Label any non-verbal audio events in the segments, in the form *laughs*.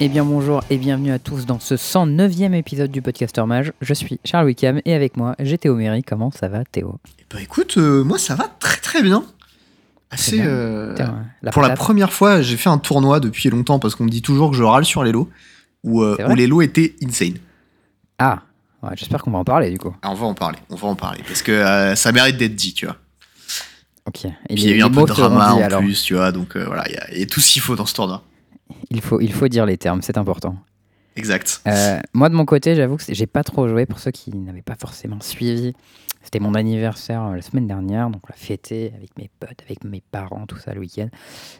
Eh bien bonjour et bienvenue à tous dans ce 109e épisode du Podcaster Mage. Je suis Charles Wickham et avec moi j'ai Théo Méry. Comment ça va Théo? Bah écoute, euh, moi ça va très très bien. Assez. bien. euh, la pour la première fois, j'ai fait un tournoi depuis longtemps parce qu'on me dit toujours que je râle sur les lots où, euh, où les lots étaient insane. Ah, ouais, j'espère qu'on va en parler du coup. Ah, on va en parler, on va en parler parce que ça mérite d'être dit, tu vois. Ok. Et Puis il y a eu un peu de drama dits, en alors. plus, tu vois, donc voilà, il y y, a tout ce qu'il faut dans ce tournoi. Il faut, il faut dire les termes, c'est important. Exact. Euh, moi de mon côté, j'avoue que j'ai pas trop joué pour ceux qui n'avaient pas forcément suivi. C'était mon anniversaire euh, la semaine dernière, donc on l'a fêté avec mes potes, avec mes parents, tout ça le week-end.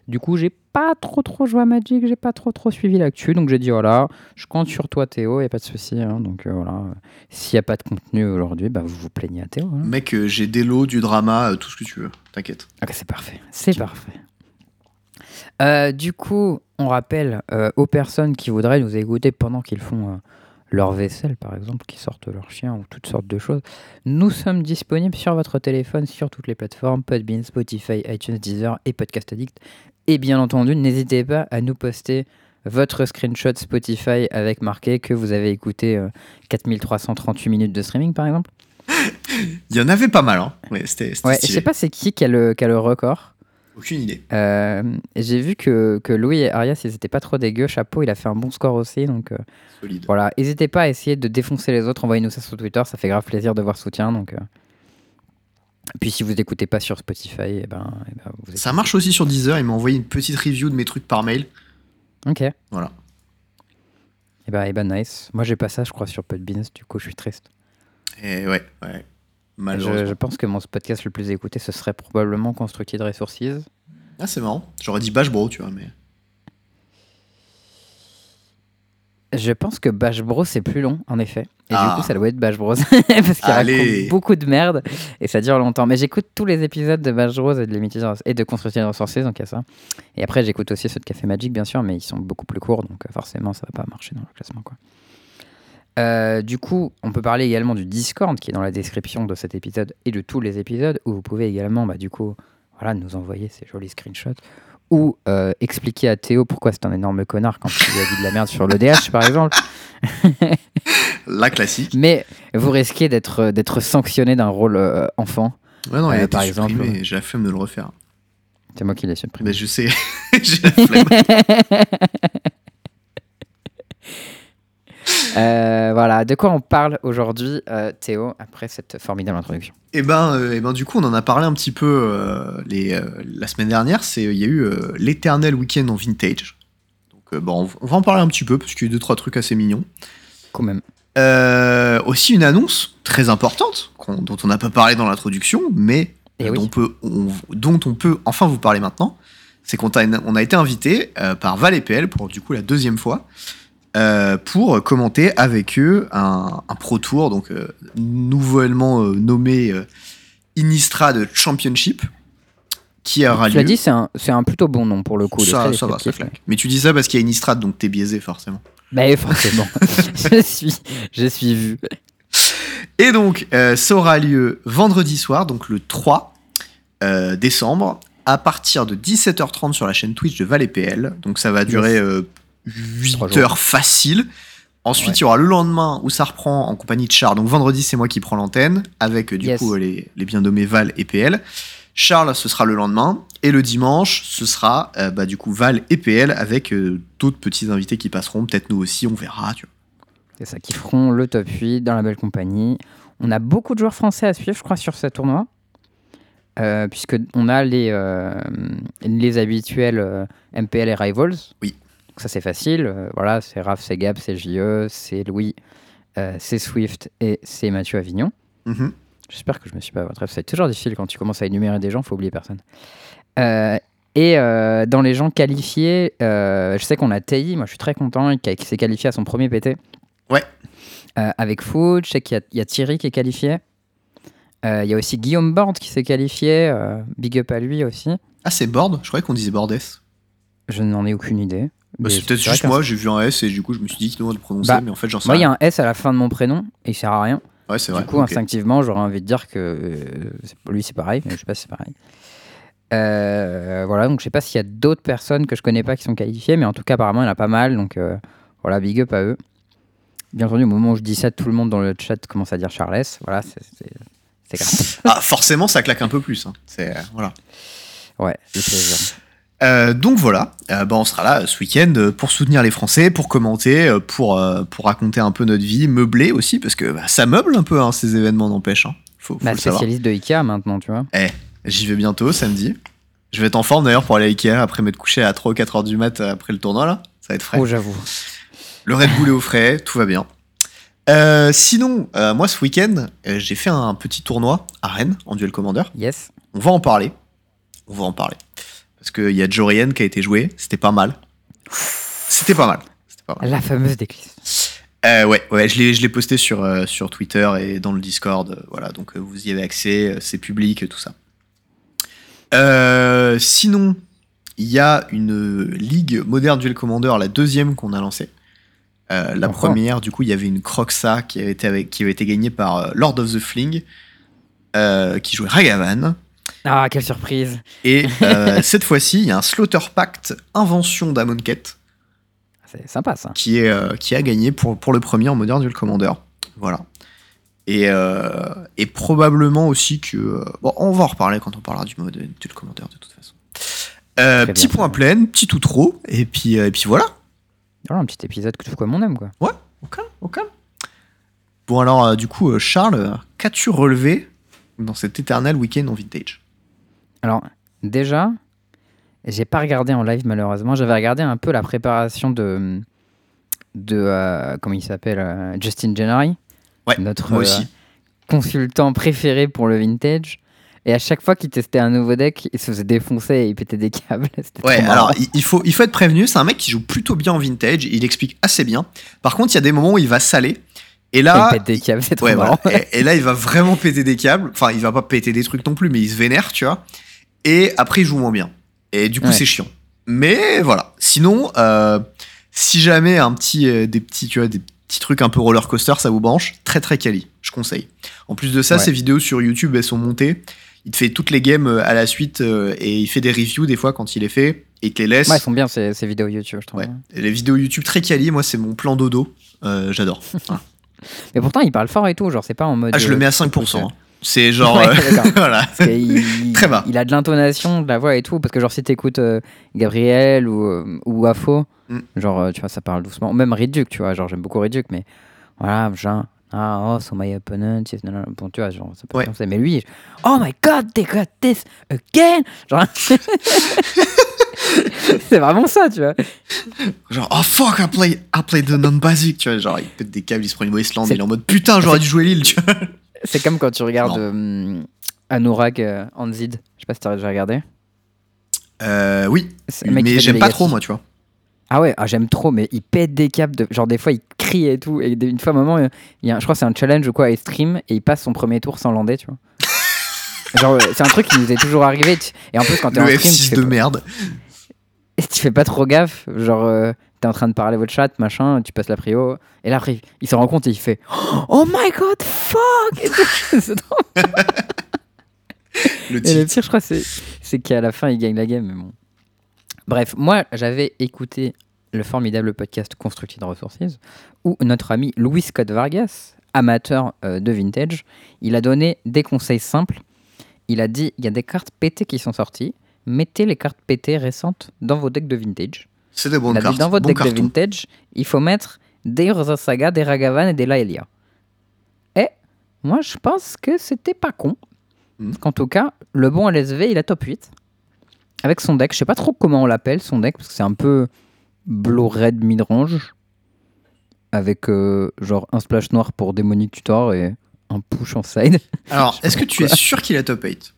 Du coup, j'ai pas trop trop joué à Magic, j'ai pas trop trop suivi l'actu, donc j'ai dit voilà, je compte sur toi Théo, y a pas de souci. hein. donc euh, voilà, s'il y a pas de contenu aujourd'hui, bah vous vous plaignez à Théo. hein. Mec, j'ai des lots, du drama, tout ce que tu veux, t'inquiète. Ok, c'est parfait. C'est parfait. Euh, du coup, on rappelle euh, aux personnes qui voudraient nous écouter pendant qu'ils font euh, leur vaisselle, par exemple, qui sortent leur chien ou toutes sortes de choses. Nous sommes disponibles sur votre téléphone, sur toutes les plateformes Podbean, Spotify, iTunes, Deezer et Podcast Addict. Et bien entendu, n'hésitez pas à nous poster votre screenshot Spotify avec marqué que vous avez écouté euh, 4338 minutes de streaming, par exemple. *laughs* Il y en avait pas mal, hein. Ouais, c'était c'était Ouais, je sais pas c'est qui qui a le, qui a le record. Aucune idée. Euh, et j'ai vu que, que Louis et Arias, ils étaient pas trop dégueux. Chapeau, il a fait un bon score aussi. Donc euh, Solide. voilà, n'hésitez pas à essayer de défoncer les autres. Envoyez-nous ça sur Twitter, ça fait grave plaisir de voir soutien. Donc, euh. Puis si vous écoutez pas sur Spotify, eh ben, eh ben, vous Ça marche aussi sur Deezer, il m'a envoyé une petite review de mes trucs par mail. Ok. Et Voilà. ben, eh ben nice. Moi j'ai pas ça, je crois, sur Podbeans. Du coup, je suis triste. Et ouais, ouais. Je, je pense que mon podcast le plus écouté, ce serait probablement Constructed Resources. Ah, c'est marrant. J'aurais dit Bash Bro, tu vois, mais. Je pense que Bash Bros c'est plus long, en effet. Et Ah. du coup, ça doit être Bash Bros. *laughs* Parce qu'il raconte beaucoup de merde et ça dure longtemps. Mais j'écoute tous les épisodes de Bash Bros et de Limited et de Construction Resources, donc il y a ça. Et après, j'écoute aussi ceux de Café Magic, bien sûr, mais ils sont beaucoup plus courts, donc euh, forcément, ça va pas marcher dans le classement. Quoi. Euh, du coup, on peut parler également du Discord qui est dans la description de cet épisode et de tous les épisodes où vous pouvez également, bah, du coup, voilà, nous envoyer ces jolis screenshots ou euh, expliquer à Théo pourquoi c'est un énorme connard quand il a dit de la merde sur l'ODH, par exemple. *laughs* La classique. Mais vous risquez d'être d'être sanctionné d'un rôle euh, enfant. Ouais, non, il Euh, a par exemple. J'ai la flemme de le refaire. C'est moi qui l'ai supprimé. Mais je sais, *laughs* j'ai la flemme. *laughs* Euh, voilà, de quoi on parle aujourd'hui, euh, Théo, après cette formidable introduction? Et ben, euh, eh ben, du coup, on en a parlé un petit peu les, la semaine dernière. C'est, il y a eu l'éternel week-end en vintage. Donc, bon, on va en parler un petit peu parce qu'il y a eu deux trois trucs assez mignons. Quand même. Aussi une annonce très importante dont on n'a pas parlé dans l'introduction, mais Eh oui. dont, peut- on, dont on peut enfin vous parler maintenant. C'est qu'on on a été invité par Val et PL pour du coup la deuxième fois euh, pour commenter avec eux un, un Pro Tour, donc euh, nouvellement euh, nommé Innistrad Championship, qui aura Tu l'as lieu. dit, c'est un, c'est un plutôt bon nom pour le coup. ça, ça va, ça. Mais tu dis ça parce qu'il y a Innistrad, donc t'es biaisé forcément. Mais forcément, *laughs* *laughs* je suis, je suis vu. Et donc, ça aura lieu vendredi soir, donc le 3 euh, décembre, à partir de 17h30 sur la chaîne Twitch de Val PL. Donc ça va durer euh, 8 Trois jours. heures facile. Ensuite, Ouais. il y aura le lendemain où ça reprend en compagnie de Charles. Donc vendredi, c'est moi qui prends l'antenne, avec euh, du Yes. coup les, les bien nommés Val et PL. Charles, ce sera le lendemain. Et le dimanche, ce sera euh, bah, du coup Val et PL avec euh, d'autres petits invités qui passeront. Peut-être nous aussi, on verra. C'est ça, qui feront le top 8 dans la belle compagnie. On a beaucoup de joueurs français à suivre, je crois, sur ce tournoi. Euh, puisque on a les, les habituels MPL et Rivals. Oui. Donc ça c'est facile. Euh, voilà, c'est Raph, c'est Gab, c'est JE, c'est Louis, euh, c'est Swift et c'est Mathieu Avignon. Mhm. J'espère que je me suis pas. Bref, c'est toujours difficile quand tu commences à énumérer des gens, faut oublier personne. Euh, et dans les gens qualifiés, je sais qu'on a Taï, moi je suis très content, qui, s'est qualifié à son premier PT. Ouais. Avec Food, je sais qu'il y a- il y, a Thierry qui est qualifié. Il y a aussi Guillaume Borde qui s'est qualifié. big up à lui aussi. Ah, c'est Bord Je croyais qu'on disait Bordès. Je n'en ai aucune idée. Bah, c'est peut-être juste moi, j'ai vu un S et du coup je me suis dit qu'il devait le prononcer, Bah, mais en fait j'en sais Moi, il y rien. a un S à la fin de mon prénom et il sert à rien. Ouais, c'est Du vrai. coup, ok. instinctivement, j'aurais envie de dire que euh, lui, c'est pareil, mais je sais pas si c'est pareil. Euh, voilà, donc je sais pas s'il y a d'autres personnes que je connais pas qui sont qualifiées, mais en tout cas, apparemment, il y en a pas mal. Donc euh, voilà, big up à eux. Bien entendu, au moment où je dis ça, tout le monde dans le chat commence à dire Charles. Voilà, c'est- grave. Ah, forcément, ça claque un peu plus. hein. C'est, voilà. Ouais, c'est plaisir. Euh, donc voilà, Euh, bah, on sera là euh, ce week-end euh, pour soutenir les Français, pour commenter, pour, euh, pour raconter un peu notre vie, meubler aussi, parce que bah, ça meuble un peu hein, ces événements, n'empêche. Hein. Faut, faut le savoir. spécialiste de Ikea maintenant, tu vois. J'y vais bientôt samedi. Je vais être en forme d'ailleurs pour aller à Ikea après m'être couché à 3 ou 4 heures du mat après le tournoi là. Ça va être frais. Oh, j'avoue. Le Red Bull est au frais, tout va bien. Euh, sinon, euh, moi ce week-end, euh, j'ai fait un petit tournoi à Rennes en duel commander. Yes. On va en parler. On va en parler. Parce qu'il y a Jorian qui a été joué, c'était pas mal. C'était pas mal. C'était pas mal. La fameuse déclisse. Euh, ouais, ouais, je l'ai, posté sur, euh, sur Twitter et dans le Discord. euh, voilà, donc vous y avez accès, c'est public, tout ça. Euh, sinon, il y a une ligue Modern Duel Commander, la deuxième qu'on a lancée. Euh, la Encore. première, du coup, il y avait une Croxa qui avait été, avec, qui avait été gagnée par Lord of the Fling, euh, qui jouait Ragavan. Ah, quelle surprise. Et *laughs* euh, cette fois-ci, il y a un Slaughter Pact Invention d'Amonkhet C'est sympa ça. qui, est, euh, qui a gagné pour, pour le premier en Modern Duel Commander. Voilà. Et, euh, et probablement aussi que. bon, on va en reparler quand on parlera du mode Duel Commander de toute façon. Petit bien. point plein, petit tout trop, et puis, et puis voilà. Voilà, un petit épisode que tout comme on aime, quoi. Au calme, au calme. Bon, alors, du coup, Charles, qu'as-tu relevé dans cet éternel week-end en vintage Alors, déjà, j'ai pas regardé en live malheureusement. J'avais regardé un peu la préparation de. de euh, comment il s'appelle euh, Justin Gennari. Ouais, Notre moi euh, consultant préféré pour le vintage. Et à chaque fois qu'il testait un nouveau deck, il se faisait défoncer et il pétait des câbles. *laughs* Ouais, alors il faut, il faut être prévenu, c'est un mec qui joue plutôt bien en vintage, il explique assez bien. Par contre, il y a des moments où il va saler. Et là, il pète des câbles, c'est trop Ouais, marrant. voilà. et, et là, il va vraiment péter des câbles. Enfin, il va pas péter des trucs non plus, mais il se vénère, tu vois. Et après, il joue moins bien. Et du coup, Ouais. c'est chiant. Mais voilà. Sinon, euh, si jamais un petit, euh, des petits, tu vois, des petits trucs un peu roller coaster, ça vous branche, très très quali. Je conseille. En plus de ça, Ouais. ses vidéos sur YouTube, elles sont montées. Il te fait toutes les games euh, à la suite euh, et il fait des reviews des fois quand il les fait et il te les laisse. Ouais, elles sont bien ces, ces vidéos YouTube, je trouve. Ouais. Les vidéos YouTube très quali, moi, c'est mon plan dodo. J'adore. Voilà. *laughs* Mais pourtant, il parle fort et tout, genre, c'est pas en mode. Ah, je le euh, mets à 5%. hein. C'est genre. *laughs* Ouais, euh, *laughs* voilà. Qu'il- Très bas. Il a de l'intonation, de la voix et tout. Parce que, genre, si t'écoutes euh, Gabriel ou, euh, ou Afo, Mm. genre, euh, tu vois, ça parle doucement. Même Riduc, tu vois, genre, j'aime beaucoup Riduc, mais voilà, genre, ah, oh, so my opponent, bon, tu vois, genre, ça peut Ouais. Mais lui, oh my god, they got this again! Genre, *laughs* *laughs* c'est vraiment ça, tu vois. Genre, oh fuck, I play, I play the non-basic, tu vois. Genre, il pète des câbles, il se prend une Wasteland, il est en mode putain, j'aurais dû jouer l'île, tu vois. C'est comme quand tu regardes euh, Anurag euh, Anzid. Je sais pas si t'as déjà regardé. Euh, oui, mais j'aime pas trop, moi, tu vois. Ah ouais, ah, j'aime trop, mais il pète des câbles. De... Genre, des fois, il crie et tout. Et une fois, à un moment, il y a, je crois que c'est un challenge ou quoi, il stream et il passe son premier tour sans lander, tu vois. *laughs* Genre, euh, c'est un truc qui nous est toujours arrivé. tu- Et en plus, quand t'es en stream, tu F6 fais, de merde. Et tu fais pas trop gaffe. Genre, euh, t'es en train de parler votre chat, machin, tu passes la prio. Et là, après, il se rend compte et il fait *gasps* Oh my god, fuck. *laughs* C'est trop- Le Et le pire, je crois, c'est, c'est qu'à la fin, il gagne la game. Mais bon. Bref, moi, j'avais écouté le formidable podcast Constructed Resources, où notre ami Louis Scott Vargas, amateur euh, de vintage, il a donné des conseils simples. Il a dit il y a des cartes pétées qui sont sorties. Mettez les cartes pétées récentes dans vos decks de vintage. C'est des bonnes dit cartes. dans votre Bon deck de vintage, il faut mettre des Urza Saga, des Ragavan et des Laelia. Et moi, je pense que c'était pas con. Mhm. Qu'en tout cas, le bon LSV, il a top 8. Avec son deck, je sais pas trop comment on l'appelle, son deck, parce que c'est un peu Blue Red midrange. Avec euh, genre un splash noir pour Demonic Tutor et un push en side. Alors, *laughs* est-ce que tu es sûr qu'il a top 8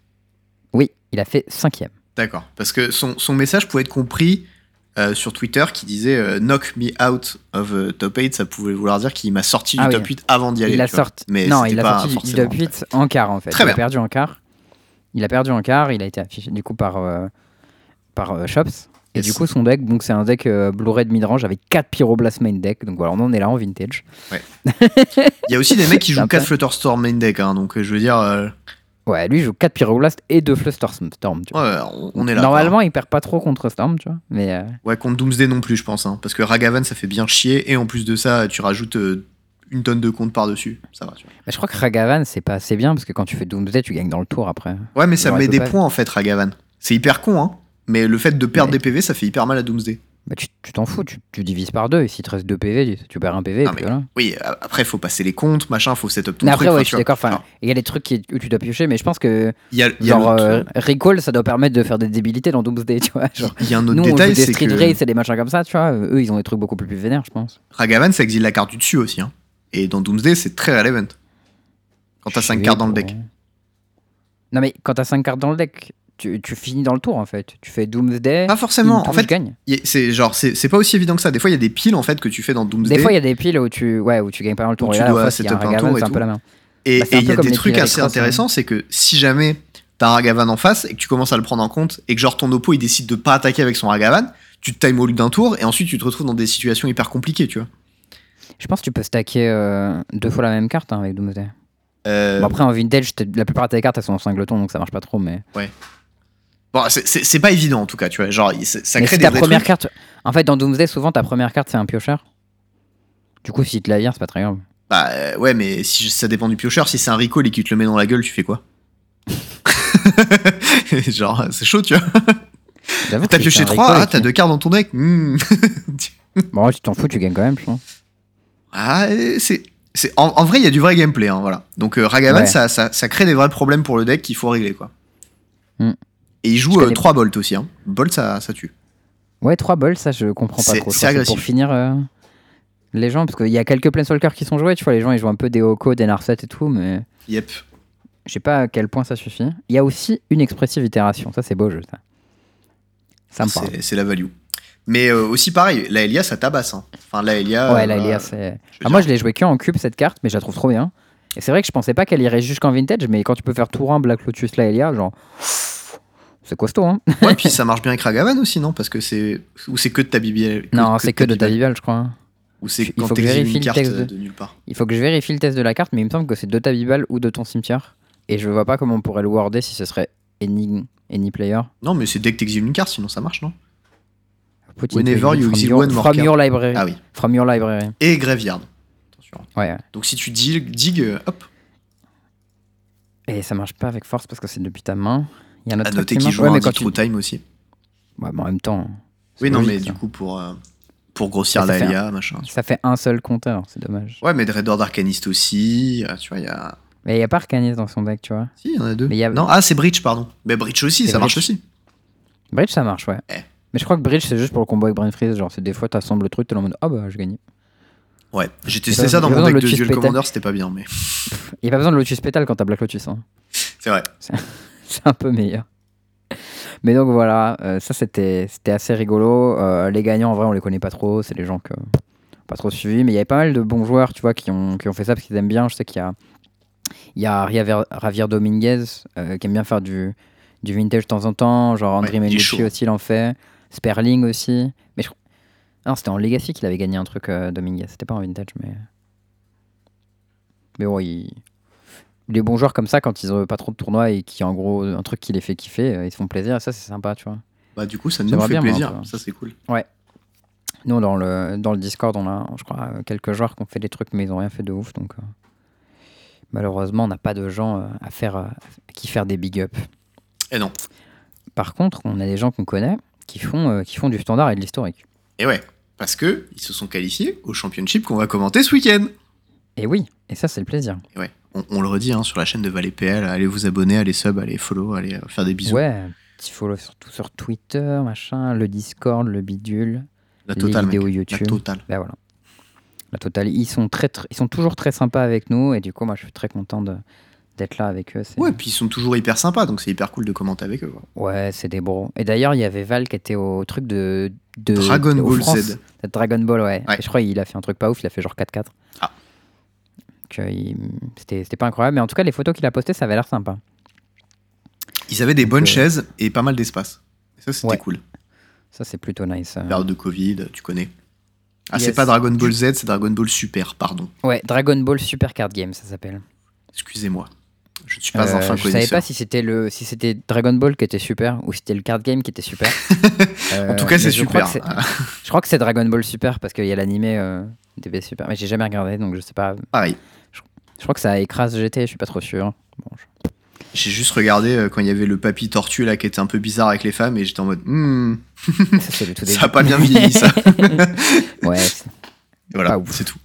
Oui, il a fait cinquième. D'accord. Parce que son, son message pouvait être compris euh, sur Twitter qui disait euh, Knock me out of euh, top 8. Ça pouvait vouloir dire qu'il m'a sorti du Ah oui. top 8 avant d'y aller. il a tu vois. sorti. Mais non, il a pas sorti du top 8 en quart en fait. Très il bien. a perdu en quart. Il a perdu en quart. Il a été affiché du coup par euh, par Shops. Et Yes. du coup, son deck, donc c'est un deck Blue Red midrange avec 4 Pyroblast main deck. Donc voilà, on en est là en vintage. Il y a aussi des mecs qui *laughs* jouent Sympa. 4 Flutterstorm main deck. hein, donc, je veux dire, Ouais, lui il joue 4 Pyroblast et 2 Flusterstorm. Tu vois. Ouais, on, est là. Normalement, il perd pas trop contre Storm, tu vois. Mais euh. Ouais, contre Doomsday non plus, je pense. hein, parce que Ragavan, ça fait bien chier. Et en plus de ça, tu rajoutes euh, une tonne de comptes par-dessus. Ça va, tu vois. bah, je crois que Ragavan, c'est pas assez bien parce que quand tu fais Doomsday, tu gagnes dans le tour après. Ouais, mais ça met des points en fait, Ragavan. C'est hyper con, hein. Mais le fait de perdre Ouais. des PV, ça fait hyper mal à Doomsday. Bah, tu t'en fous, tu, tu divises par deux et s'il te reste 2 PV, tu, tu perds un PV. Non, et puis voilà. Oui, après, faut passer les comptes, machin, faut setup ton Mais après, truc. ouais, je suis d'accord. Enfin, il y a des trucs qui, où tu dois piocher, mais je pense que Il y a, il y a genre euh, Recall, ça doit permettre de faire des débilités dans Doomsday, *laughs* tu vois. Genre, il y a un autre nous, on joue détail, des c'est Street que Race et des machins comme ça, tu vois. Eux, ils ont des trucs beaucoup plus vénères, je pense. Ragavan, ça exile la carte du dessus aussi. Hein. Et dans Doomsday, c'est très relevant. Quand t'as 5 Chier cartes dans le deck. Non, mais quand t'as 5 cartes dans le deck, tu, tu finis dans le tour en fait. Tu fais Doomsday. Pas forcément. En fait, gagne. c'est genre, c'est c'est pas aussi évident que ça. Des fois, il y a des piles en fait que tu fais dans Doomsday. Des fois, il y a des piles où tu, ouais, où tu gagnes pas dans le tour. Où Et tu là, dois un setup un tour et c'est un tout. peu la main. Et Bah, et il y a des trucs assez intéressants, c'est que si jamais t'as un Ragavan en face et que tu commences à le prendre en compte et que genre ton oppo il décide de pas attaquer avec son Ragavan, tu te time au lieu d'un tour et ensuite tu te retrouves dans des situations hyper compliquées, tu vois. Je pense que tu peux stacker euh, deux fois la même carte hein, avec Doomsday. Euh, Bon, après, en vintage, la plupart de tes cartes elles sont en singleton donc ça marche pas trop. Mais, bon, c'est- pas évident en tout cas, tu vois. Genre, ça mais crée des ta première trucs. carte. En fait, dans Doomsday, souvent ta première carte c'est un piocheur. Du coup, si te la vire, c'est pas très grave. Bah euh, ouais, mais si ça dépend du piocheur. Si c'est un recall et qu'il te le met dans la gueule, tu fais quoi? *laughs* Genre, c'est chaud, tu vois. T'as pioché c'est un 3, recall ah, t'as qu'il- deux cartes dans ton deck. Hmm. *laughs* Bon, tu t'en fous, tu gagnes quand même, je pense. Ah, et c'est. En, en vrai, il y a du vrai gameplay, hein, voilà. Donc euh, Ragavan, Ouais. ça, ça, ça crée des vrais problèmes pour le deck qu'il faut régler, quoi. Hmm. Et il joue connais 3 bolts aussi, hein. Bolt, ça, ça tue. Ouais, 3 balls, ça je comprends pas C'est- trop. C'est agressif. Pour finir, euh, les gens, parce qu'il y a quelques Planeswalkers qui sont joués, tu vois, les gens ils jouent un peu des Oko, des Narset et tout, mais Yep. je sais pas à quel point ça suffit. Il y a aussi une expressive itération, ça c'est beau jeu, ça. Ça me parle. C'est c'est la value. Mais euh, aussi pareil, la Elia, ça tabasse. hein. Enfin, la Elia. Ouais, euh, voilà, Elia, c'est. je veux Ah, moi je l'ai joué que en cube cette carte, mais je la trouve trop bien. Et c'est vrai que je pensais pas qu'elle irait jusqu'en vintage, mais quand tu peux faire tour 1 Black Lotus, la Elia, genre. C'est costaud, hein *laughs* Ouais, puis ça marche bien avec Ragavan aussi, non? Parce que c'est. Ou c'est que de ta. Non, c'est que de ta je crois. Ou c'est quand vérifie une carte de... de- nulle part. Il faut que je vérifie le test de la carte, mais il me semble que c'est de Tabibal ou de ton cimetière. Et je vois pas comment on pourrait le worder si ce serait any, any player. Non, mais c'est dès que t'exiles une carte, sinon ça marche, non? Whenever you from exile your, one more from your library. Ah oui. From your library. Et Graveyard. Attention. Ouais, ouais. Donc si tu dig, dig euh, hop, Et ça marche pas avec force parce que c'est depuis ta main. Il y a un autre à noter qui qu'il joue Ouais, un tu... through time aussi. Ouais, mais en même temps. Oui, non, logique, mais ça. du coup, pour, euh, pour grossir Ça la un- Elia, machin. Ça fait un seul compteur, c'est dommage. Ouais, mais Dreadlord Arcanist aussi. euh, Tu vois, il y a. Mais il y a pas Arcanis dans son deck, tu vois. Si, il y en a deux. Mais y a- Non, ah, c'est Breach, pardon. Mais Breach aussi, ça marche aussi. Bridge, ça marche, ouais. Eh. Mais je crois que Bridge, c'est juste pour le combo avec Brain Freeze. Genre, c'est des fois, t'assembles le truc, t'es en mode Ah bah, j'ai gagné. Ouais, j'ai testé ça dans mon deck de Duel. Commander, c'était pas bien, mais. Il y a pas besoin de Lotus Petal quand t'as Black Lotus. Hein. C'est vrai. *laughs* c'est un peu meilleur. Mais donc voilà, euh, ça c'était c'était assez rigolo. Euh, les gagnants en vrai on les connaît pas trop, c'est les gens que pas trop suivis, mais il y avait pas mal de bons joueurs, tu vois, qui ont, qui ont fait ça parce qu'ils aiment bien. Je sais qu'il y a il y a Javier, Javier Dominguez euh, qui aime bien faire du du vintage de temps en temps, genre André Ouais, chaud. aussi il en fait, Sperling aussi. Mais je... non, c'était en Legacy qu'il avait gagné un truc Dominguez, c'était pas en vintage mais mais bon, il les bons joueurs comme ça, quand ils ont pas trop de tournois et qui en gros un truc qui les fait kiffer, euh, ils se font plaisir. Et ça, c'est sympa, tu vois. Bah, du coup, ça nous fait bien, moi, plaisir. Ça, c'est cool. Nous, dans le, dans le Discord, on a, je crois, quelques joueurs qui ont fait des trucs, mais ils ont rien fait de ouf. Donc, euh, malheureusement, on n'a pas de gens euh, à faire, euh, qui faire des big up. Et non. Par contre, on a des gens qu'on connaît qui font, qui font du standard et de l'historique. Et ouais, parce que ils se sont qualifiés au championship qu'on va commenter ce week-end. Et oui, et ça, c'est le plaisir. Et ouais, on, on le redit hein, sur la chaîne de Valais PL, allez vous abonner, allez sub, allez follow, allez euh, faire des bisous. Ouais, petit follow surtout sur Twitter, machin, le Discord, le bidule, la les totale, mec. vidéos La YouTube. totale. Ben voilà. La totale. Ils sont, très, très- ils sont toujours très sympas avec nous et du coup, moi, je suis très content de- d'être là avec eux. Ouais, puis ils sont toujours hyper sympas, donc c'est hyper cool de commenter avec eux. quoi. Ouais, c'est des bros. Et d'ailleurs, il y avait Val qui était au truc de. de Dragon Ball France. Z. Dragon Ball, ouais. Ouais. Et je crois qu'il a fait un truc pas ouf, il a fait genre 4-4. Ah. Donc, euh, il- C'était pas incroyable, mais en tout cas, les photos qu'il a postées, ça avait l'air sympa. Ils avaient des Donc, bonnes euh, chaises et pas mal d'espace. Ça, c'était Ouais. cool. Ça, c'est plutôt nice. euh. Période de Covid, tu connais. Ah, c'est pas Dragon Ball Z, c'est Dragon Ball Super, pardon. Ouais, Dragon Ball Super Card Game, ça s'appelle. Excusez-moi. Je ne suis pas Euh, un fin je savais pas si c'était le si c'était Dragon Ball qui était super ou si c'était le card game qui était super. *laughs* Euh, En tout cas, c'est super. Je crois que c'est Dragon Ball Super parce qu'il y a l'animé euh, DB Super. Mais j'ai jamais regardé donc je sais pas. Pareil. Je crois que ça écrase GT, je suis pas trop sûr. Bon, je- J'ai juste regardé euh, quand il y avait le papy tortue là qui était un peu bizarre avec les femmes et j'étais en mode Hmm, *laughs* Ça, tout ça a pas bien vieilli ça. *laughs* ouais. c'est- voilà, c'est tout.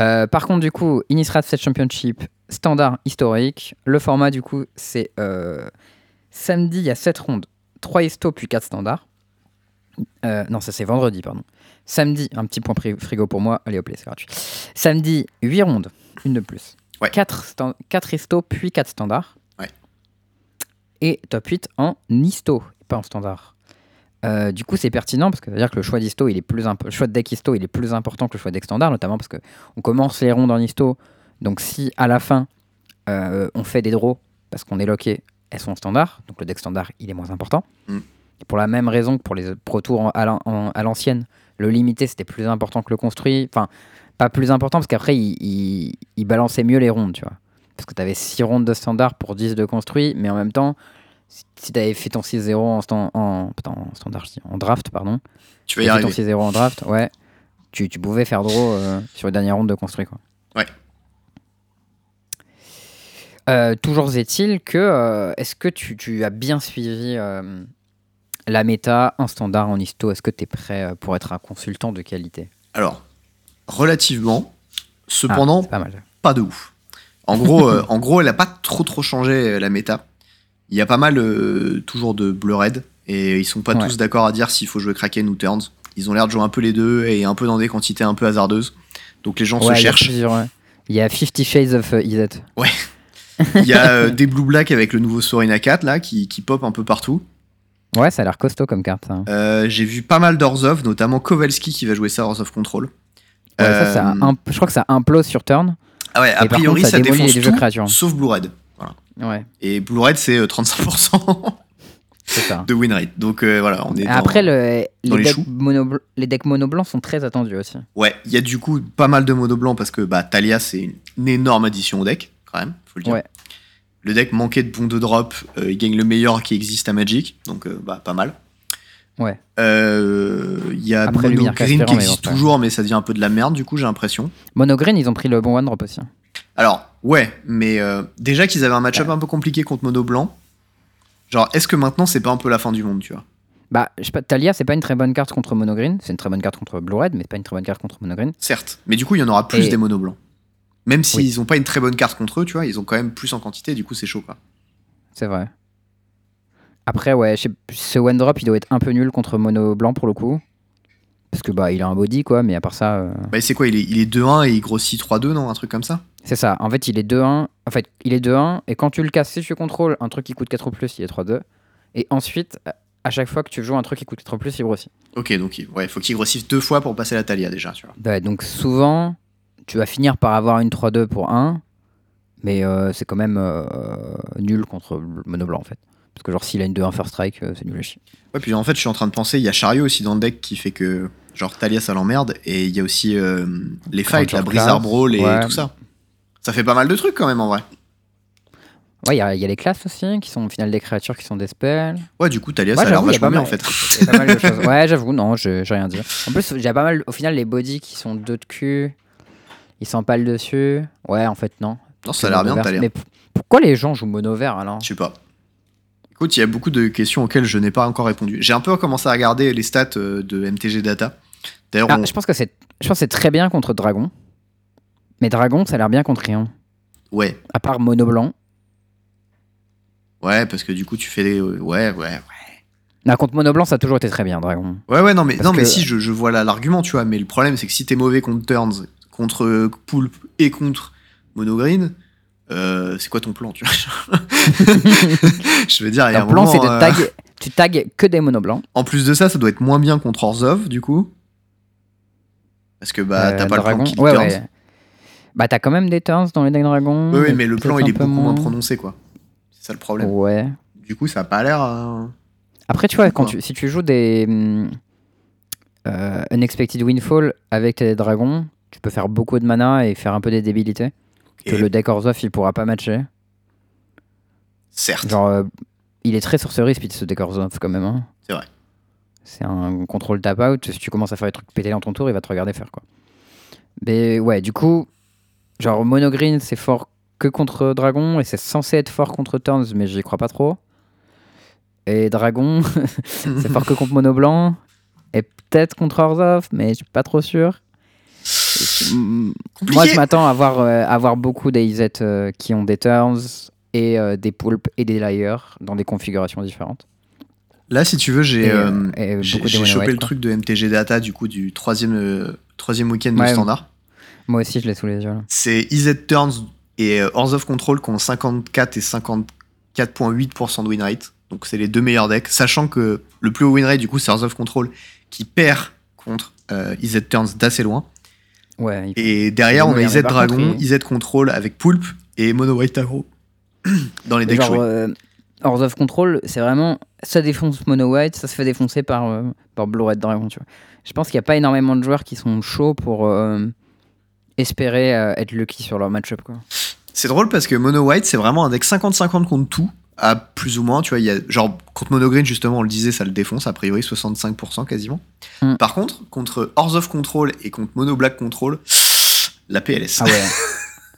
Euh, par contre, du coup, Innistrad 7 Championship, standard historique. Le format, du coup, c'est euh, samedi, il y a 7 rondes, 3 histo puis 4 standards. Non, ça c'est vendredi, pardon. Samedi, un petit point frigo pour moi. Allez, hop, là, c'est gratuit. Samedi, 8 rondes, une de plus. Ouais. 4, stan- 4 histo puis 4 standards. Ouais. Et top 8 en histo, pas en standard. Euh, du coup, c'est pertinent parce que ça veut dire que le choix d'histo, il est plus le choix de deck histo, il est plus important que le choix de deck standard, notamment parce que on commence les rondes en histo. Donc, si à la fin euh, on fait des draws parce qu'on est loqué, elles sont en standard. Donc, le deck standard, il est moins important. Mm. Et pour la même raison que pour les Pro Tours à l'ancienne, le limité c'était plus important que le construit. Enfin, pas plus important parce qu'après il, il- il balançait mieux les rondes, tu vois. Parce que tu avais 6 rondes de standard pour 10 de construit, mais en même temps, si, tu avais fait ton 6-0 en, stan- en, putain, en standard, en draft, pardon, Tu vas y fait ton arriver. 6-0 en draft, ouais, tu, tu pouvais faire draw euh, sur les dernières rondes de construit, quoi. Ouais. Euh, toujours est-il que, euh, est-ce que tu, tu as bien suivi la méta, un standard en histo? Est-ce que tu es prêt pour être un consultant de qualité? Alors, relativement, Ah, cependant, c'est pas mal. pas de ouf. En gros, euh, en gros, elle a pas trop trop changé euh, la méta. Il y a pas mal euh, toujours de bleu red et ils sont pas Ouais. tous d'accord à dire s'il faut jouer Kraken ou Turns. Ils ont l'air de jouer un peu les deux et un peu dans des quantités un peu hasardeuses. Donc les gens Ouais, se cherchent. plusieurs, ouais. Il y a 50 Shades of Izet. Il y a euh, des blue black avec le nouveau Sorina 4 là qui, qui pop un peu partout. Ouais, ça a l'air costaud comme carte. Euh, J'ai vu pas mal d'Orzov, notamment Kowalski qui va jouer ça Orzov Control. Ouais, ça, ça Euh, imp- je crois que ça implose sur turn. Ah ouais, a priori contre, ça ça défonce les jeux tout, créatures. sauf Blue Red. Voilà. Ouais, Et Blue Red c'est euh, 35% *laughs* c'est ça. de win rate. Donc euh, voilà, on est dans- Après, le, dans les, les decks mono, les decks mono blancs sont très attendus aussi. Ouais, il y a du coup pas mal de mono blanc parce que bah, Talia c'est une, une énorme addition au deck, quand même, faut le dire. Ouais. Le deck manquait de bons de drop, euh, il gagne le meilleur qui existe à Magic, donc euh, bah, pas mal. Ouais. Euh, Il y a Après, Mono Green qui existe toujours, mais ça devient un peu de la merde du coup, j'ai l'impression. Mono green, ils ont pris le bon one drop aussi. Alors, ouais, mais euh, déjà qu'ils avaient un match-up un peu compliqué contre Mono Blanc, genre est-ce que maintenant c'est pas un peu la fin du monde, tu vois? Bah, je sais pas, Talia, c'est pas une très bonne carte contre mono green. C'est une très bonne carte contre blue red, mais c'est pas une très bonne carte contre mono green. Certes, mais du coup il y en aura plus Et- des Mono Blancs. Même s'ils Oui. ont pas une très bonne carte contre eux, tu vois, ils ont quand même plus en quantité, du coup c'est chaud quoi. C'est vrai. Après, ouais, ce one drop, il doit être un peu nul contre mono blanc pour le coup. Parce que bah, il a un body quoi, mais à part ça. euh, Bah, c'est quoi Il est, il est 2-1 et il grossit 3-2, non Un truc comme ça? C'est ça. En fait, il est 2-1. En fait, il est 2-1. Et quand tu le casses, si tu contrôles un truc qui coûte 4 ou plus, il est 3-2. Et ensuite, à chaque fois que tu joues un truc qui coûte 4 ou plus, il grossit. Ok, donc il ouais, faut qu'il grossisse deux fois pour passer la Talia déjà, tu vois. Ouais, donc souvent, tu vas finir par avoir une 3-2 pour 1. Mais euh, c'est quand même euh, nul contre mono blanc en fait. Parce que genre, s'il a une 2-1 first strike, euh, c'est nul à chier. Ouais, puis en fait, je suis en train de penser, il y a Chariot aussi dans le deck qui fait que, genre, Talia ça l'emmerde, et il y a aussi euh, les fights, la Blizzard class, Brawl et ouais. tout ça. Ça fait pas mal de trucs quand même en vrai. Ouais, il y, a- il y a les classes aussi, qui sont au final des créatures qui sont des spells. Ouais, du coup, Talia Ouais, ça a l'air vachement bien en fait. il y a pas mal de choses. Ouais, j'avoue, non, je- j'ai rien dit. En plus, j'ai pas mal, au final, les bodies qui sont deux de cul, ils s'empalent dessus. Ouais, en fait, non. Non, ça a l'air bien. Talia. Mais pourquoi les gens jouent mono vert alors Je sais pas. Écoute, il y a beaucoup de questions auxquelles je n'ai pas encore répondu. J'ai un peu commencé à regarder les stats euh, de MTG Data. D'ailleurs, Ah, on- Je pense que c'est je pense que c'est très bien contre Dragon. Mais Dragon, ça a l'air bien contre rien. ouais, À part mono blanc. ouais, parce que du coup, tu fais des. Ouais, ouais, ouais. Non, contre mono blanc, ça a toujours été très bien, Dragon. Ouais, ouais, non, mais, Parce non, mais si, je, je vois là l'argument, tu vois. Mais le problème, c'est que si t'es mauvais contre Turns, contre euh, Poulpe et contre Monogreen, euh, c'est quoi ton plan, tu vois *laughs* Je veux dire, il y a un plan, c'est de euh, tag. Tu tags que des mono blancs. En plus de ça, ça doit être moins bien contre Orzov, du coup. Parce que bah, Euh, t'as pas Dragon. le plan qui ouais, ouais. Bah, t'as quand même des turns dans les dragons. Oui, oui, mais le plan, il est beaucoup moins prononcé, quoi. C'est ça le problème. Ouais. Du coup, ça a pas l'air. euh, Après, tu vois, quand tu, si tu joues des euh, Unexpected Windfall avec tes dragons, tu peux faire beaucoup de mana et faire un peu des débilités. Que Et- le deck Orzhov, il pourra pas matcher. Certes. Genre, euh, il est très sorcerie, Speed ce décor off quand même. hein. C'est vrai. C'est un contrôle tap out. Si tu commences à faire des trucs pétés dans ton tour, il va te regarder faire quoi. Mais ouais, du coup, genre Mono Green, c'est fort que contre Dragon et c'est censé être fort contre Turns, mais j'y crois pas trop. Et Dragon, *laughs* c'est fort que contre Mono Blanc et peut-être contre Orzhov, mais je suis pas trop sûr. Compliqué. Moi, je m'attends à voir, euh, à beaucoup d'AZ euh, qui ont des turns et euh, des pulps et des layers dans des configurations différentes. Là, si tu veux, j'ai euh, de chopé white, le quoi. truc de MTG Data, du coup, du troisième, euh, troisième week-end de Ouais. standard. Moi aussi, je l'ai sous les yeux. C'est EZ Turns et euh, Horse of Control qui ont 54 et 54,8% de win rate. Donc, c'est les deux meilleurs decks. Sachant que le plus haut win rate, du coup, c'est Horse of Control qui perd contre euh, EZ Turns d'assez loin. Ouais, Et derrière, on a par Dragon, contre, Control avec Poulpe et Mono White Aggro *clears throat* dans les decks euh, Horse of Control, c'est vraiment. Ça défonce Mono White, ça se fait défoncer par, euh, par Blue Red Dragon, tu vois. Je pense qu'il n'y a pas énormément de joueurs qui sont chauds pour euh, espérer euh, être lucky sur leur match-up. C'est drôle parce que Mono White, c'est vraiment un deck 50-50 contre tout, à plus ou moins. Tu vois, il y a, genre, contre Mono Green, justement, on le disait, ça le défonce, a priori 65% quasiment. Hmm. Par contre, contre Horse of Control et contre Mono Black Control, la PLS. Ah ouais.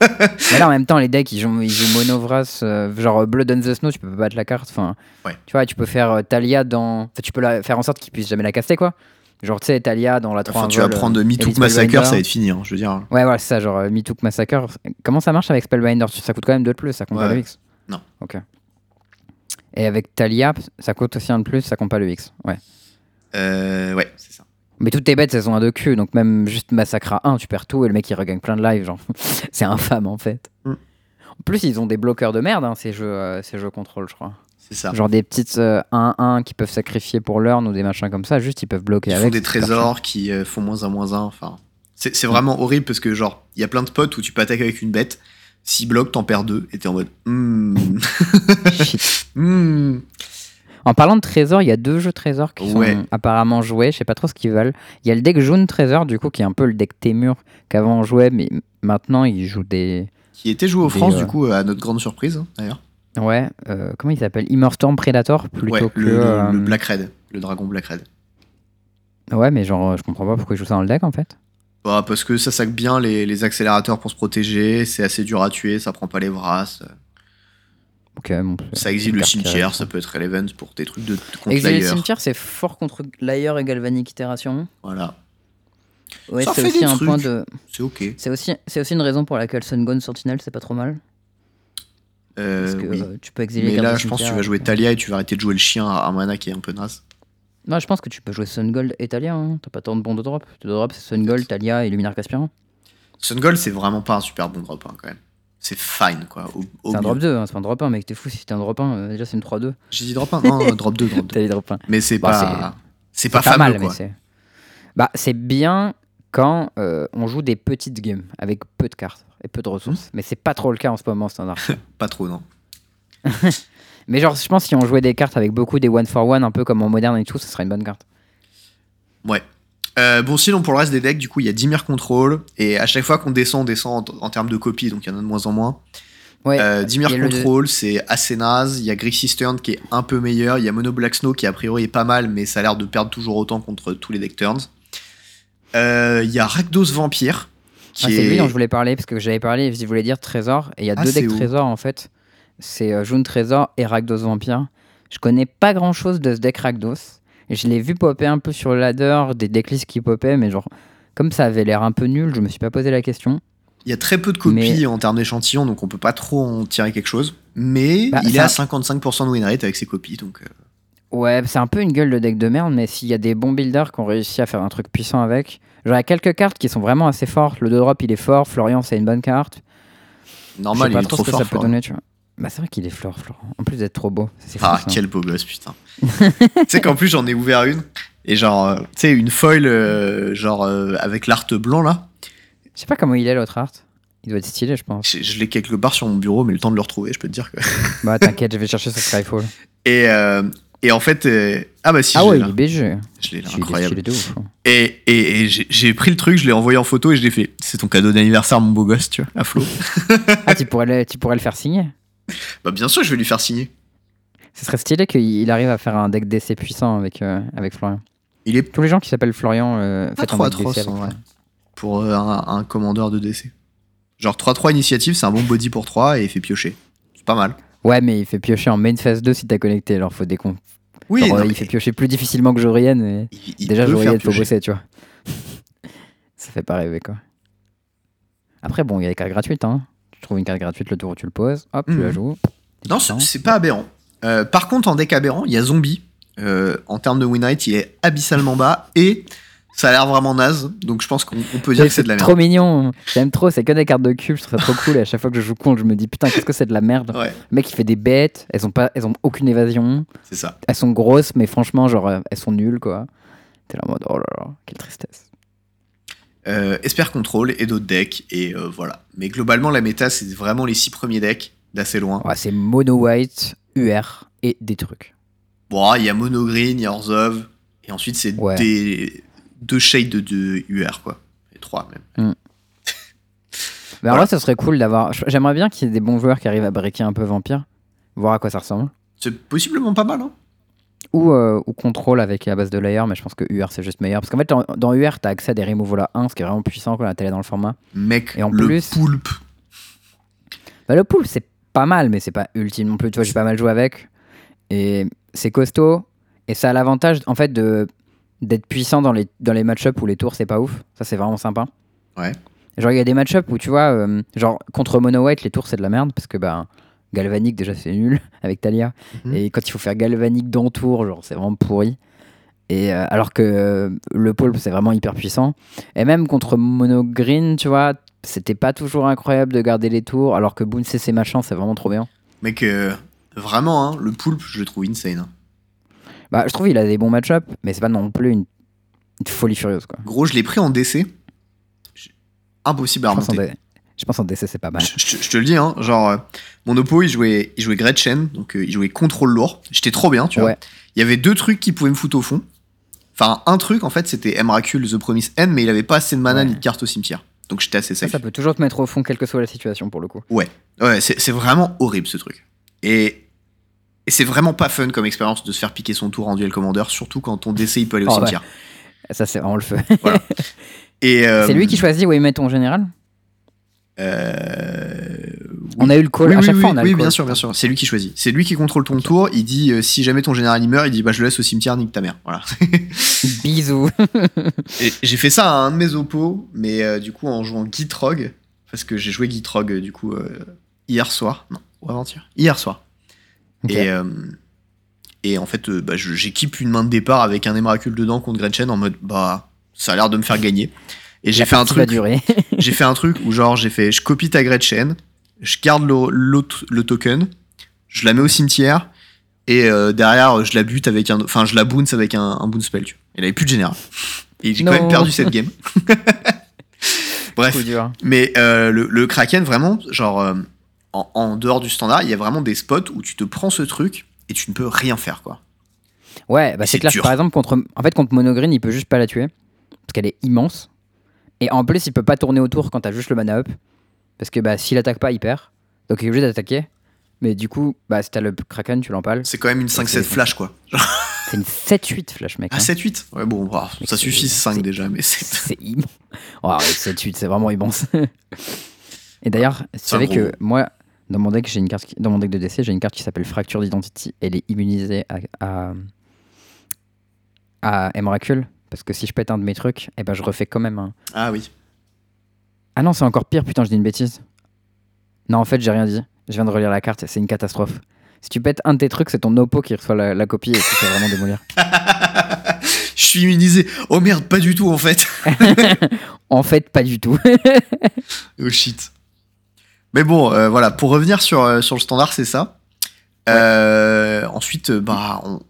*laughs* Mais là, en même temps, les decks, ils jouent, ils jouent Monovras, euh, genre Blood on the Snow, tu peux pas battre la carte. Enfin, Ouais. tu vois, tu peux faire euh, Talia dans. Enfin, tu peux la, faire en sorte qu'il puisse jamais la caster, quoi. Genre, tu sais, Talia dans la 3 Enfin, tu vas prendre Mitook Elite Massacre, ça va être fini, hein, je veux dire. Ouais, voilà, c'est ça, genre euh, Massacre. Comment ça marche avec Spellbinder? Ça coûte quand même 2 de plus, ça compte pas Ouais. le X Non. Ok. Et avec Talia, ça coûte aussi un de plus, ça compte pas le X. Ouais. Euh, ouais, c'est ça. Mais toutes tes bêtes, elles ont un de cul, donc même juste Massacre à 1, tu perds tout et le mec il regagne plein de live, genre. *laughs* c'est infâme en fait. Mm. En plus, ils ont des bloqueurs de merde, hein, ces jeux, euh, ces jeux contrôle, je crois. C'est ça. Genre des petites euh, 1-1 qui peuvent sacrifier pour l'urn ou des machins comme ça, juste ils peuvent bloquer Ils avec. font des trésors qui euh, font moins 1, moins 1. Enfin, c'est c'est vraiment horrible parce que, genre, il y a plein de spots où tu peux attaquer avec une bête. S'il bloque, t'en perds deux et t'es en mode. Hmm. *laughs* Hmm. En parlant de trésors, il y a deux jeux trésors qui Ouais. sont apparemment joués. Je sais pas trop ce qu'ils veulent. Il y a le deck jaune trésor, du coup, qui est un peu le deck Témur qu'avant on jouait, mais maintenant il joue des. Qui était joué aux France, euh, du coup, à notre grande surprise, hein, d'ailleurs. Ouais, euh, comment il s'appelle? Immortorm Predator plutôt Ouais, que. le, le- euh, le Black Red, le dragon Black Red. Ouais, mais genre, je comprends pas pourquoi ils jouent ça dans le deck en fait. Bah, parce que ça sac bien les, les accélérateurs pour se protéger, c'est assez dur à tuer, ça prend pas les bras, Ok, bon, ça exile le cimetière, ça peut être relevant pour des trucs de, de contre Exiler le l'ailleurs. cimetière, c'est fort contre Layer et Galvanic Itération. Voilà, Ouais, Ça c'est fait aussi des un trucs. point de. c'est ok. C'est aussi, c'est aussi une raison pour laquelle Sun Gone Sentinel, c'est pas trop mal. Euh, Parce que oui. euh, tu peux exiler Mais là, je pense que tu vas jouer avec- Talia et tu vas arrêter de jouer le chien à un mana qui est un peu naze. Non, je pense que tu peux jouer Sun Gold et Talia. Hein. T'as pas tant de bons de drop. De drop, c'est Sun Gold, Talia et Luminaire Caspiran. Sun Gold, c'est vraiment pas un super bon drop hein, quand même. C'est fine quoi. C'est un drop 2, hein, c'est pas un drop 1, mec. T'es fou si c'était un drop 1. euh, déjà, c'est une 3-2. J'ai dit drop 1 Non, non, drop 2, drop *laughs* 2. T'as dit drop 1. Mais c'est Bah, pas. C'est pas C'est pas fameux mal, quoi. mais c'est. Bah, c'est bien quand euh, on joue des petites games avec peu de cartes et peu de Mmh. ressources. Mais c'est pas trop le cas en ce moment, standard. *laughs* Pas trop, non. *laughs* mais genre, je pense si on jouait des cartes avec beaucoup des one for one, un peu comme en moderne et tout, ce serait une bonne carte. Ouais. Euh, bon, sinon, pour le reste des decks, du coup, il y a Dimir Control. Et à chaque fois qu'on descend, on descend en, en termes de copies, donc il y en a de moins en moins. Ouais. Euh, Control, c'est assez naze. Il y a Grixis Turn qui est un peu meilleur. Il y a Mono Black Snow qui, a priori, est pas mal, mais ça a l'air de perdre toujours autant contre tous les deck turns. Euh, Il y a Rakdos Vampire. Qui Ah, c'est est... lui dont je voulais parler, parce que j'avais parlé, je voulais dire trésor, et il y a Ah, deux decks où? Trésors en fait. C'est euh, Jaune Trésor et Rakdos Vampire. Je connais pas grand chose de ce deck Rakdos. Je l'ai vu popper un peu sur le ladder, des decklists qui poppaient, mais genre, comme ça avait l'air un peu nul, je me suis pas posé la question. Il y a très peu de copies Mais- en termes d'échantillons, donc on peut pas trop en tirer quelque chose. Mais Bah, il est à 55% de win rate avec ses copies, donc euh, Ouais, c'est un peu une gueule de deck de merde, mais s'il y a des bons builders qui ont réussi à faire un truc puissant avec, genre il y a quelques cartes qui sont vraiment assez fortes. Le 2 drop il est fort, Florian c'est une bonne carte. normal, je sais pas il est trop trop ce que fort. ça peut donner, tu vois. Bah c'est vrai qu'il est fort, Florian. En plus d'être trop beau. Fou, Ah, quel beau gosse, putain. tu sais qu'en plus, j'en ai ouvert une. Et genre, euh, tu sais, une foil, euh, genre, euh, avec l'art blanc, là. Je sais pas comment il est l'autre art. Il doit être stylé, je pense. Je, je l'ai quelque part sur mon bureau, mais le temps de le retrouver, je peux te dire que. *laughs* Bah t'inquiète, je vais chercher sur Skyfall. Et, euh, et en fait. Ah, bah si, ah je ouais, il est BG. Je l'ai là, est incroyable. de ouf. hein. Et, et, et j'ai- j'ai pris le truc, je l'ai envoyé en photo et je l'ai fait. C'est ton cadeau d'anniversaire, mon beau gosse, tu vois, à Flo. Ah, tu pourrais, le, tu pourrais le faire signer Bah, bien sûr, je vais lui faire signer. Ce serait stylé qu'il arrive à faire un deck DC puissant avec, euh, avec Florian. Il est Tous les gens qui s'appellent Florian euh, pas faites un 3 deck 3 DC avec moi. pour euh, un, un commandeur de DC. Genre 3-3 initiative, c'est un bon body pour 3 et il fait piocher. C'est pas mal. Ouais, mais il fait piocher en main phase 2 si t'as connecté, alors faut décon. Oui, Genre, non, il mais fait piocher plus difficilement que Jorian. Et... il- il Déjà, Jorian, faut bosser, tu vois. *laughs* Ça fait pas rêver, quoi. Après, bon, il y a des cartes gratuites, hein. Tu trouves une carte gratuite le tour où tu le poses, hop, tu Mhm. la joues. Non, c'est pas aberrant. Euh, par contre, en deck aberrant, il y a Zombie. Euh, en termes de win rate, il est abyssalement bas et ça a l'air vraiment naze. Donc je pense qu'on on peut dire que c'est de la trop merde. mignon. J'aime trop, c'est que des cartes de cube, je trouve ça trop cool. Et à chaque fois que je joue contre, je me dis putain, qu'est-ce que c'est de la merde? Ouais, Le mec, il fait des bêtes, elles ont, pas, elles ont aucune évasion. c'est ça. Elles sont grosses, mais franchement, genre, euh, elles sont nulles, quoi. T'es là en mode, oh là là, quelle tristesse. Euh, Esper Control et d'autres decks et euh, voilà. Mais globalement, la méta, c'est vraiment les six premiers decks d'assez loin. Ouais, c'est mono white, UR et des trucs. Bon, il y a Mono Green, il y a Orzhov et ensuite c'est Ouais. des deux shades de, de UR quoi. Et trois même. *laughs* Mais en Voilà. vrai, ça serait cool d'avoir. J'aimerais bien qu'il y ait des bons joueurs qui arrivent à breaker un peu Vampire, voir à quoi ça ressemble. C'est possiblement pas mal. Hein. Ou, euh, ou contrôle avec la base de layer, mais je pense que UR c'est juste meilleur. Parce qu'en fait, dans, dans UR, t'as accès à des removals à 1, ce qui est vraiment puissant quand la télé dans le format. Mec, Et en le plus- poulpe. Bah, le pool, c'est pas mal, mais c'est pas ultime non plus. Tu vois, j'ai pas mal joué avec. Et c'est costaud. Et ça a l'avantage, en fait, de d'être puissant dans les, dans les match-up où les tours, c'est pas ouf. Ça, c'est vraiment sympa. Ouais. Genre, il y a des match-up où, tu vois, euh, genre, contre Mono White, les tours, c'est de la merde. Parce que, bah, Galvanic, déjà, c'est nul *laughs* avec Talia. Mhm. Et quand il faut faire Galvanic dans tour, genre, c'est vraiment pourri. Et euh, alors que euh, le pôle, c'est vraiment hyper puissant. Et même contre Mono Green, tu vois, c'était pas toujours incroyable de garder les tours. Alors que Boon CC machin, c'est vraiment trop bien. Mec, euh, vraiment, hein, le poulpe, je le trouve insane. hein. Bah, je trouve qu'il a des bons match-up, mais c'est pas non plus une, une folie furieuse, quoi. Gros, je l'ai pris en DC. Impossible à remonter. Je pense en DC, c'est pas mal. Je, je- je te le dis, hein, genre, euh, mon oppo, il jouait, il jouait Gretchen, donc euh, il jouait contrôle lourd. J'étais trop bien, tu vois. Ouais. Il y avait deux trucs qui pouvaient me foutre au fond. Enfin, un truc, en fait, c'était Emrakul, The Promise End, mais il avait pas assez de mana Ouais. ni de cartes au cimetière. Donc j'étais assez safe. ça peut toujours te mettre au fond, quelle que soit la situation, pour le coup. Ouais, c'est c'est vraiment horrible ce truc. Et, et c'est vraiment pas fun comme expérience de se faire piquer son tour en duel commander, surtout quand ton DC il peut aller au Oh, ouais. cimetière. Ça, c'est vraiment le feu. *laughs* Et, euh, c'est lui qui choisit où il met ton général? Euh, On a eu le call. Oui, à chaque oui, fois, on a oui, le call. bien sûr, bien sûr. C'est lui qui choisit. C'est lui qui contrôle ton tour. Il dit euh, si jamais ton général il meurt, il dit bah je le laisse au cimetière, nique ta mère. Voilà. *laughs* Bisous. J'ai fait ça à un de mes oppos, mais euh, du coup en jouant Gitrog, parce que j'ai joué Gitrog du coup hier soir, non, ou avant-hier, hier soir. Et, et en fait, bah, j'équipe une main de départ avec un Emrakul dedans contre Gretchen en mode bah ça a l'air de me faire gagner. Et j'ai fait un truc, *laughs* j'ai fait un truc où genre j'ai fait, je copie ta Gretchen, je garde le, l'autre- le token, je la mets au cimetière et euh, derrière je la bute avec un, enfin je la bounce avec un, un bounce spell. Tu vois. Elle avait plus de général. Et j'ai quand même perdu cette game. *laughs* Bref, mais euh, le, le Kraken vraiment, genre euh, en, en dehors du standard, il y a vraiment des spots où tu te prends ce truc et tu ne peux rien faire quoi. Ouais, bah c'est clair. dur. Par exemple, contre, en fait, contre Monogreen, il peut juste pas la tuer. Parce qu'elle est immense. Et en plus, il peut pas tourner autour quand t'as juste le mana up. Parce que bah, s'il attaque pas, il perd. Donc il est obligé d'attaquer. Mais du coup, bah, si t'as le Kraken, tu l'empales. C'est quand même une 5-7 c'est- flash quoi. *laughs* C'est une 7-8 flash, mec. Ah hein. 7-8 Ouais bon, bah, ça suffit 5 c'est- déjà, mais c'est... *laughs* C'est immense. Oh, ouais, 7-8, c'est vraiment immense. *laughs* Et d'ailleurs, tu C'est un savais gros que moi, dans mon deck, j'ai une carte qui- dans mon deck de DC, j'ai une carte qui s'appelle Fracture d'Identity. Elle est immunisée à, à, à Emrakul. Parce que si je pète un de mes trucs, eh ben, je refais quand même un. Ah oui. Ah non, c'est encore pire, putain, je dis une bêtise. Non, en fait, j'ai rien dit. Je viens de relire la carte, c'est une catastrophe. Si tu pètes un de tes trucs, c'est ton oppo qui reçoit la, la copie et qui fait vraiment démolir. *laughs* Je suis immunisé. Oh merde, pas du tout en fait. *laughs* En fait, pas du tout. *laughs* Oh shit. Mais bon, euh, voilà, pour revenir sur, euh, sur le standard, c'est ça. Euh, ensuite, bah, on,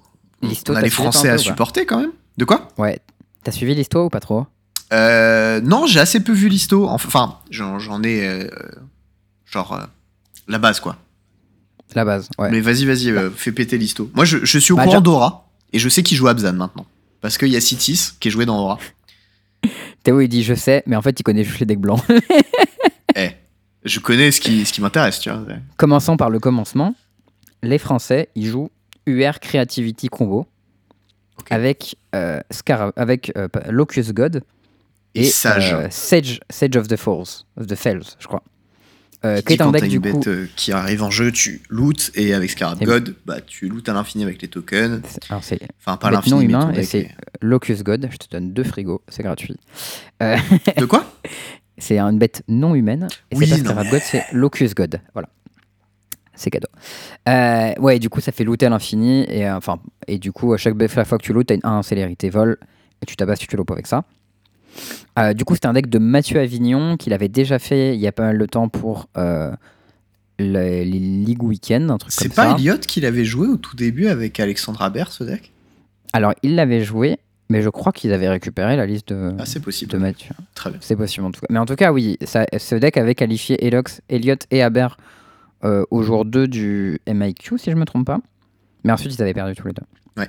on- a les Français peu à supporter quand même. De quoi? Ouais. T'as suivi l'histoire ou pas trop? Euh, Non, j'ai assez peu vu l'histo. Enfin, j'en ai. euh, genre. euh, la base, quoi. La base, ouais. Mais vas-y, vas-y, euh, fais péter l'histo. Moi, je, je suis au Bah, courant d'Aura. Et je sais qu'il joue Abzan maintenant. Parce qu'il y a Citis qui est joué dans Aura. *laughs* Théo il dit je sais, mais en fait il connaît juste les decks blancs. *laughs* Eh. Je connais ce qui, ce qui m'intéresse, tu vois. Commençons par le commencement. Les Français, ils jouent UR Creativity Combo Avec, euh, Scar- avec euh, Locust God Et Sage. euh, Sage, Sage of the Falls, of the Fells, je crois. Euh, Qui quand deck t'as du une coup. bête euh, qui arrive en jeu, tu lootes et avec Scarab God, bah, tu lootes à l'infini avec les tokens. Alors Enfin, pas l'infini, non humain et c'est est- Locust God. Je te donne deux frigos, c'est gratuit. De quoi? *laughs* C'est une bête non humaine. Et Oui, c'est pas Scarab mais- God, c'est Locust God. Voilà. C'est cadeau. Euh, ouais, du coup, ça fait looter à l'infini. Et, euh, enfin, et du coup, à chaque la fois que tu lootes, t'as une 1 célérité vol. Et tu tabasses, tu te loupes avec ça. Euh, du coup, c'était un deck de Mathieu Avignon qu'il avait déjà fait il y a pas mal de temps pour les, les League Weekend, un truc C'est pas. Elliot qui l'avait joué au tout début avec Alexandra Baird, ce deck? Alors, il l'avait joué, mais je crois qu'ils avaient récupéré la liste de, Ah, c'est possible. de Mathieu. Très bien. C'est possible en tout cas. Mais en tout cas, oui, ça, ce deck avait qualifié Elox, Elliot et Aber euh, au jour 2 du MIQ, si je me trompe pas. Mais ensuite, ils avaient perdu tous les deux. Ouais.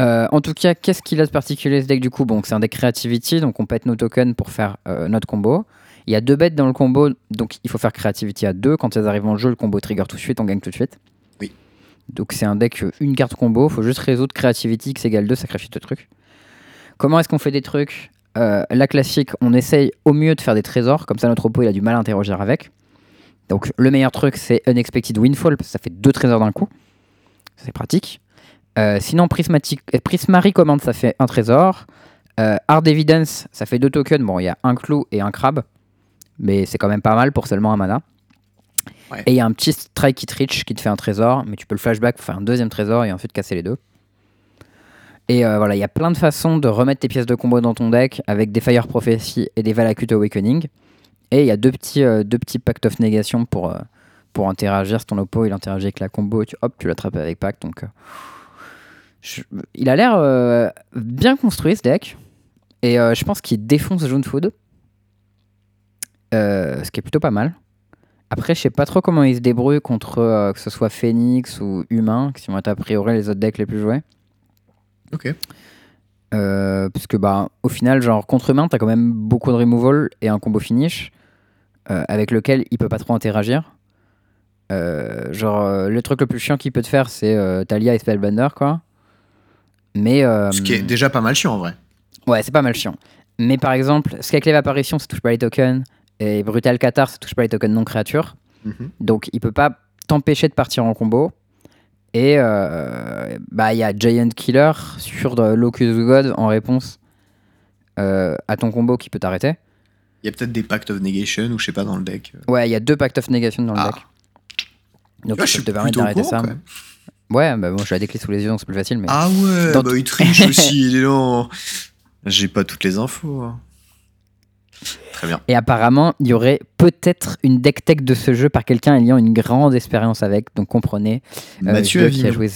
Euh, en tout cas, qu'est-ce qu'il a de particulier ce deck du coup? Bon, c'est un deck Creativity, donc on pète nos tokens pour faire euh, notre combo. Il y a deux bêtes dans le combo, donc il faut faire Creativity à deux. Quand elles arrivent en jeu, le combo trigger tout de suite, on gagne tout de suite. Oui. Donc c'est un deck, une carte combo, faut juste résoudre Creativity x égale 2, sacrifie deux trucs. Comment est-ce qu'on fait des trucs? Euh, La classique, on essaye au mieux de faire des trésors, comme ça notre oppo il a du mal à interagir avec. Donc le meilleur truc c'est Unexpected Windfall, parce que ça fait deux trésors d'un coup. C'est pratique. Euh, sinon Prismatic, euh, Prismary Command ça fait un trésor. Euh, Hard Evidence ça fait deux tokens. Bon, il y a un clou et un crabe, mais c'est quand même pas mal pour seulement un mana. Ouais. Et il y a un petit Strike It Reach qui te fait un trésor, mais tu peux le flashback pour faire un deuxième trésor et ensuite casser les deux. Et euh, voilà, il y a plein de façons de remettre tes pièces de combo dans ton deck avec des Fire Prophecy et des Valakut Awakening. Et il y a deux petits, euh, deux petits Pact of Negation pour, euh, pour interagir. Si ton oppo il interagit avec la combo, tu, hop, tu l'attrapes avec Pact. Donc, euh, je- il a l'air euh, bien construit ce deck. Et je pense qu'il défonce June Food. Ce qui est plutôt pas mal. Après, je sais pas trop comment il se débrouille contre que ce soit Phoenix ou Humain, qui vont être a priori les autres decks les plus joués. Ok. Euh, parce que bah au final genre contre humain t'as quand même beaucoup de removal et un combo finish euh, avec lequel il peut pas trop interagir Euh, genre euh, le truc le plus chiant qu'il peut te faire c'est Talia et Spellbender quoi mais Ce qui est déjà pas mal chiant en vrai. ouais c'est pas mal chiant mais par exemple Skyclave Apparition ça touche pas les tokens et Brutal Qatar ça touche pas les tokens non créatures Mhm. donc il peut pas t'empêcher de partir en combo. Et euh, bah il y a Giant Killer sur Locus God en réponse euh, à ton combo qui peut t'arrêter. Il y a peut-être des Pact of Negation ou je sais pas dans le deck. Ouais, il y a deux Pact of Negation dans le Ah. deck. Donc je suis peuvent te au d'arrêter ça. quand même. Ouais, bah bon, j'ai la déclé sous les yeux donc c'est plus facile. Mais... Ah ouais, Dans bah il triche *laughs* aussi, il est long. J'ai pas toutes les infos. hein. Très bien. Et apparemment, il y aurait peut-être une deck tech de ce jeu par quelqu'un ayant une grande expérience avec. Donc comprenez. euh, Mathieu JE qui a joué.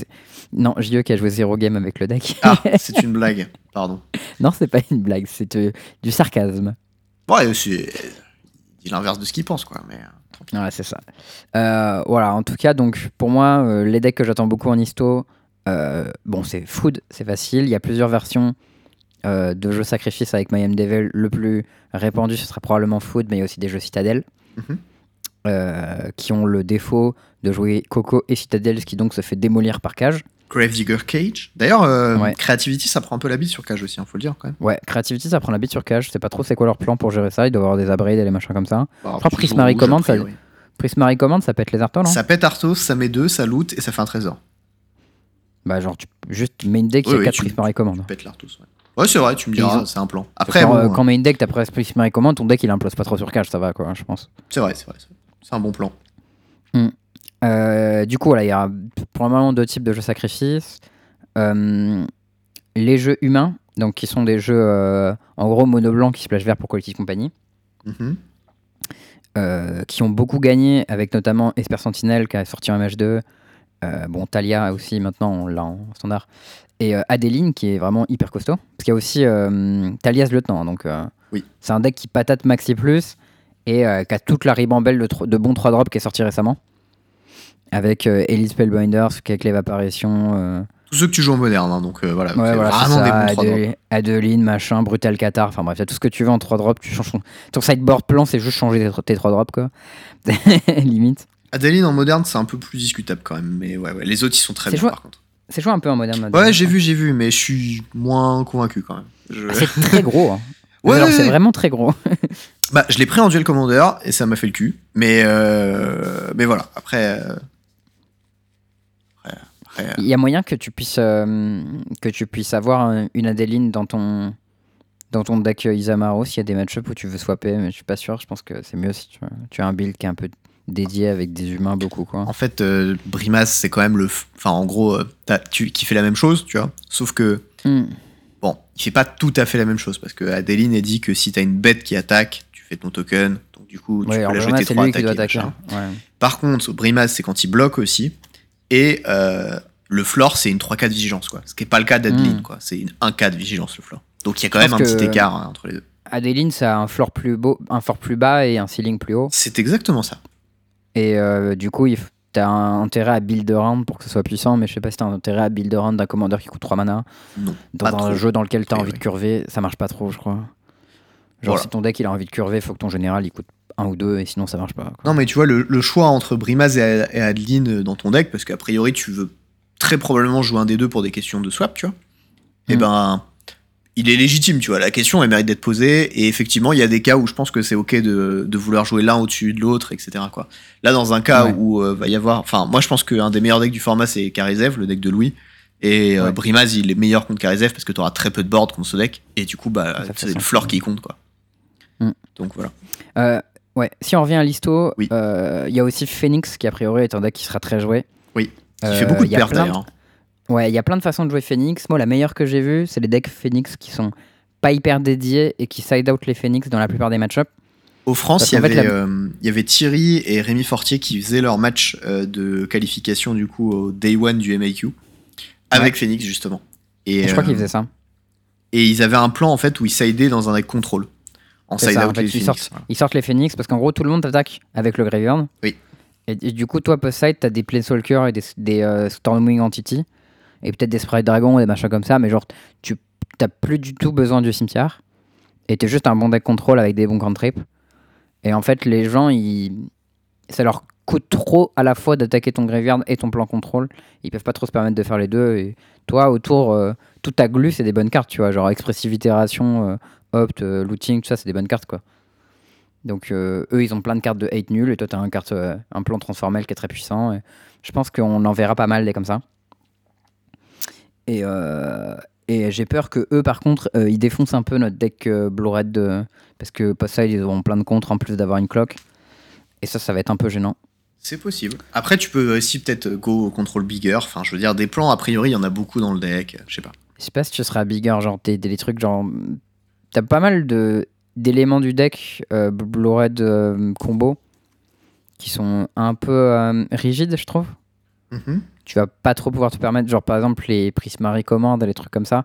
Non, JE qui a joué zéro game avec le deck. Ah, *laughs* c'est une blague. Pardon. non, c'est pas une blague, c'est euh, du sarcasme. Ouais, c'est il dit l'inverse de ce qu'il pense, quoi. Mais euh. Ouais, c'est ça. Euh, voilà, en tout cas, donc pour moi, euh, les decks que j'attends beaucoup en histo, euh, bon, c'est Food, c'est facile. Il y a plusieurs versions de jeux sacrifice avec My M Devil. Le plus répandu, ce sera probablement Food, mais il y a aussi des jeux Citadel Mhm. qui ont le défaut de jouer Coco et Citadel, ce qui donc se fait démolir par cage. Gravedigger Cage. D'ailleurs, euh, Ouais. Creativity, ça prend un peu la bite sur Cage aussi, hein, faut le dire quand même. Ouais, Creativity, ça prend la bite sur cage. Je sais pas trop c'est quoi leur plan pour gérer ça. Il doit avoir des upgrades et des machins comme ça. Bah, crois toujours Prismary rouge, a Command, ça- priori. Prismary Command, ça pète les artos, non Ça pète Arthos, ça met deux, ça loot et ça fait un trésor. Bah, genre, tu juste main deck, il y a oui, 4 tu- Prismary Command. Tu pètes l'Arthos, ouais. Ouais, c'est vrai, tu me diras, c'est un plan. Après, Genre, bon, euh, quand main deck, t'as presque Prismary Command, ton deck il implose pas trop sur cage, ça va quoi, je pense. c'est vrai, c'est vrai. c'est vrai. C'est un bon plan. Euh, du coup, voilà, il y a pour le moment deux types de jeux sacrifices. Euh, les jeux humains, donc qui sont des jeux euh, en gros mono blanc qui splash vert pour Collective Company, Mhm. qui ont beaucoup gagné avec notamment Esper Sentinel qui a sorti en MH2. Euh, bon, Talia aussi, maintenant on l'a en standard. Et Adeline qui est vraiment hyper costaud. Parce qu'il y a aussi Talia's Lieutenant, donc Oui. c'est un deck qui patate Maxi Plus et qui a toute la ribambelle de, de bons 3 drops qui est sorti récemment. Avec euh, Elite Spellbinder, Skyclave Apparition, euh, Tous ceux que tu joues en moderne, hein, donc euh, voilà. Ouais, voilà, vraiment des ça, bons 3 drops. Ade- Adeline, machin, Brutal Qatar, enfin bref, tout ce que tu veux en 3 drops, tu changes ton, ton sideboard plan, c'est juste changer tes, tes 3 drops, quoi. *laughs* Limite. Adeline en moderne, c'est un peu plus discutable quand même, mais ouais, ouais. Les autres, ils sont très bien joué- par contre. C'est joué un peu en moderne. mode. Ouais, j'ai vu, j'ai vu, mais je suis moins convaincu quand même. Je- Ah, C'est très gros. Hein. *laughs* Ouais, c'est vraiment très gros. Bah, je l'ai pris en duel commander et ça m'a fait le cul. Mais, euh, mais voilà, après. euh, Après. Il y a moyen que tu puisses, euh, que tu puisses avoir un- une Adeline dans ton, dans ton deck euh, Isamaru s'il y a des match-up où tu veux swapper, mais je suis pas sûr. Je pense que c'est mieux si tu, tu as un build qui est un peu dédié avec des humains beaucoup. Quoi. En fait, euh, Brimas, c'est quand même le. Enfin, en gros, euh, tu, qui fait la même chose, tu vois. Sauf que, Hmm. bon, il fait pas tout à fait la même chose parce que Adeline est dit que si t'as une bête qui attaque, tu fais ton token. Donc, du coup, tu Ouais, peux la jeter c'est trois lui qui doit attaques et attaquer. machin. Ouais. Par contre, Brimas, c'est quand il bloque aussi. Et euh, le floor, c'est une 3K de vigilance, quoi. Ce qui n'est pas le cas d'Adeline, Mm. quoi. C'est une 1K de vigilance, le floor. Donc il y a quand même un petit que- écart hein, entre les deux. Adeline, ça a un floor plus beau, un floor plus bas et un ceiling plus haut. C'est exactement ça. Et euh, du coup, il f- t'as un intérêt à build around pour que ce soit puissant, mais je sais pas si t'as un intérêt à build around d'un commandeur qui coûte 3 mana. Non. Dans un trop. jeu dans lequel t'as envie de curver, ça marche pas trop, je crois. Genre, Voilà. si ton deck il a envie de curver, faut que ton général il coûte un ou deux, et sinon ça marche pas. quoi. Non, mais tu vois, le, le choix entre Brimaz et, et Adeline euh, dans ton deck, parce qu'a priori, tu veux très probablement jouer un des deux pour des questions de swap, tu vois. Et Mm. ben, il est légitime, tu vois. La question, elle mérite d'être posée. Et effectivement, il y a des cas où je pense que c'est OK de, de vouloir jouer l'un au-dessus de l'autre, etc. Quoi. Là, dans un cas Ouais. où euh, va y avoir. Enfin, moi, je pense qu'un des meilleurs decks du format, c'est Karizev, le deck de Louis. Et euh. Brimaz, il est meilleur contre Karizev parce que tu auras très peu de board contre ce deck. Et du coup, bah, c'est le floor qui compte, quoi. Mm. Donc voilà. Euh, ouais, si on revient à l'histo, Oui. euh, il y a aussi Phoenix qui a priori est un deck qui sera très joué. Oui. Euh, fait beaucoup de il pertes de- d'ailleurs. hein. Ouais, il y a plein de façons de jouer Phoenix. Moi, la meilleure que j'ai vue, c'est les decks Phoenix qui sont pas hyper dédiés et qui side out les Phoenix dans la plupart des match Au France, il y, avait, la- euh, il y avait Thierry et Rémi Fortier qui faisaient leur match euh, de qualification du coup au Day One du MAQ avec Phoenix justement. Et, Je crois euh, qu'ils faisaient ça. et ils avaient un plan en fait où ils sidaient dans un deck control. En side ça, out en fait, les ils Phoenix. sortent, voilà. ils sortent les Phoenix parce qu'en gros, tout le monde t'attaque avec le Graveyard. Oui. Et, du coup, toi, post-side, t'as des Planeswalkers et des, euh, Stormwing Entity. Et peut-être des Sprite Dragon et des machins comme ça. Mais genre, tu t'as plus du tout besoin du cimetière. Et t'es juste un bon deck control avec des bons cantrips. Et en fait, les gens, ils... ça leur coûte trop à la fois d'attaquer ton Graveyard et ton plan contrôle. Ils peuvent pas trop se permettre de faire les deux. Et toi, autour, euh, toute ta glu, c'est des bonnes cartes, tu vois. Genre Expressivité Ration, euh, Opt, euh, Looting, tout ça, c'est des bonnes cartes, quoi. Donc, euh, eux, ils ont plein de cartes de hate nul. Et toi, t'as un, carte, euh, un plan transformel qui est très puissant. Et je pense qu'on en verra pas mal des comme ça. Et, euh, et j'ai peur que eux, par contre, ils défoncent un peu notre deck Blue Red. de- parce que post-side, ils auront plein de contres en plus d'avoir une cloque. Et ça, ça va être un peu gênant. C'est possible. Après, tu peux aussi peut-être go control bigger. Enfin, je veux dire, des plans, a priori, il y en a beaucoup dans le deck. Je sais pas. Je sais pas si tu seras bigger, genre des, des trucs genre. T'as pas mal de d'éléments du deck euh, Blue Red euh, combo qui sont un peu euh, rigides, je trouve. Mhm. Tu vas pas trop pouvoir te permettre, genre par exemple les Prismari commandes, les trucs comme ça.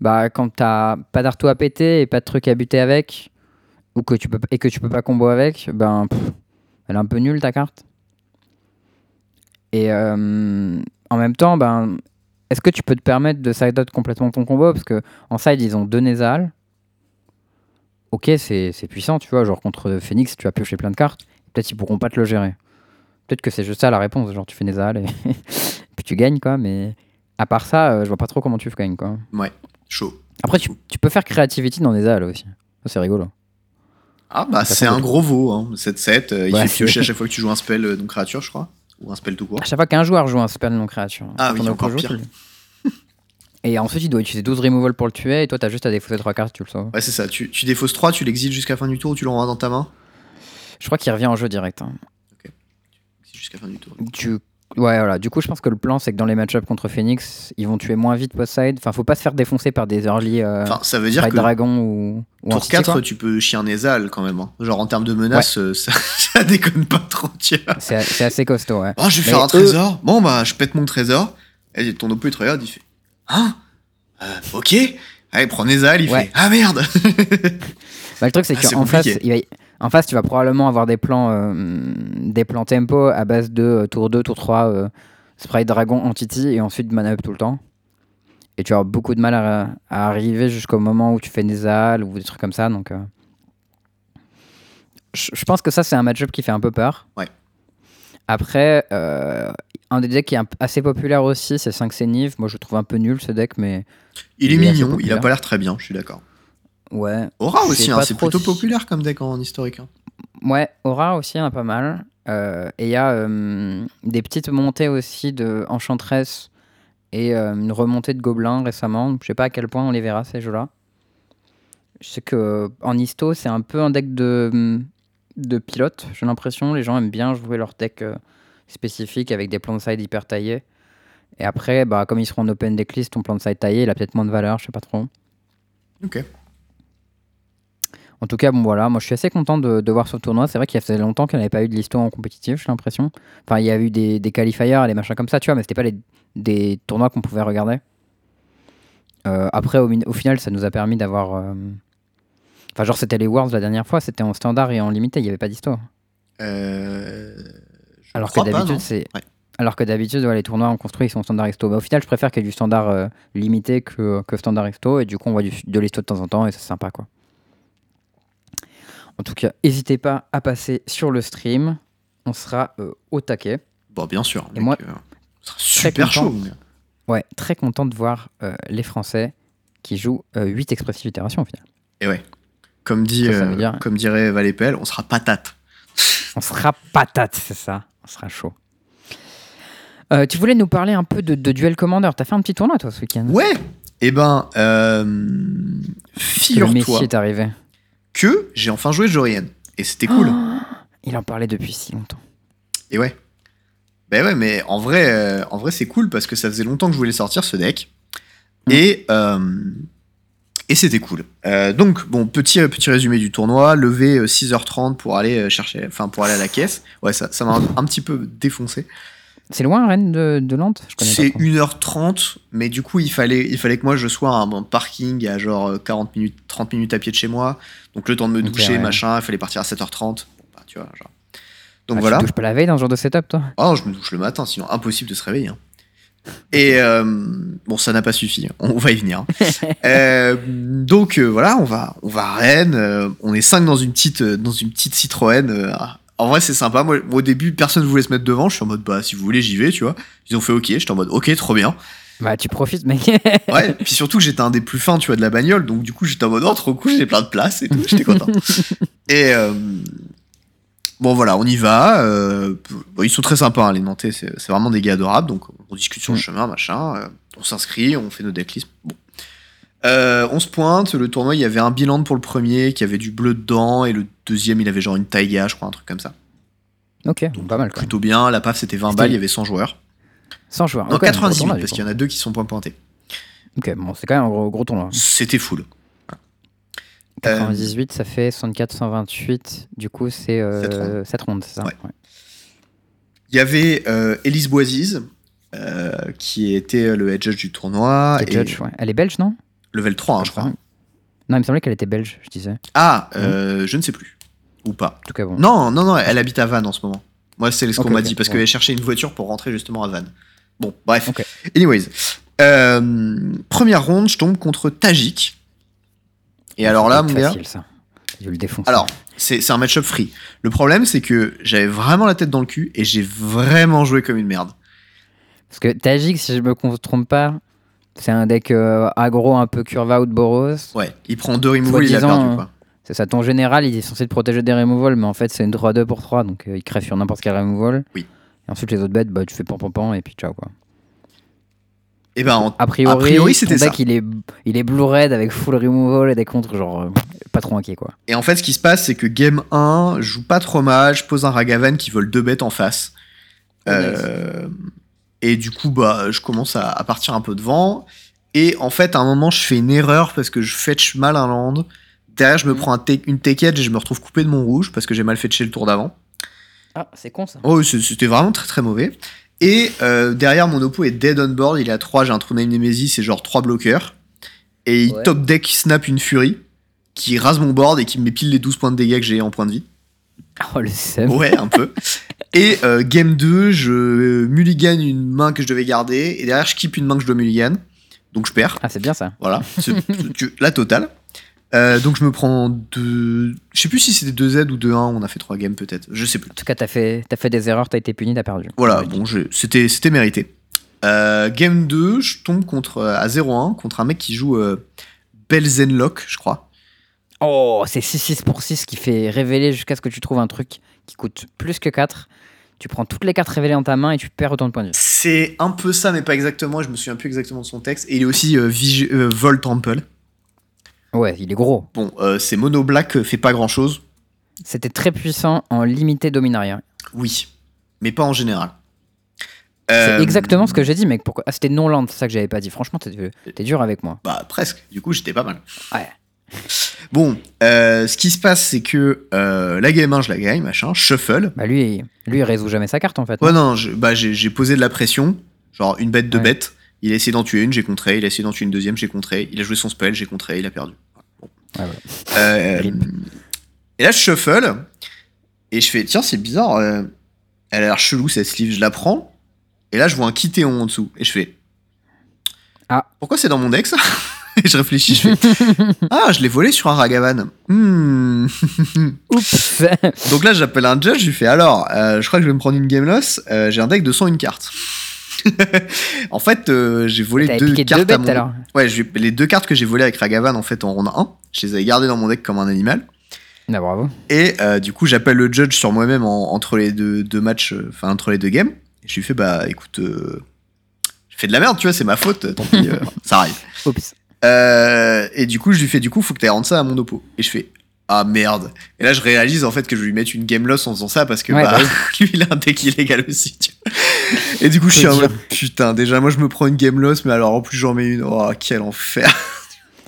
Bah quand t'as pas d'arto à péter et pas de trucs à buter avec, ou que tu peux et que tu peux pas combo avec, ben pff, elle est un peu nulle ta carte. Et euh, en même temps, ben est-ce que tu peux te permettre de side out complètement ton combo? Parce que en side, ils ont deux Nézal. Ok, c'est c'est puissant, tu vois. Genre contre Phoenix, tu vas piocher plein de cartes. Peut-être ils pourront pas te le gérer. Peut-être que c'est juste ça la réponse. Genre tu fais Nézal et *laughs* puis tu gagnes, quoi. Mais à part ça, euh, je vois pas trop comment tu gagnes, quoi. Chaud. Après, tu, tu peux faire Creativity dans Nézal aussi. C'est rigolo. Ah, bah, c'est fait un des- gros veau. Hein. 7-7. euh, il Ouais, fait c'est- piocher à *laughs* chaque fois que tu joues un spell, euh, donc créature, je crois. Ou un spell tout court. À chaque fois qu'un joueur joue un spell non créature. Ah quand oui, on encore joue, pire. Et ensuite, il doit utiliser 12 removal pour le tuer. Et toi, t'as juste à défausser 3 cartes, tu le sauves. Ouais, c'est ça. Tu, tu défausses 3, tu l'exiles jusqu'à la fin du tour ou tu le renvoies dans ta main? Je crois qu'il revient en jeu direct. hein. Jusqu'à la fin du tour. Tu... Ouais, voilà. Du coup, je pense que le plan, c'est que dans les match-ups contre Phoenix, ils vont tuer moins vite post-side. Enfin, faut pas se faire défoncer par des early euh, Enfin, ça veut dire que Dragon ou, ou tour Entity, 4, quoi. tu peux chier un Ezal quand même. hein. Genre en termes de menaces, euh, ça, *laughs* ça déconne pas trop, tu vois. C'est c'est assez costaud, ouais. Oh, je vais Mais faire un eux- trésor. Bon, bah, je pète mon trésor. Et ton oppo, il te regarde, il fait Hein Euh, Ok. Allez, prends Ezal, il Ouais. fait Ah merde *laughs* Bah, le truc, c'est Ah, qu'en face, il en face, tu vas probablement avoir des plans, euh, des plans tempo à base de euh, tour 2, tour 3, euh, Sprite Dragon, Entity et ensuite mana up tout le temps. Et tu vas avoir beaucoup de mal à, à arriver jusqu'au moment où tu fais des halles ou des trucs comme ça. Donc, je, je pense que ça, c'est un match-up qui fait un peu peur. Ouais. Après, euh, un des decks qui est assez populaire aussi, c'est 5 Niv. Moi, je le trouve un peu nul ce deck, mais Il est Il est assez mignon, il a pas l'air très bien, je suis d'accord. ouais. Aura aussi, hein, c'est plutôt si- populaire comme deck en historique. hein. Ouais, Aura aussi, il y en a pas mal. Euh, et il y a euh, des petites montées aussi de Enchantress et euh, une remontée de Gobelins récemment. Je sais pas à quel point on les verra ces jeux-là. Je sais que en histo, c'est un peu un deck de, de pilote, j'ai l'impression. Les gens aiment bien jouer leur deck euh, spécifique avec des plans de side hyper taillés. Et après, bah, comme ils seront en open decklist, ton plan de side taillé, il a peut-être moins de valeur, je sais pas trop. Ok. En tout cas, bon voilà, moi je suis assez content de, de voir ce tournoi. C'est vrai qu'il y a longtemps qu'il n'y avait pas eu de l'histoire en compétitif, j'ai l'impression. Enfin, il y a eu des, des qualifiers, des machins comme ça, tu vois, mais c'était pas les, des tournois qu'on pouvait regarder. Euh, après, au final, ça nous a permis d'avoir. euh, Enfin, genre, c'était les Worlds la dernière fois, c'était en standard et en limité, il n'y avait pas d'histoire. Euh, Alors que d'habitude, c'est. Ouais. Alors que d'habitude, ouais, les tournois en construit ils sont standard exto. Mais au final, je préfère qu'il y ait du standard euh, limité que, que standard exto. Et du coup, on voit du, de l'exto de temps en temps et c'est sympa, quoi. En tout cas, n'hésitez pas à passer sur le stream. On sera euh, au taquet. Bon, bien sûr. Et mec, moi, sera super chaud. Ouais, très content de voir les Français qui jouent 8 expressives itérations au final. Et ouais. Comme, dit, Ça, ça euh, dire- comme dirait Valépel, on sera patate. On sera patate, c'est ça. On sera chaud. Euh, tu voulais nous parler un peu de, de Duel Commander. T'as fait un petit tournoi, toi, ce week-end Ouais Eh ben, euh, Le figure-toi est arrivé. que j'ai enfin joué Jorian. Et c'était cool. *gasps* Il en parlait depuis si longtemps. Et ouais. Ben ouais, mais en vrai, euh, en vrai c'est cool parce que ça faisait longtemps que je voulais sortir ce deck. Mm. Et, et c'était cool. Euh, donc, bon, petit, petit résumé du tournoi. Levé euh, 6h30 pour aller euh, chercher, enfin, pour aller à la caisse. Ouais, ça ça m'a un, un petit peu défoncé. C'est loin, Rennes de, de Nantes? C'est pas trop. 1h30, mais du coup, il fallait, il fallait que moi je sois à un parking à genre euh, 40 minutes, 30 minutes à pied de chez moi. Donc, le temps de me doucher, ouais. machin, il fallait partir à 7h30. Bon, bah, tu vois, genre. Donc Ah, voilà. Tu touches pas la veille dans ce genre de setup, toi? Oh, je me douche le matin, sinon impossible de se réveiller. hein. Et euh, bon, ça n'a pas suffi. On va y venir. *laughs* Euh, donc euh, voilà, on va, on va à Rennes. on est cinq dans une petite, dans une petite Citroën. en vrai, c'est sympa. Moi, au début, personne ne voulait se mettre devant. Je suis en mode, bah, si vous voulez, j'y vais, tu vois. Ils ont fait OK. J'étais en mode, OK, trop bien. Bah, tu profites, mec. *laughs* Ouais. *laughs* Puis surtout que j'étais un des plus fins, tu vois, de la bagnole. Donc du coup, j'étais en mode, oh, trop cool, j'ai plein de place et tout. J'étais content. et bon, voilà, on y va. euh, bon, ils sont très sympas, hein, les Nantais. C'est c'est vraiment des gars adorables. Donc on discute sur le Mm. chemin, machin. euh, on s'inscrit, on fait nos decklists. Bon. Euh, on se pointe, le tournoi, il y avait un bilan pour le premier qui avait du bleu dedans, et le deuxième, il avait genre une taïga, je crois, un truc comme ça. ok, Donc, pas mal, quoi. Plutôt bien, la PAF c'était 20 balles, il y avait 100 joueurs. 100 joueurs. Non, Ok, un gros 98, tournoi, du parce coup. qu'il y en a deux qui sont point pointés. Ok, bon, c'est quand même un gros, gros tournoi. C'était full. 98, ça fait 64, 128. Du coup, c'est Sept rondes. euh, 7 rondes, c'est ça? Ouais. Il y avait euh, Elise Boisiz, euh, qui était le head judge du tournoi. Et judge, ouais. Elle est belge, non? Level 3, hein, je crois. Non, il me semblait qu'elle était belge, je disais. Ah, je ne sais plus. Ou pas. En tout cas, bon. Non, non, non, elle habite à Vannes en ce moment. Moi, c'est ce qu'on m'a dit, parce qu'elle cherchait une voiture pour rentrer justement à Vannes. Bon, bref. Anyways. Euh, première ronde, je tombe contre Tajik. Et alors là, mon gars. facile, ça. J'ai dû le défoncer. Alors, c'est un match-up free. Le problème, c'est que j'avais vraiment la tête dans le cul et j'ai vraiment joué comme une merde. Parce que Tajik, si je me trompe pas, c'est un deck euh, aggro un peu curve out Boros. Ouais, il prend deux removals, il a perdu quoi. C'est ça, ton général, il est censé te protéger des removals, mais en fait, c'est une 3-2 pour 3, donc euh, il crève sur n'importe quel removal. Oui. Et ensuite, les autres bêtes, bah, tu fais pan pan pan et puis ciao quoi. Et ben, en- A priori, A priori, c'était ton deck, ça. il est, il est blue red avec full removal et des contres, genre, euh, pas trop inquiet quoi. Et en fait, ce qui se passe, c'est que game 1, je joue pas trop mal, je pose un Ragavan qui vole deux bêtes en face. Oh, Euh, et du coup, bah, je commence à, à partir un peu devant. Et en fait, à un moment, je fais une erreur parce que je fetch mal un land. Derrière, je me Mhm. prends un une take edge et je me retrouve coupé de mon rouge parce que j'ai mal fetché le tour d'avant. Ah, c'est con ça. Oh, c'était vraiment très très mauvais. Et euh, derrière, mon oppo est dead on board. Il est à 3, j'ai un True Name Nemesis, c'est genre 3 bloqueurs. Et il Ouais. top deck snap une furie qui rase mon board et qui me met pile les 12 points de dégâts que j'ai en point de vie. *laughs* Oh, le seum. Ouais, un peu. *laughs* Et euh, game 2, je mulligan une main que je devais garder. Et derrière, je keep une main que je dois mulligan. Donc je perds. Ah, c'est bien ça. Voilà, c'est- la totale. Euh, donc je me prends deux. Je sais plus si c'était 2Z ou 2-1, on a fait 3 games peut-être. Je sais plus. En tout cas, t'as fait, fait des erreurs, t'as été puni, t'as perdu. Voilà, bon, c'était c'était mérité. Euh, game 2, je tombe contre, euh, à 0-1 contre un mec qui joue euh, Belzenlock, je crois. Oh, c'est 6-6 pour 6 qui fait révéler jusqu'à ce que tu trouves un truc qui coûte plus que 4. Tu prends toutes les cartes révélées en ta main et tu perds autant de points de vie. C'est un peu ça, mais pas exactement. Je me souviens plus exactement de son texte. Et il est aussi euh, Vol Temple. Ouais, il est gros. Bon, euh, c'est Mono Black, euh, fait pas grand chose. C'était très puissant en limité Dominaria. Oui, mais pas en général. C'est Euh, exactement ce que j'ai dit, mec. Pourquoi? Ah, C'était non-land, c'est ça que j'avais pas dit. Franchement, t'es t'es dur avec moi. Bah, presque. Du coup, j'étais pas mal. Ouais. Bon, euh, ce qui se passe, c'est que euh, la game 1, je la gagne, machin, shuffle. Bah lui, lui, il résout jamais sa carte en fait. Ouais, non, je- bah, j'ai j'ai posé de la pression, genre une bête, deux Ouais. bêtes. Il a essayé d'en tuer une, j'ai contré. Il a essayé d'en tuer une deuxième, j'ai contré. Il a joué son spell, j'ai contré, il a perdu. Ouais, voilà. Euh, et là, je shuffle. Et je fais, tiens, c'est bizarre. euh, elle a l'air chelou cette sleeve, je la prends. Et là, je vois un Kitéon en dessous. Et je fais. Ah. Pourquoi c'est dans mon deck ça *laughs* Et je réfléchis, je fais. *laughs* ah, je l'ai volé sur un Ragavan. Hmm. *laughs* Oups Donc là, j'appelle un judge, je lui fais alors, euh, je crois que je vais me prendre une game loss. j'ai un deck de 101 cartes. *laughs* en fait, euh, j'ai volé deux cartes deux à mon. alors. Ouais, les deux cartes que j'ai volées avec Ragavan en fait en ronde 1, je les avais gardées dans mon deck comme un animal. Ah, bravo. Et euh, du coup, j'appelle le judge sur moi-même en- entre les deux, deux matchs, euh, enfin entre les deux games. Et je lui fais bah écoute, euh, je fais de la merde, tu vois, c'est ma faute, tant pis, *laughs* ça arrive. Oups. Et du coup, je lui fais du coup, faut que tu rendre ça à mon oppo. Et je fais ah merde. Et là, je réalise en fait que je vais lui mettre une game loss en faisant ça parce que Ouais, bah, bah *laughs* lui, il a un deck illégal aussi. tu vois. Et du coup, je suis en mode putain, déjà, moi, je me prends une game loss, mais alors en plus, j'en mets une. Oh, quel enfer.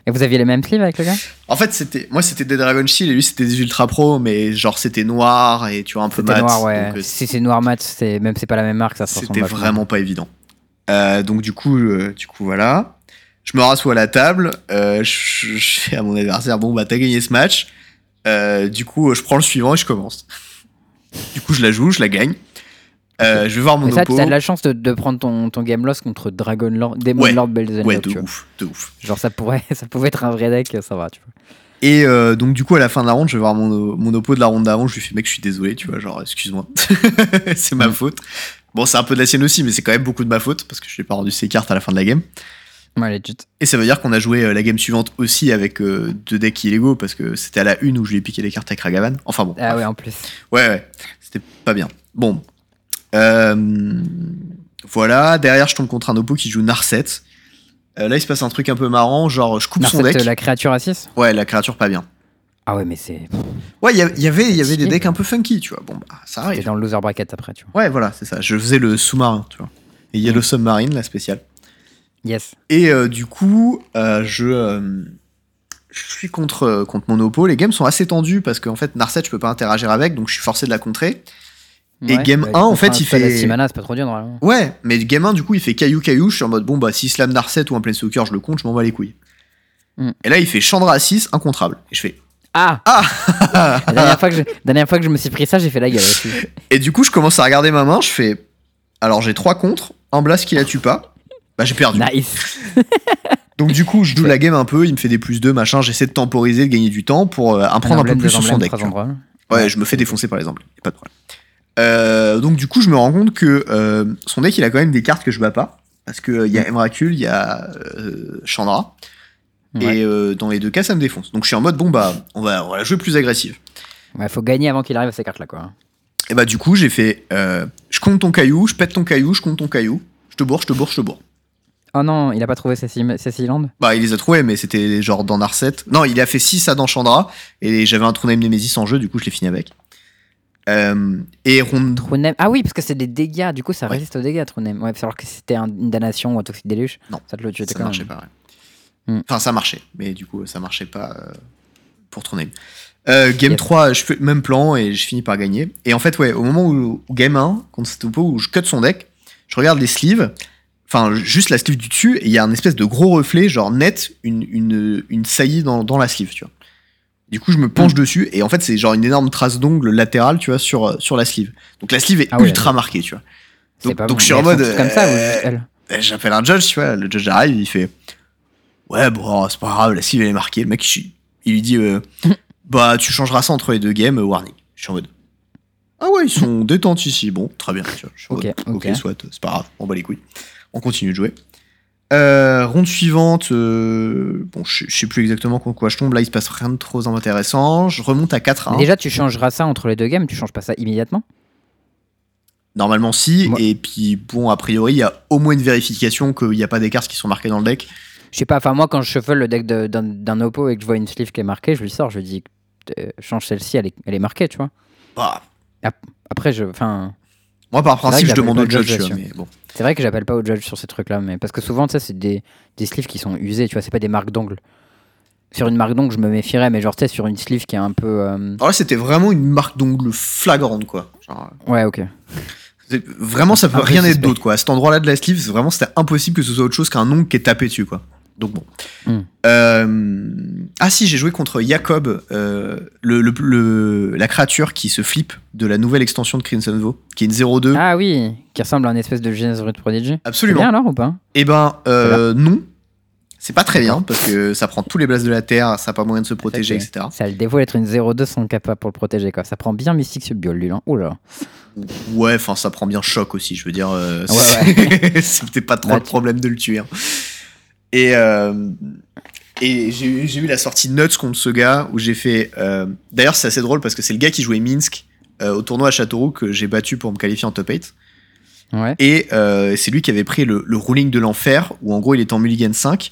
Et vous aviez les mêmes sleeves avec le gars? En fait, c'était moi, c'était des Dragon Shield et lui, c'était des Ultra Pro, mais genre, c'était noir et tu vois, un peu C'était mat. noir, ouais. donc, euh, si c'est noir mat, c'est même c'est pas la même marque, ça C'était vraiment pas évident. Euh, donc du coup, euh, du coup voilà. Je me rassois à la table. euh, je, je fais à mon adversaire bon bah t'as gagné ce match. Euh, du coup, je prends le suivant et je commence. Du coup, je la joue, je la gagne. Euh, je vais voir mon Mais ça, oppo. t'as de la chance de, de prendre ton, ton game loss contre Dragon Lord, Demon Ouais. Lord Belzenlock, Ouais, de ouf, de ouf. Genre ça pourrait, *laughs* ça pouvait être un vrai deck, ça va, tu vois. Et euh, donc du coup, à la fin de la ronde, je vais voir mon, mon oppo de la ronde d'avant. Je lui fais mec, je suis désolé, tu vois, genre excuse-moi, *laughs* c'est ma Mm. faute. Bon, c'est un peu de la sienne aussi, mais c'est quand même beaucoup de ma faute parce que je n'ai pas rendu ses cartes à la fin de la game. Ouais, legit. Et ça veut dire qu'on a joué euh, la game suivante aussi avec euh, deux decks illégaux parce que c'était à la une où je lui ai piqué les cartes avec Ragavan. Enfin bon. Ah bref. ouais, en plus. ouais, ouais. C'était pas bien. Bon. Euh, voilà. Derrière, je tombe contre un oppo qui joue Narset. Euh, là, il se passe un truc un peu marrant. Genre, je coupe son Narset, deck. la créature à 6 Ouais, la créature pas bien. Ah ouais, mais c'est Ouais, il y, y avait, il y avait des decks un peu funky, tu vois. Bon, bah, ça arrive. dans le loser bracket après, tu vois. Ouais, voilà, c'est ça. Je faisais le sous-marin, tu vois. Et il y a le submarine, la spéciale. Yes. Et euh, du coup, euh, je, euh, je suis contre, contre mon oppo. Les games sont assez tendus parce qu'en fait, Narset, je peux pas interagir avec, donc je suis forcé de la contrer. Et game 1, en fait, il fait- 6 mana, c'est pas trop dur normalement. Ouais, mais game 1, du coup, il fait caillou caillou. Je suis en mode, bon, bah, si slam Narset ou un Planeswalker, je le compte, je m'en bats les couilles. Mm. Et là, il fait Chandra à 6, incontrable. Et je fais. Ah Ah *laughs* la, dernière fois que je, la dernière fois que je me suis pris ça, j'ai fait la gueule aussi. Et du coup, je commence à regarder ma main, je fais. Alors, j'ai 3 contre, un blast qui la tue pas. Bah, j'ai perdu. Nice. *laughs* Donc, du coup, je joue la game un peu, il me fait des plus 2, machin. J'essaie de temporiser, de gagner du temps pour euh, en prendre un peu plus sur son deck. Ouais, je me fais défoncer par exemple, y a pas de problème. Euh, donc du coup, je me rends compte que euh, son deck, il a quand même des cartes que je bats pas. Parce qu'il y a Emrakul, il y a euh, Chandra. Ouais. Et euh, dans les deux cas, ça me défonce. Donc je suis en mode, bon bah, on va, on va la jouer plus agressive. Ouais, faut gagner avant qu'il arrive à ces cartes là, quoi. Et bah du coup, j'ai fait, euh, je compte ton caillou, je pète ton caillou, je compte ton caillou, je te bourre, je te bourre, je te bourre. Oh non, il a pas trouvé Cécile Land? Bah il les a trouvés, mais c'était genre dans Narset. Non, il a fait 6 à dans Chandra, et j'avais un Truname Nemesis en jeu, du coup je l'ai fini avec. Euh, et ronde Trunem. Ah oui, parce que c'est des dégâts, du coup ça Ouais. résiste aux dégâts, Trunem. Ouais, alors que c'était un- une damnation ou un toxique déluge, Non, ça te le tuait ça marchait même. pas. ouais. Hmm. Enfin, ça marchait, mais du coup, ça marchait pas euh, pour tourner. Euh, game Yes. 3, je fais le même plan et je finis par gagner. Et en fait, ouais, au moment où, où game 1, contre Stoupo, où je cut son deck, je regarde les sleeves, enfin, juste la sleeve du dessus, et il y a un espèce de gros reflet, genre net, une, une, une saillie dans, dans la sleeve, tu vois. Du coup, je me penche Hmm. dessus, et en fait, c'est genre une énorme trace d'ongle latérale, tu vois, sur, euh, sur la sleeve. Donc la sleeve est Ah ouais, ultra marquée, tu vois. Donc, pas donc bon. je suis en mode. toutes comme ça euh, euh, J'appelle un judge, tu vois, le judge arrive, il fait Ouais, bon, c'est pas grave, la sleeve elle est marquée. Le mec, il, il lui dit euh, *laughs* Bah, tu changeras ça entre les deux games, euh, warning. Je suis en mode Ah ouais, ils sont détentes ici. Bon, très bien. Tu vois, je suis en Ok, mode, ok. ok, soit, c'est pas grave, on bat les couilles. On continue de jouer. Euh, ronde suivante, euh, bon, je je sais plus exactement contre quoi je tombe. Là, il se passe rien de trop intéressant. Je remonte à 4 Mais 1 Déjà, tu changeras ça entre les deux games, tu changes pas ça immédiatement? Normalement, si. Et puis, bon, a priori, il y a au moins une vérification qu'il n'y a pas des cartes qui sont marquées dans le deck. Je sais pas, enfin moi quand je shuffle le deck de- d'un d'un oppo et que je vois une sleeve qui est marquée, je lui sors, je lui dis euh, change celle-ci, elle est, elle est marquée, tu vois. Bah, Après, je, enfin, moi, par principe, je demande au judge, mais bon. c'est vrai que j'appelle pas au judge sur ces trucs-là, mais parce que souvent, tu sais, c'est des, des sleeves qui sont usés, tu vois, c'est pas des marques d'ongles. Sur une marque d'ongles, je me méfierais, mais genre, tu sais, sur une sleeve qui est un peu. euh, Alors là, c'était vraiment une marque d'ongle flagrante, quoi. Genre, Ouais, ok. vraiment, ça peut Un rien être d'autre, quoi. À cet endroit-là de la sleeve, vraiment, c'était impossible que ce soit autre chose qu'un ongle qui est tapé dessus, quoi. Donc bon. Hmm. Euh, Ah si, j'ai joué contre Jacob, euh, le, le- le- la créature qui se flippe de la nouvelle extension de Crimson Vow, qui est une 0-2. Ah oui, qui ressemble à une espèce de Genesis Root Prodigy. C'est Absolument. bien alors ou pas? Eh ben, euh, non. C'est pas très bien parce que ça prend tous les blasts de la terre, ça n'a pas moyen de se protéger, etc. Ça a le défaut d'être une 0-2 sans capa pour le protéger, quoi. Ça prend bien Mystique Subbiol, lui, hein. Oula. Ouais, enfin, ça prend bien choc aussi, je veux dire. euh, Ouais, c'est *laughs* peut-être pas trop Là, le problème de le tuer. Et, euh, et j'ai eu- la sortie Nuts contre ce gars où j'ai fait. euh, D'ailleurs, c'est assez drôle parce que c'est le gars qui jouait Minsk euh, au tournoi à Châteauroux que j'ai battu pour me qualifier en top 8. Ouais. Et euh, c'est lui qui avait pris le, le ruling de l'enfer où en gros il était en mulligan 5.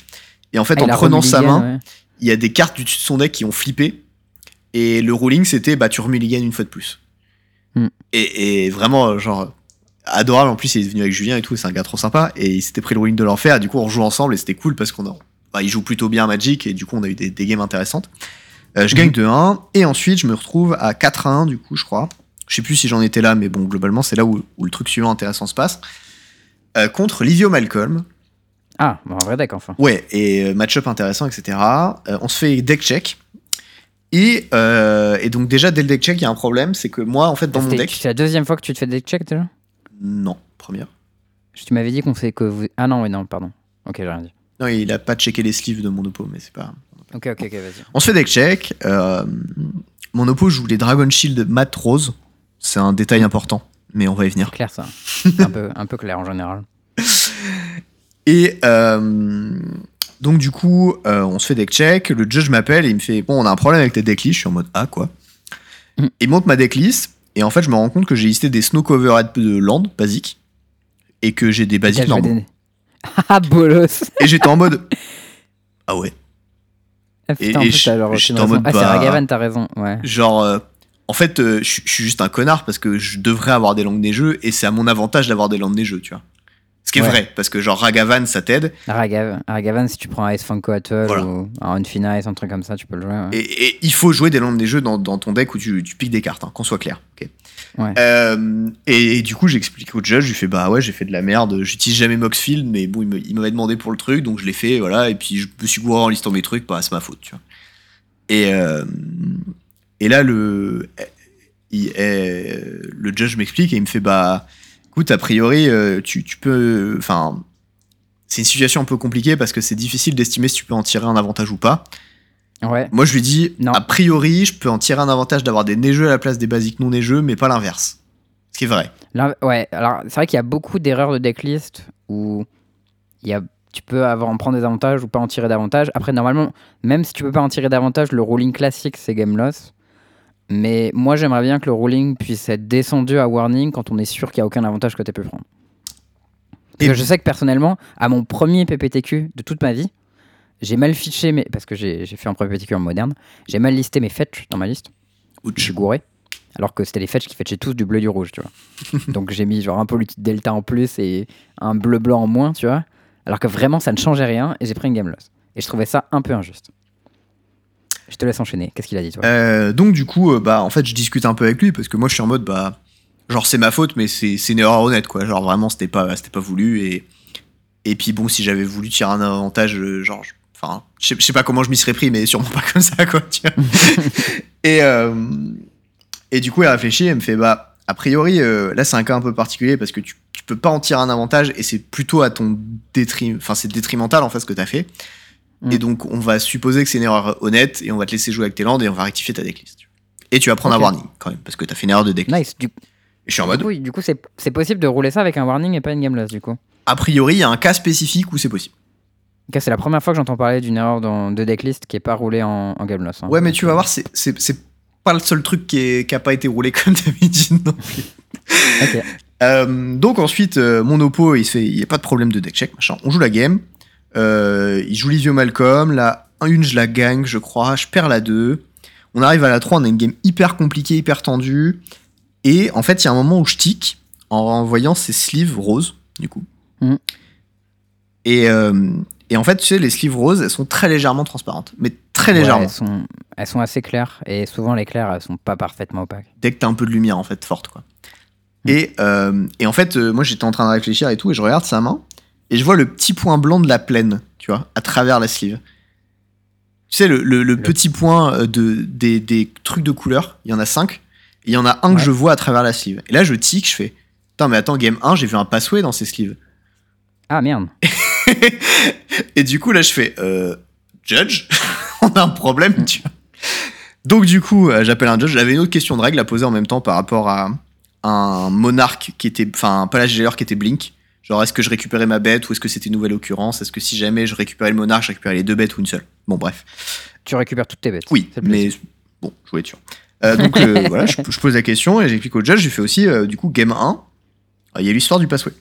Et en fait, Ah, en prenant sa main, ouais. il y a des cartes du dessus de son deck qui ont flippé. Et le ruling, c'était bah, tu remulligan une fois de plus. Hmm. Et, et vraiment, genre, adorable. En plus, il est venu avec Julien et tout, c'est un gars trop sympa. Et il s'était pris le ruling de l'enfer. Et du coup, on joue ensemble et c'était cool parce qu'on a. Bah, il joue plutôt bien à Magic et du coup, on a eu des, des games intéressantes. Euh, je Mhm. gagne 2-1. Et ensuite, je me retrouve à 4-1, du coup, je crois. Je sais plus si j'en étais là, mais bon, globalement, c'est là où, où le truc suivant intéressant se passe. Euh, contre Livio Malcolm. Ah, bon, un vrai deck enfin. Ouais, et euh, match-up intéressant, etc. Euh, on se fait deck check. Et, euh, et donc déjà, dès le deck check, il y a un problème, c'est que moi, en fait, dans mon deck... C'est la deuxième fois que tu te fais deck check déjà? Non, première. Tu m'avais dit qu'on fait que vous. Ah non, oui, non, pardon. Ok, j'ai rien dit. Non, il a pas checké les sleeves de mon oppo, mais c'est pas... Ok, ok, ok, vas-y. On se fait deck check. euh, mon oppo joue les Dragon Shield Mat Rose. C'est un détail important, mais on va y venir. Clair ça. un, peu, un peu clair en général. *laughs* Et euh, donc du coup, euh, on se fait deck check, le judge m'appelle et il me fait bon, on a un problème avec tes decklist. Je suis en mode ah quoi? Mm. Il monte ma decklist et en fait, je me rends compte que j'ai listé des snow covered de land basiques et que j'ai des basiques normaux. des- Ah, bolos Et j'étais en mode ah ouais. Ah, putain, et j'étais en mode, Ah, c'est bah- Ragavan, t'as raison. Ouais. Genre euh, en fait, euh, je je suis juste un connard parce que je devrais avoir des langues des jeux et c'est à mon avantage d'avoir des langues des jeux, tu vois. Ce qui est Ouais. vrai parce que genre Ragavan ça t'aide Ragavan, Ragavan, si tu prends Ice Funko Atoll Voilà. ou un Unfina Ice, un truc comme ça, tu peux le jouer. ouais. Et, et il faut jouer des langues des jeux dans, dans ton deck où tu, tu piques des cartes, hein, qu'on soit clair. ok Ouais. Euh, et, et du coup, j'explique au judge, je lui fais bah ouais, j'ai fait de la merde, j'utilise jamais Moxfield, mais bon, il m'avait demandé pour le truc, donc je l'ai fait, voilà, et puis je me suis gouré en listant mes trucs, bah c'est ma faute, tu vois. Et, euh, et là, le, il- euh, le judge m'explique et il me fait bah écoute, a priori, euh, tu, tu peux. Enfin, c'est une situation un peu compliquée parce que c'est difficile d'estimer si tu peux en tirer un avantage ou pas. Ouais. Moi, je lui dis, Non. a priori, je peux en tirer un avantage d'avoir des neigeux à la place des basiques non neigeux, mais pas l'inverse. Ce qui est vrai. Là, ouais, alors c'est vrai qu'il y a beaucoup d'erreurs de decklist où il y a, tu peux avoir, en prendre des avantages ou pas en tirer davantage. Après, normalement, même si tu peux pas en tirer davantage, le ruling classique c'est game loss. Mais moi, j'aimerais bien que le ruling puisse être descendu à warning quand on est sûr qu'il n'y a aucun avantage que tu pu prendre. Parce Et- que je sais que personnellement, à mon premier PPTQ de toute ma vie, j'ai mal fiché mes. Parce que j'ai fait un premier PPTQ en moderne, j'ai mal listé mes fetch dans ma liste. Je Ouch. suis gouré. Alors que c'était les fetch qui fetchaient tous du bleu et du rouge, tu vois. *laughs* Donc j'ai mis genre un politique delta en plus et un bleu blanc en moins, tu vois. Alors que vraiment ça ne changeait rien et j'ai pris une game loss. Et je trouvais ça un peu injuste. Je te laisse enchaîner. Qu'est-ce qu'il a dit, toi? Euh, donc, du coup, euh, bah, en fait, je discute un peu avec lui parce que moi, je suis en mode, bah, genre, c'est ma faute, mais c'est une erreur honnête, quoi. Genre, vraiment, c'était pas, pas voulu. Et, et puis, bon, si j'avais voulu tirer un avantage, euh, genre, je- enfin, je sais- je sais pas comment je m'y serais pris, mais sûrement *laughs* pas comme ça, quoi, tu vois. *laughs* et, euh, et du coup, elle réfléchit, elle me fait, bah, a priori, euh, là, c'est un cas un peu particulier parce que tu, tu peux pas en tirer un avantage et c'est plutôt à ton détriment, enfin, c'est détrimental, en fait, ce que t'as fait. Mm. Et donc, on va supposer que c'est une erreur honnête et on va te laisser jouer avec tes landes et on va rectifier ta decklist. Et tu vas prendre un warning quand même parce que t'as fait une erreur de decklist. Nice. Du, Et je suis en mode, du coup, c'est possible de rouler ça avec un warning et pas une game loss, du coup. a priori, il y a un cas spécifique où c'est possible. C'est la première fois que j'entends parler d'une erreur dans, de decklist qui est pas roulée en, en game loss. hein. Ouais, mais tu vas voir, c'est- pas le seul truc qui, est, qui a pas été roulé comme d'habitude non plus. Ok. Euh, donc ensuite, euh, mon oppo, il se fait, il n'y a pas de problème de deck check, machin. On joue la game. Euh, il joue Livio Malcolm. La 1, je la gagne, je crois. Je perds la 2. On arrive à la 3, on a une game hyper compliquée, hyper tendue. Et en fait, il y a un moment où je tic en voyant ces sleeves roses, du coup. Mhm. Et, euh, et en fait, tu sais, les sleeves roses, elles sont très légèrement transparentes. Mais très Ouais, légèrement. elles, sont, elles sont assez claires et souvent les claires elles sont pas parfaitement opaques. dès que t'as un peu de lumière en fait forte quoi. Mm. Et, euh, et en fait euh, moi j'étais en train de réfléchir et tout et je regarde sa main et je vois le petit point blanc de la plaine tu vois à travers la sleeve. Tu sais le, le- le petit point euh, de, des, des trucs de couleur, il y en a cinq et il y en a un que je vois à travers la sleeve. Et là je tic, je fais Putain mais attends game 1 j'ai vu un passway dans ces sleeves. Ah merde. *laughs* et du coup, là, je fais euh, Judge, *laughs* on a un problème, tu vois. Donc, du coup, euh, j'appelle un judge. J'avais une autre question de règle à poser en même temps par rapport à un monarque qui était. Enfin, pas la jailer qui était Blink. Genre, est-ce que je récupérais ma bête ou est-ce que c'était une nouvelle occurrence? Est-ce que si jamais je récupérais le monarque, je récupérais les deux bêtes ou une seule? Bon, bref. Tu récupères toutes tes bêtes. Oui, mais bon, je voulais être sûr. Euh, donc, euh, *laughs* voilà, je, je pose la question et j'explique au judge. J'ai fait aussi, euh, du coup, game 1. euh, Il y a l'histoire du passway.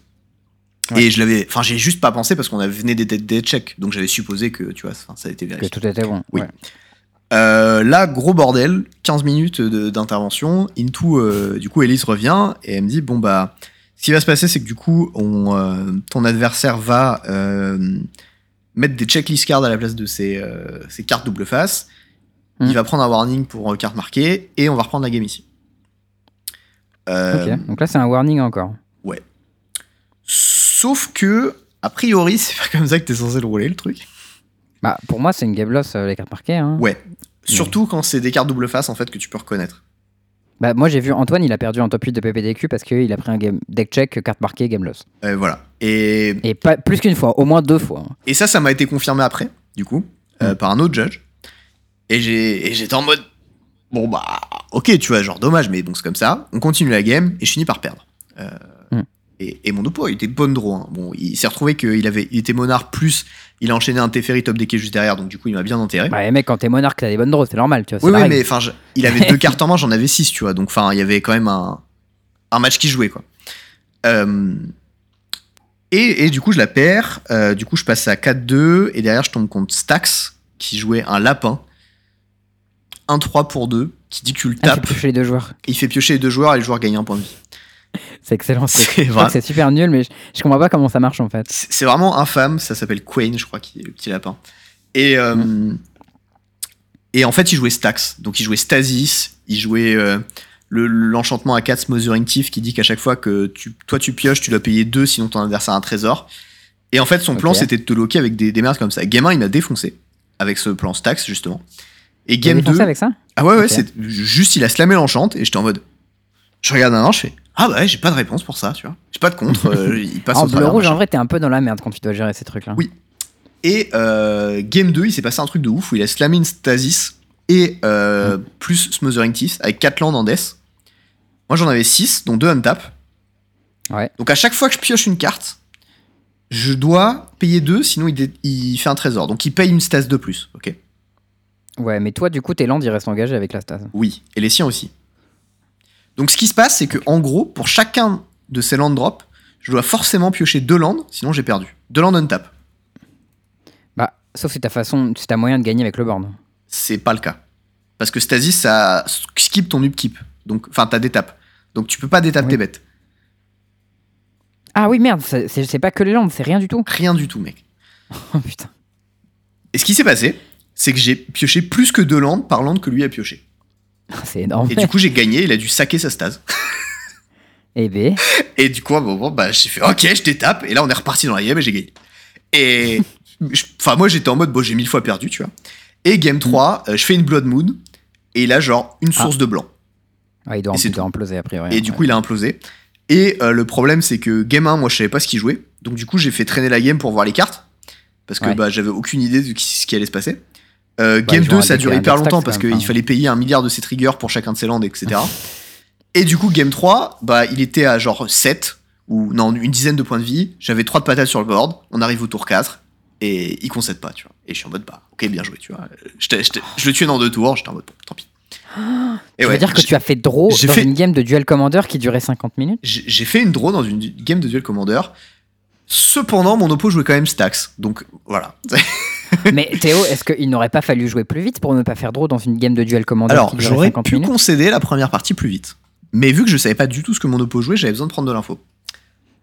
Ouais. Et je l'avais. Enfin, j'ai juste pas pensé parce qu'on venait des des checks. Donc, j'avais supposé que, tu vois, ça a été Que vérifié. tout était bon. Oui. ouais. Euh, là, gros bordel, 15 minutes d'intervention. Into, euh, du coup, Elise revient et elle me dit Bon, bah, ce qui va se passer, c'est que du coup, on, euh, ton adversaire va euh, mettre des checklist cards à la place de ses, euh, ses cartes double face. Hmm. Il va prendre un warning pour carte marquée et on va reprendre la game ici. Ok. Donc là c'est un warning encore. Sauf que, a priori, *laughs* c'est pas comme ça que t'es censé le rouler, le truc. Bah pour moi c'est une game loss les cartes marquées. Hein. Ouais. Surtout quand c'est des cartes double face, en fait, que tu peux reconnaître. Bah moi j'ai vu Antoine il a perdu en top 8 de PPDQ parce qu'il a pris un game deck check carte marquée game loss. Euh, voilà. Et Et pas plus qu'une fois, au moins deux fois. hein. Et ça, ça m'a été confirmé après, du coup, euh, Mm. par un autre judge. Et j'étais en mode, bon bah, ok, tu vois, genre dommage, mais bon, c'est comme ça. On continue la game et je finis par perdre. Euh, Mm. Et, et mon oppo, il était bonne draw. hein. Bon, il s'est retrouvé qu'il avait, il était monarque plus, il a enchaîné un Teferi top decké juste derrière, donc du coup, il m'a bien enterré. Bah les mecs quand t'es monarque t'as des bonnes draws, c'est normal tu vois. oui, oui, mais enfin, il avait deux cartes en main, j'en avais six, tu vois. Donc, enfin, il y avait quand même un, un match qui jouait, quoi. Euh, et, et du coup, je la perds. Euh, du coup, je passe à 4-2. Et derrière, je tombe contre Stax, qui jouait un lapin. 1-3 pour 2, qui dit que tu le Ah, c'est tapes. plus chez les deux joueurs. il fait piocher les deux joueurs et le joueur gagne un point de vie. *laughs* C'est excellent. c'est- vrai. super nul mais je, je comprends pas comment ça marche en fait. C'est vraiment infâme. Ça s'appelle Quain, je crois, qui est le petit lapin. Et, euh, et en fait, il jouait Stax. Donc, il jouait Stasis. Il jouait euh, le- l'enchantement à 4 Smothering Thief qui dit qu'à chaque fois que tu, toi tu pioches, tu dois payer 2 sinon ton adversaire a un trésor. Et en fait, son plan, c'était de te loquer avec des, des merdes comme ça. Game 1, il m'a défoncé avec ce plan Stax, justement. Et Game 2. défoncé avec ça? Ah ouais, ouais, Ok. c'est juste, il a slamé l'enchant et j'étais en mode. Je regarde un an, je fais Ah bah ouais, j'ai pas de réponse pour ça, tu vois. J'ai pas de contre, euh, *laughs* il passe En bleu rouge machin. en vrai t'es un peu dans la merde quand tu dois gérer ces trucs là. Oui. Et euh, Game 2, il s'est passé un truc de ouf où il a slamé une Stasis et euh, plus Smothering Thief avec 4 landes en death. Moi j'en avais 6, dont 2 untap. Ouais. Donc à chaque fois que je pioche une carte, je dois payer 2, sinon il, fait un trésor. Donc il paye une stase de plus, ok Ouais mais toi du coup tes landes ils restent engagés avec la stase. Oui, et les siens aussi. Donc ce qui se passe, c'est que en gros, pour chacun de ces land drops, je dois forcément piocher deux landes, sinon j'ai perdu. Deux landes untap. Bah sauf si t'as façon, si t'as moyen de gagner avec le board. C'est pas le cas. Parce que Stasis, ça skip ton upkeep. Donc, enfin, t'as des tapes. Donc tu peux pas détaper Oui. tes bêtes. Ah oui merde, c'est pas que les landes, c'est rien du tout. Rien du tout, mec. *laughs* Oh putain. Et ce qui s'est passé, c'est que j'ai pioché plus que deux landes par land que lui a pioché. *laughs* C'est énorme. Et du coup, j'ai gagné, il a dû saquer sa stase. Eh ben, *laughs* Et du coup, à un moment, bah, j'ai fait OK, je détape. Et là, on est reparti dans la game et j'ai gagné. Et *laughs* enfin, moi, j'étais en mode, bon, j'ai mille fois perdu, tu vois. Et game 3, euh, je fais une Blood Moon. Et il a genre une Ah. source de blanc. ouais, il doit, il doit imploser a priori. Et du ouais. coup, il a implosé. Et euh, le problème, c'est que game 1, moi, je savais pas ce qu'il jouait. Donc, du coup, j'ai fait traîner la game pour voir les cartes. parce que Ouais. bah, j'avais aucune idée de ce qui allait se passer. Euh, Bah, game ils ont 2, un ça a duré hyper longtemps parce qu'il fallait payer un milliard de ces triggers pour chacun de ces landes, etc. *laughs* Et du coup, game 3, bah, il était à genre 7, ou non, une dizaine de points de vie. J'avais 3 de patates sur le board. On arrive au tour 4, et il concède pas, tu vois. Et je suis en mode, bah, ok, bien joué, tu vois. Je, t'ai- je t'ai- je le tuais dans deux tours, j'étais en mode, bon, tant pis. *gasps* Et Tu veux ouais, dire que tu as fait draw j'ai dans fait- une game de Duel Commander qui durait 50 minutes? J'ai j'ai fait une draw dans une game de Duel Commander. Cependant, mon oppo jouait quand même Stacks. Donc voilà. *laughs* *laughs* Mais Théo, est-ce qu'il n'aurait pas fallu jouer plus vite pour ne pas faire draw dans une game de Duel Commander Alors, j'aurais 50 pu concéder la première partie plus vite. Mais vu que je savais pas du tout ce que mon oppo jouait, j'avais besoin de prendre de l'info.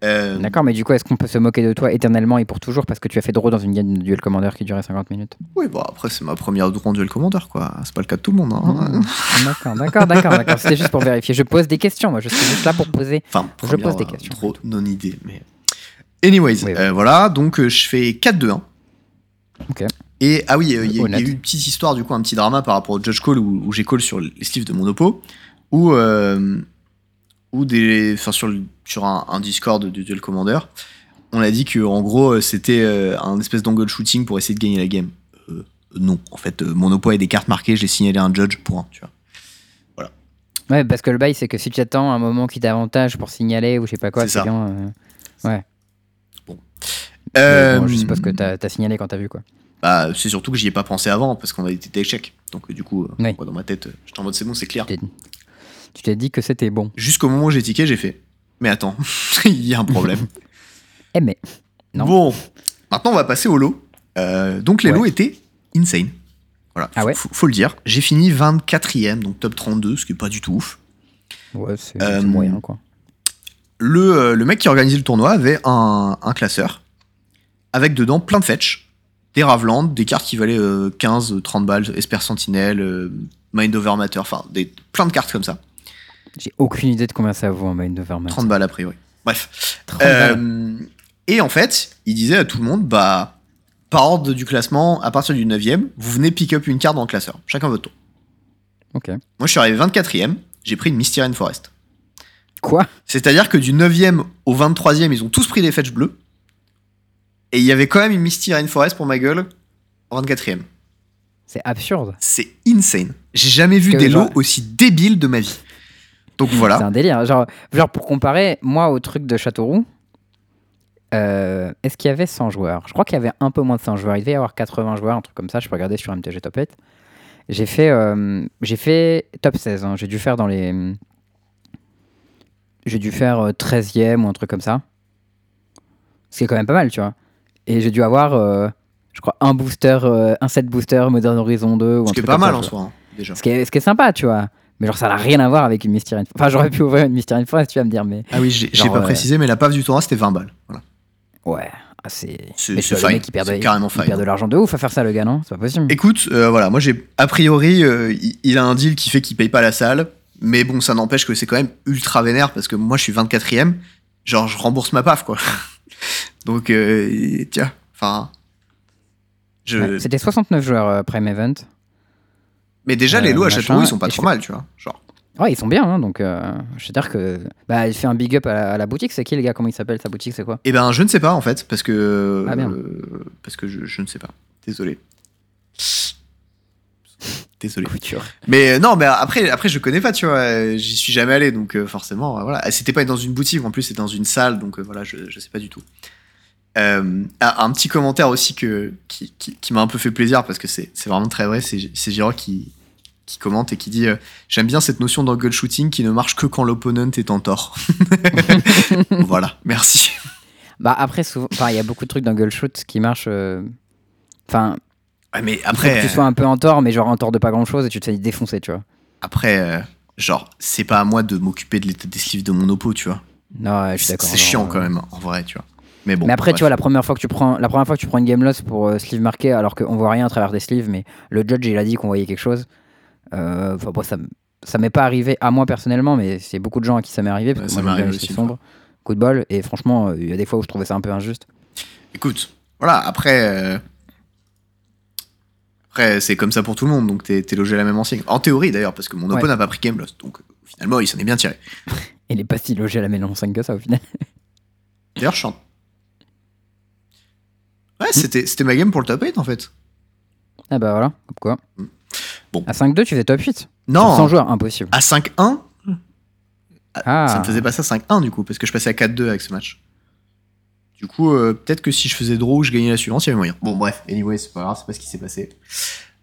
Euh, D'accord, mais du coup, est-ce qu'on peut se moquer de toi éternellement et pour toujours parce que tu as fait draw dans une game de Duel Commander qui durait 50 minutes? Oui, bon, après, c'est ma première draw en Duel Commander, quoi. C'est pas le cas de tout le monde. hein. D'accord, d'accord, d'accord, d'accord. C'était juste pour vérifier. Je pose des questions, moi. Je suis juste là pour poser. Enfin, Je première, pose des questions. Trop non-idée, mais. Anyways, Oui, oui. euh, voilà, donc euh, je fais 4-2-1. Et ah oui, euh, il y, a- y eu une petite histoire, du coup, un petit drama par rapport au Judge Call où, où j'ai call sur les sleeves de mon oppo, où, euh, où des, enfin, sur, le- sur un, un Discord de Duel Commander, on a dit que en gros euh, c'était un espèce d'angle shooting pour essayer de gagner la game. Euh, non, en fait, mon oppo a des cartes marquées, j'ai signalé un Judge, point, tu vois. Ouais, parce que le bail, c'est que si tu attends un moment qui t'avantage pour signaler ou je sais pas quoi, C'est bien. euh, Euh, bon, je suppose que t'as as signalé quand t'as vu quoi. Bah, c'est surtout que j'y ai pas pensé avant parce qu'on a été d'échecs. Donc, euh, du coup, euh, Oui. moi, dans ma tête, euh, j'étais en mode c'est bon, c'est clair. Tu t'es- dit que c'était bon. Jusqu'au moment où j'ai tiqué, j'ai fait. Mais attends, *laughs* il y a un problème. *laughs* Eh mais. Non. Bon, maintenant on va passer au lot. Euh, donc les Ouais. lots étaient insane. Voilà, Ah ouais faut- faut le dire. J'ai fini 24ème, donc top 32, ce qui est pas du tout ouf. Ouais, c'est Euh, moyen quoi. Le, le mec qui organisait le tournoi avait un, un classeur avec dedans plein de fetch, des Ravland, des cartes qui valaient euh, 15, 30 balles, Esper Sentinel, euh, Mind Over Matter, enfin des, plein de cartes comme ça. J'ai aucune idée de combien ça vaut en Mind Over Matter. 30 balles a priori. Bref. 30 balles. Euh, et en fait, il disait à tout le monde, bah, par ordre du classement, à partir du 9ème, vous venez pick up une carte dans le classeur. Chacun votre tour. Ok. Moi, je suis arrivé 24ème, j'ai pris une Mysterian Forest. Quoi? C'est-à-dire que du 9ème au 23ème, ils ont tous pris des fetch bleus. Et il y avait quand même une Mysterian Forest pour ma gueule en 24ème. C'est absurde. C'est insane. J'ai jamais vu des genre- lots aussi débiles de ma vie. Donc C'est voilà. un délire. Genre, genre, pour comparer, moi, au truc de Châteauroux, euh, est-ce qu'il y avait 100 joueurs? Je crois qu'il y avait un peu moins de 100 joueurs. Il devait y avoir 80 joueurs, un truc comme ça. Je peux regarder sur MTG Top 8. J'ai fait, euh, j'ai fait top 16. hein. J'ai dû faire dans les. J'ai dû faire euh, 13e ou un truc comme ça. Ce qui est quand même pas mal, tu vois. Et j'ai dû avoir, euh, je crois, un booster, euh, un set booster Modern Horizon 2. Ou Ce qui est pas mal ça, en soi, hein, déjà. Ce qui, est, ce qui est sympa, tu vois. Mais genre, ça n'a rien à voir avec une Mysterian Enfin, j'aurais pu ouvrir une Mysterian Forest, tu vas me dire, mais Ah oui, j'ai pas euh, précisé, mais la pave du tournoi, c'était 20 balles. Voilà. ouais, ah, c'est. Le mec, il perd, de- carrément il perd de l'argent de ouf à faire ça, le gars, non? C'est pas possible. Écoute, euh, voilà, moi j'ai a priori, euh, il, il a un deal qui fait qu'il paye pas la salle, mais bon, ça n'empêche que c'est quand même ultra vénère parce que moi je suis 24ème, genre je rembourse ma paf quoi. Donc euh, tiens, enfin, je. Ouais, C'était 69 joueurs euh, Prime Event. mais déjà euh, les lots à machin, Châteauroux ils sont pas trop mal, tu vois. Genre, Ouais, ils sont bien, hein, donc euh, je veux dire que. Bah, il fait un big up à la, à la boutique. C'est qui, les gars Comment il s'appelle sa boutique C'est quoi? Eh ben je ne sais pas en fait parce que Ah, euh, parce que je, je ne sais pas. Désolé. Désolé. Mais euh, non, mais après, après je connais pas, tu vois. J'y suis jamais allé, donc euh, forcément, euh, voilà. C'était pas dans une boutique, en plus c'était dans une salle, donc euh, voilà, je, je sais pas du tout. Euh, ah, un petit commentaire aussi que, qui, qui, qui m'a un peu fait plaisir parce que c'est vraiment très vrai. C'est Giro qui, qui commente et qui dit euh, J'aime bien cette notion d'angle shooting qui ne marche que quand l'opponent est en tort. *laughs* voilà, merci. Bah, après, il y a beaucoup de trucs dans Gull Shoot qui marchent. euh, Enfin, Ouais, mais faut que après, tu sois un peu en tort, mais genre en tort de pas grand chose et tu te fais défoncer, tu vois. après euh, genre, c'est pas à moi de m'occuper de l'état des sleeves de mon oppo, tu vois. Non, ouais, je suis C'est d'accord. c'est chiant euh, quand même, en vrai, tu vois. Mais bon. mais après, bref. tu vois, la première fois que tu prends, la première fois que tu prends une game loss pour euh, sleeve marqué, alors qu'on voit rien à travers des sleeves, mais le judge il a dit qu'on voyait quelque chose. euh, Enfin, bon, ça, ça m'est pas arrivé à moi personnellement, mais c'est beaucoup de gens à qui ça m'est arrivé parce Ouais, que ça aussi sombres. Coup de bol. Et franchement, euh, il y a des fois où je trouvais ça un peu injuste. Écoute, voilà, après. Après, c'est comme ça pour tout le monde, donc t'es t'es logé à la même enseigne. En théorie d'ailleurs, parce que mon oppo Ouais. n'a pas pris Game Lost, donc euh, finalement il s'en est bien tiré. *laughs* Il est pas si logé à la mélange 5 que ça au final. *laughs* D'ailleurs, je en- Ouais, c'était c'était ma game pour le top 8 en fait. Ah bah voilà, comme quoi. Mm. Bon. À 5-2, tu faisais top 8. Non, Sans joueur, impossible. à 5-1, Ah, ça me faisait passer à 5-1 du coup, parce que je passais à 4-2 avec ce match. Du coup, euh, peut-être que si je faisais draw, je gagnais la suivante, il y avait moyen. Bon, bref, anyway, c'est pas grave, c'est pas ce qui s'est passé.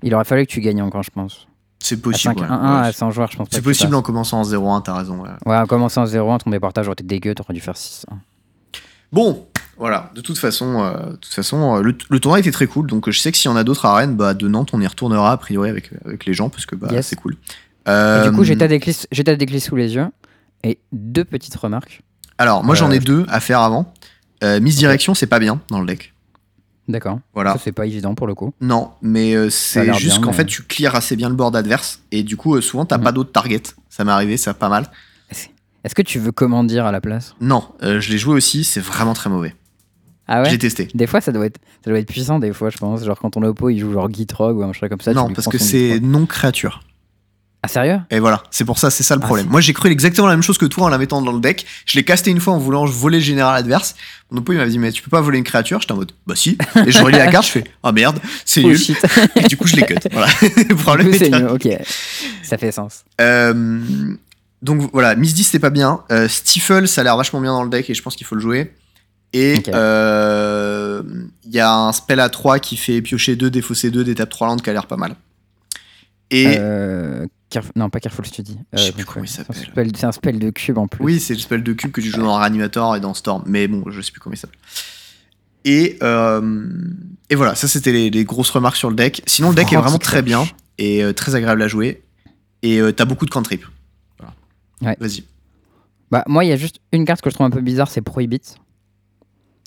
Il aurait fallu que tu gagnes encore, je pense. C'est À possible. 5-1, ouais. à Ouais. 100 joueurs, je pense C'est possible en commençant en 0-1, t'as raison. ouais. Ouais, en commençant en 0 ton départage aurait été dégueu, t'aurais dû faire 6. Bon, voilà, de toute façon, euh, de toute façon euh, le, le tournoi était très cool, donc je sais que s'il y en a d'autres arènes, bah, de Nantes, on y retournera a priori avec, avec les gens, parce que bah, Yes. c'est cool. Et du coup, j'ai ta déclisse sous les yeux. Et deux petites remarques. Alors, moi j'en ai deux à faire avant. Euh, Misdirection, c'est pas bien dans le deck. D'accord. Voilà. Ça, c'est pas évident pour le coup. Non, mais euh, c'est juste qu'en mais- fait, tu clears assez bien le board adverse, et du coup, euh, souvent, t'as Mhm. pas d'autres targets. Ça m'est arrivé, ça pas mal. Est-ce que tu veux comment dire à la place? Non, euh, je l'ai joué aussi, c'est vraiment très mauvais. Ah ouais? J'ai testé. Des fois, ça doit, être, ça doit être puissant, des fois, je pense. Genre, quand ton oppo, il joue genre Gitrog ou un truc comme ça. non, parce que c'est non créature. Ah, sérieux? Et voilà, c'est pour ça, c'est ça le Ah, problème. c'est- Moi, j'ai cru exactement la même chose que toi en la mettant dans le deck. Je l'ai casté une fois en voulant voler le général adverse. Mon oppo, il m'a dit, mais tu peux pas voler une créature? J'étais en mode, bah si. Et je relis la carte, je fais, ah merde, c'est Oh nul. *laughs* Et du coup, je l'ai cut. Voilà. *laughs* le problème Du coup, c'est mieux, ok. Ça fait sens. Euh, donc voilà, Miss 10 c'était pas bien. Euh, Stifle, ça a l'air vachement bien dans le deck et je pense qu'il faut le jouer. Et euh, il y a un spell à 3 qui fait piocher 2, défausser 2, d'étape 3 landes qui a l'air pas mal. Et Euh, Caref- Non, pas Careful Study. Je sais Euh, plus comment il c'est un s'appelle. spell- C'est un spell de cube en plus. oui, c'est le spell de cube que tu joues dans Reanimator et dans Storm. Mais bon, je sais plus comment il s'appelle. Et, euh, et voilà, ça c'était les, les grosses remarques sur le deck. Sinon, le deck est vraiment très bien et euh, très agréable à jouer. Et euh, t'as beaucoup de cantrips. Voilà. Ouais. Vas-y. Bah, moi, il y a juste une carte que je trouve un peu bizarre, c'est Prohibit.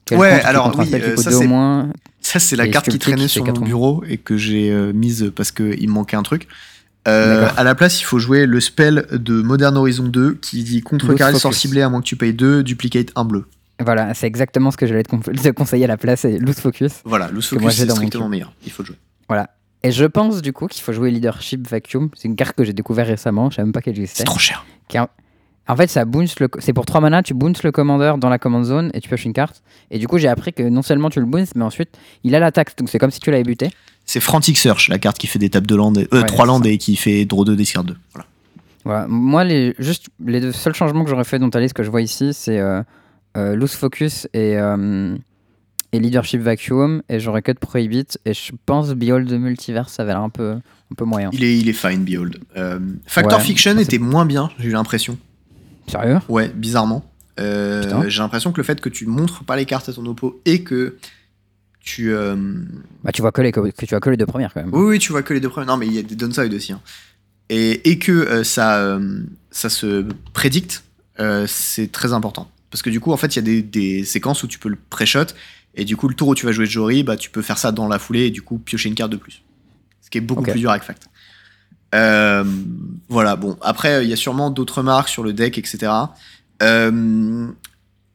Quel Ouais, alors, oui, euh, ça, c'est- moins. Ça, c'est la Et carte qui traînait sur mon 80. bureau et que j'ai euh, mise parce qu'il me manquait un truc. Euh, à la place, il faut jouer le spell de Modern Horizon 2 qui dit contre Loose carré le sort ciblé à moins que tu payes 2, duplicate un bleu. Voilà, c'est exactement ce que j'allais te, con- te conseiller à la place, c'est Loose Focus. Voilà, Loose Focus c'est strictement meilleur. Il faut le jouer. Voilà. Et je pense du coup qu'il faut jouer Leadership Vacuum. C'est une carte que j'ai découvert récemment, je savais même pas qu'elle C'est existait. trop cher. En fait, ça bounce le... c'est pour 3 mana, tu bounces le commandeur dans la command zone et tu pioches une carte. Et du coup, j'ai appris que non seulement tu le bounces, mais ensuite il a l'attaque. Donc c'est comme si tu l'avais buté. C'est Frantic Search, la carte qui fait des tables de land, et- euh, Ouais, 3 c'est landes ça. et qui fait draw 2, discard 2. Voilà. Moi, les... juste les deux seuls changements que j'aurais fait dans ta liste que je vois ici, c'est euh, euh, Loose Focus et, euh, et Leadership Vacuum. Et j'aurais cut Prohibit. Et je pense Behold de Multiverse, ça avait l'air un peu, un peu moyen. Il est, il est fine, Behold. Euh, Factor Ouais, Fiction était moins bien, j'ai eu l'impression. Sérieux? Ouais, bizarrement. Euh, j'ai l'impression que le fait que tu montres pas les cartes à ton oppo et que tu. euh, Bah, tu vois que les, que tu vois que les deux premières quand même. Oui, oui, tu vois que les deux premiers. Non, mais il y a des downside aussi. hein. Et, et que euh, ça, euh, ça se prédicte, c'est très important. Parce que du coup, en fait, il y a des, des séquences où tu peux le pré-shot. Et du coup, le tour où tu vas jouer Jory, bah, tu peux faire ça dans la foulée et du coup, piocher une carte de plus. Ce qui est beaucoup plus dur avec Fact. Voilà, bon. Après, il y a sûrement d'autres marques sur le deck, etc. Euh,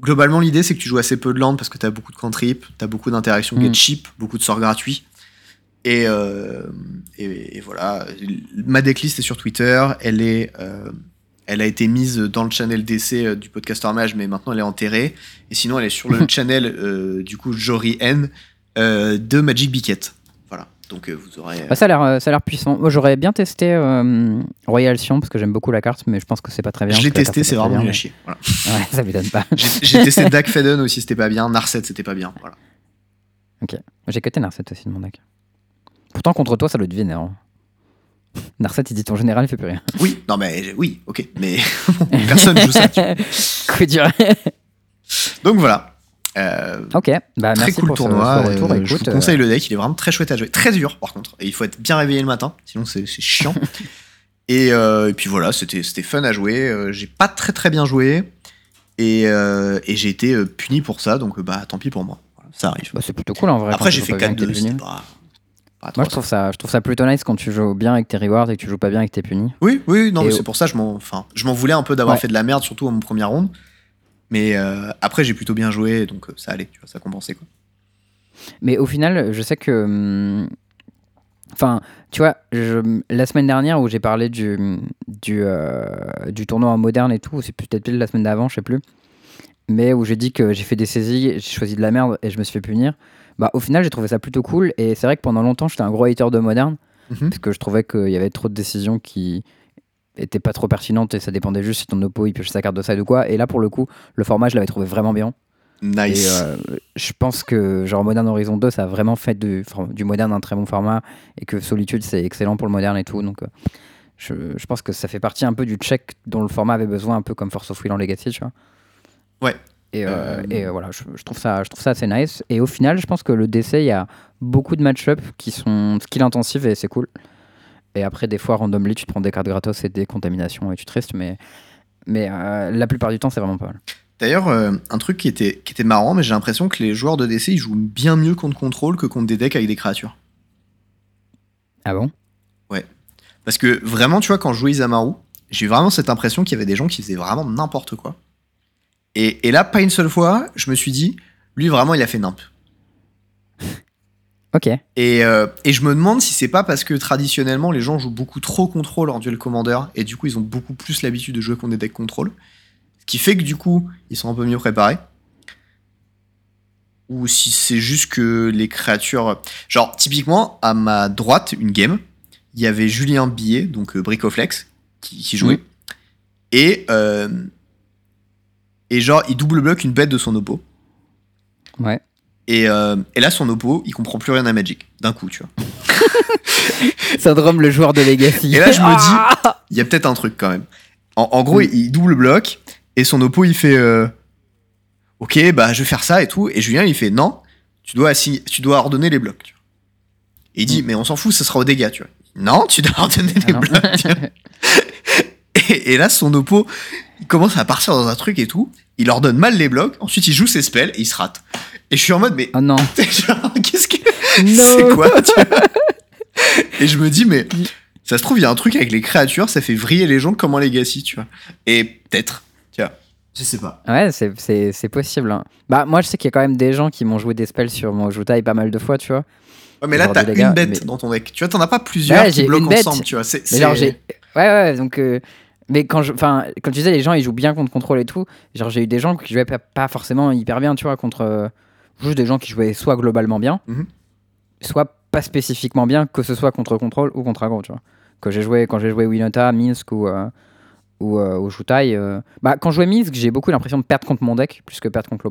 globalement, l'idée, c'est que tu joues assez peu de land parce que tu as beaucoup de cantrips, tu as beaucoup d'interactions Mm. get cheap, beaucoup de sorts gratuits. Et, euh, et, et voilà, ma decklist est sur Twitter. Elle est, euh, elle a été mise dans le channel DC euh, du podcaster Mage, mais maintenant elle est enterrée. Et sinon, elle est sur le *laughs* channel euh, du coup Jory N de Magic Biquette. Donc euh, vous aurez. Bah, ça a l'air, euh, ça a l'air puissant. Moi, j'aurais bien testé euh, Royal Sion parce que j'aime beaucoup la carte, mais je pense que c'est pas très bien. je l'ai testé, c'est vraiment nul à bien, chier. Voilà. Ouais, ça m'étonne pas. J'ai j'ai testé Dak Faden aussi, c'était pas bien. Narset, c'était pas bien. Voilà. J'ai cuté Narset aussi de mon deck. Pourtant, contre toi, ça doit être vénère. Narset, il dit ton général, il fait plus rien. Oui, non mais oui, ok, mais *laughs* personne joue ça. *laughs* Coup dur. Donc voilà. Euh, ok, bah très merci cool pour tournoi. ce retour. euh, je vous conseille le deck, il est vraiment très chouette à jouer. Très dur par contre. Et il faut être bien réveillé le matin, sinon c'est chiant. *laughs* et, euh, et puis voilà, c'était c'était fun à jouer. Euh, j'ai pas très très bien joué. Et, euh, et j'ai été euh, puni pour ça, donc euh, bah tant pis pour moi. Voilà, ça arrive. euh, bah, c'est plutôt cool en vrai. Après j'ai fait joues pas bien avec 4-2, tes c'était punis. pas, pas trop Moi, je trouve, ça, je trouve ça plutôt nice quand tu joues bien avec tes rewards et que tu joues pas bien avec tes punis. Oui, oui, non, c'est pour ça, je m'en, enfin, je m'en voulais un peu d'avoir Ouais. fait de la merde, surtout à mon premier round. Mais euh, après, j'ai plutôt bien joué, donc euh, ça allait, tu vois, ça compensait quoi. Mais au final, je sais que. hum, Enfin, tu vois, je- la semaine dernière où j'ai parlé du, du, euh, du tournoi en moderne et tout, c'est peut-être la semaine d'avant, je sais plus. Mais où j'ai dit que j'ai fait des saisies, j'ai choisi de la merde et je me suis fait punir. Bah, au final, j'ai trouvé ça plutôt cool. Et c'est vrai que pendant longtemps, j'étais un gros hater de moderne. Mhm. Parce que je trouvais qu'il y avait trop de décisions qui étaient pas trop pertinentes et ça dépendait juste si ton oppo il pioche sa carte de side ou quoi. Et là, pour le coup, le format, je l'avais trouvé vraiment bien. Nice. Et euh, je pense que genre Modern Horizon 2, ça a vraiment fait du, du moderne un très bon format et que Solitude, c'est excellent pour le moderne et tout. Donc, euh, je, je pense que ça fait partie un peu du check dont le format avait besoin, un peu comme Force of Will en Legacy, tu vois. Ouais. Et, euh, et voilà, je, je trouve ça, je trouve ça assez nice. Et au final, je pense que le DC, il y a beaucoup de match-up qui sont skill intensifs et c'est cool. Et après, des fois, randomly, tu te prends des cartes gratos et des contaminations et tu tristes, mais, mais euh, la plupart du temps, c'est vraiment pas mal. D'ailleurs, euh, un truc qui était, qui était marrant, mais j'ai l'impression que les joueurs de DC ils jouent bien mieux contre contrôle que contre des decks avec des créatures. Ah bon? Parce que vraiment, tu vois, quand je jouais Isamaru, j'ai eu vraiment cette impression qu'il y avait des gens qui faisaient vraiment n'importe quoi. Et, et là, pas une seule fois, je me suis dit, lui vraiment, il a fait nimp. Ok. Et, euh, et je me demande si c'est pas parce que traditionnellement les gens jouent beaucoup trop contrôle en duel commander et du coup ils ont beaucoup plus l'habitude de jouer contre des decks contrôle. Ce qui fait que du coup ils sont un peu mieux préparés. Ou si c'est juste que les créatures. Genre typiquement à ma droite, une game, il y avait Julien Billet, donc euh, Bricoflex, qui, qui jouait. Oui. Et, euh, et genre il double bloque une bête de son oppo. Ouais. Et, euh, et là son oppo il comprend plus rien à Magic d'un coup tu vois. *laughs* Syndrome le joueur de Legacy. Et là, je me dis, il y a peut-être un truc quand même. En, en gros, Mm. il double bloc et son oppo, il fait euh, Ok, bah je vais faire ça et tout. Et Julien, il fait Non, tu dois, assigner- tu dois ordonner les blocs. tu vois. Et il dit Mais on s'en fout, ça sera au dégâts. Tu vois. Non, tu dois *laughs* ordonner les Ah non. blocs. tu vois. *laughs* et, et là, son oppo, il commence à partir dans un truc et tout. Il ordonne mal les blocs. Ensuite, il joue ses spells et il se rate. Et je suis en mode Mais Oh non. *laughs* genre, qu'est-ce que. *laughs* Non. C'est quoi tu vois *laughs* Et je me dis, mais ça se trouve, il y a un truc avec les créatures, ça fait vriller les gens comme en Legacy, tu vois. Et peut-être, tu vois. Je sais pas. Ouais, c'est- c'est c'est possible. hein. Bah, moi, je sais qu'il y a quand même des gens qui m'ont joué des spells sur mon Joutai pas mal de fois, tu vois. Ouais, mais là, t'as une bête mais- dans ton deck. Tu vois, t'en as pas plusieurs Ouais, qui bloquent une bête. ensemble, tu vois. C'est, Mais c'est- genre, j'ai. Ouais, ouais, donc. euh, Mais quand je. Enfin, comme tu disais, les gens, ils jouent bien contre contrôle et tout. Genre, j'ai eu des gens qui jouaient pas, pas forcément hyper bien, tu vois, contre. Juste des gens qui jouaient soit globalement bien, Mhm. soit pas spécifiquement bien, que ce soit contre contrôle ou contre aggro, tu vois. Que j'ai joué, quand j'ai joué Winota, Minsk ou. euh, Ou euh, euh, Bah, quand je jouais Minsk, j'ai beaucoup l'impression de perdre contre mon deck, plus que perdre contre.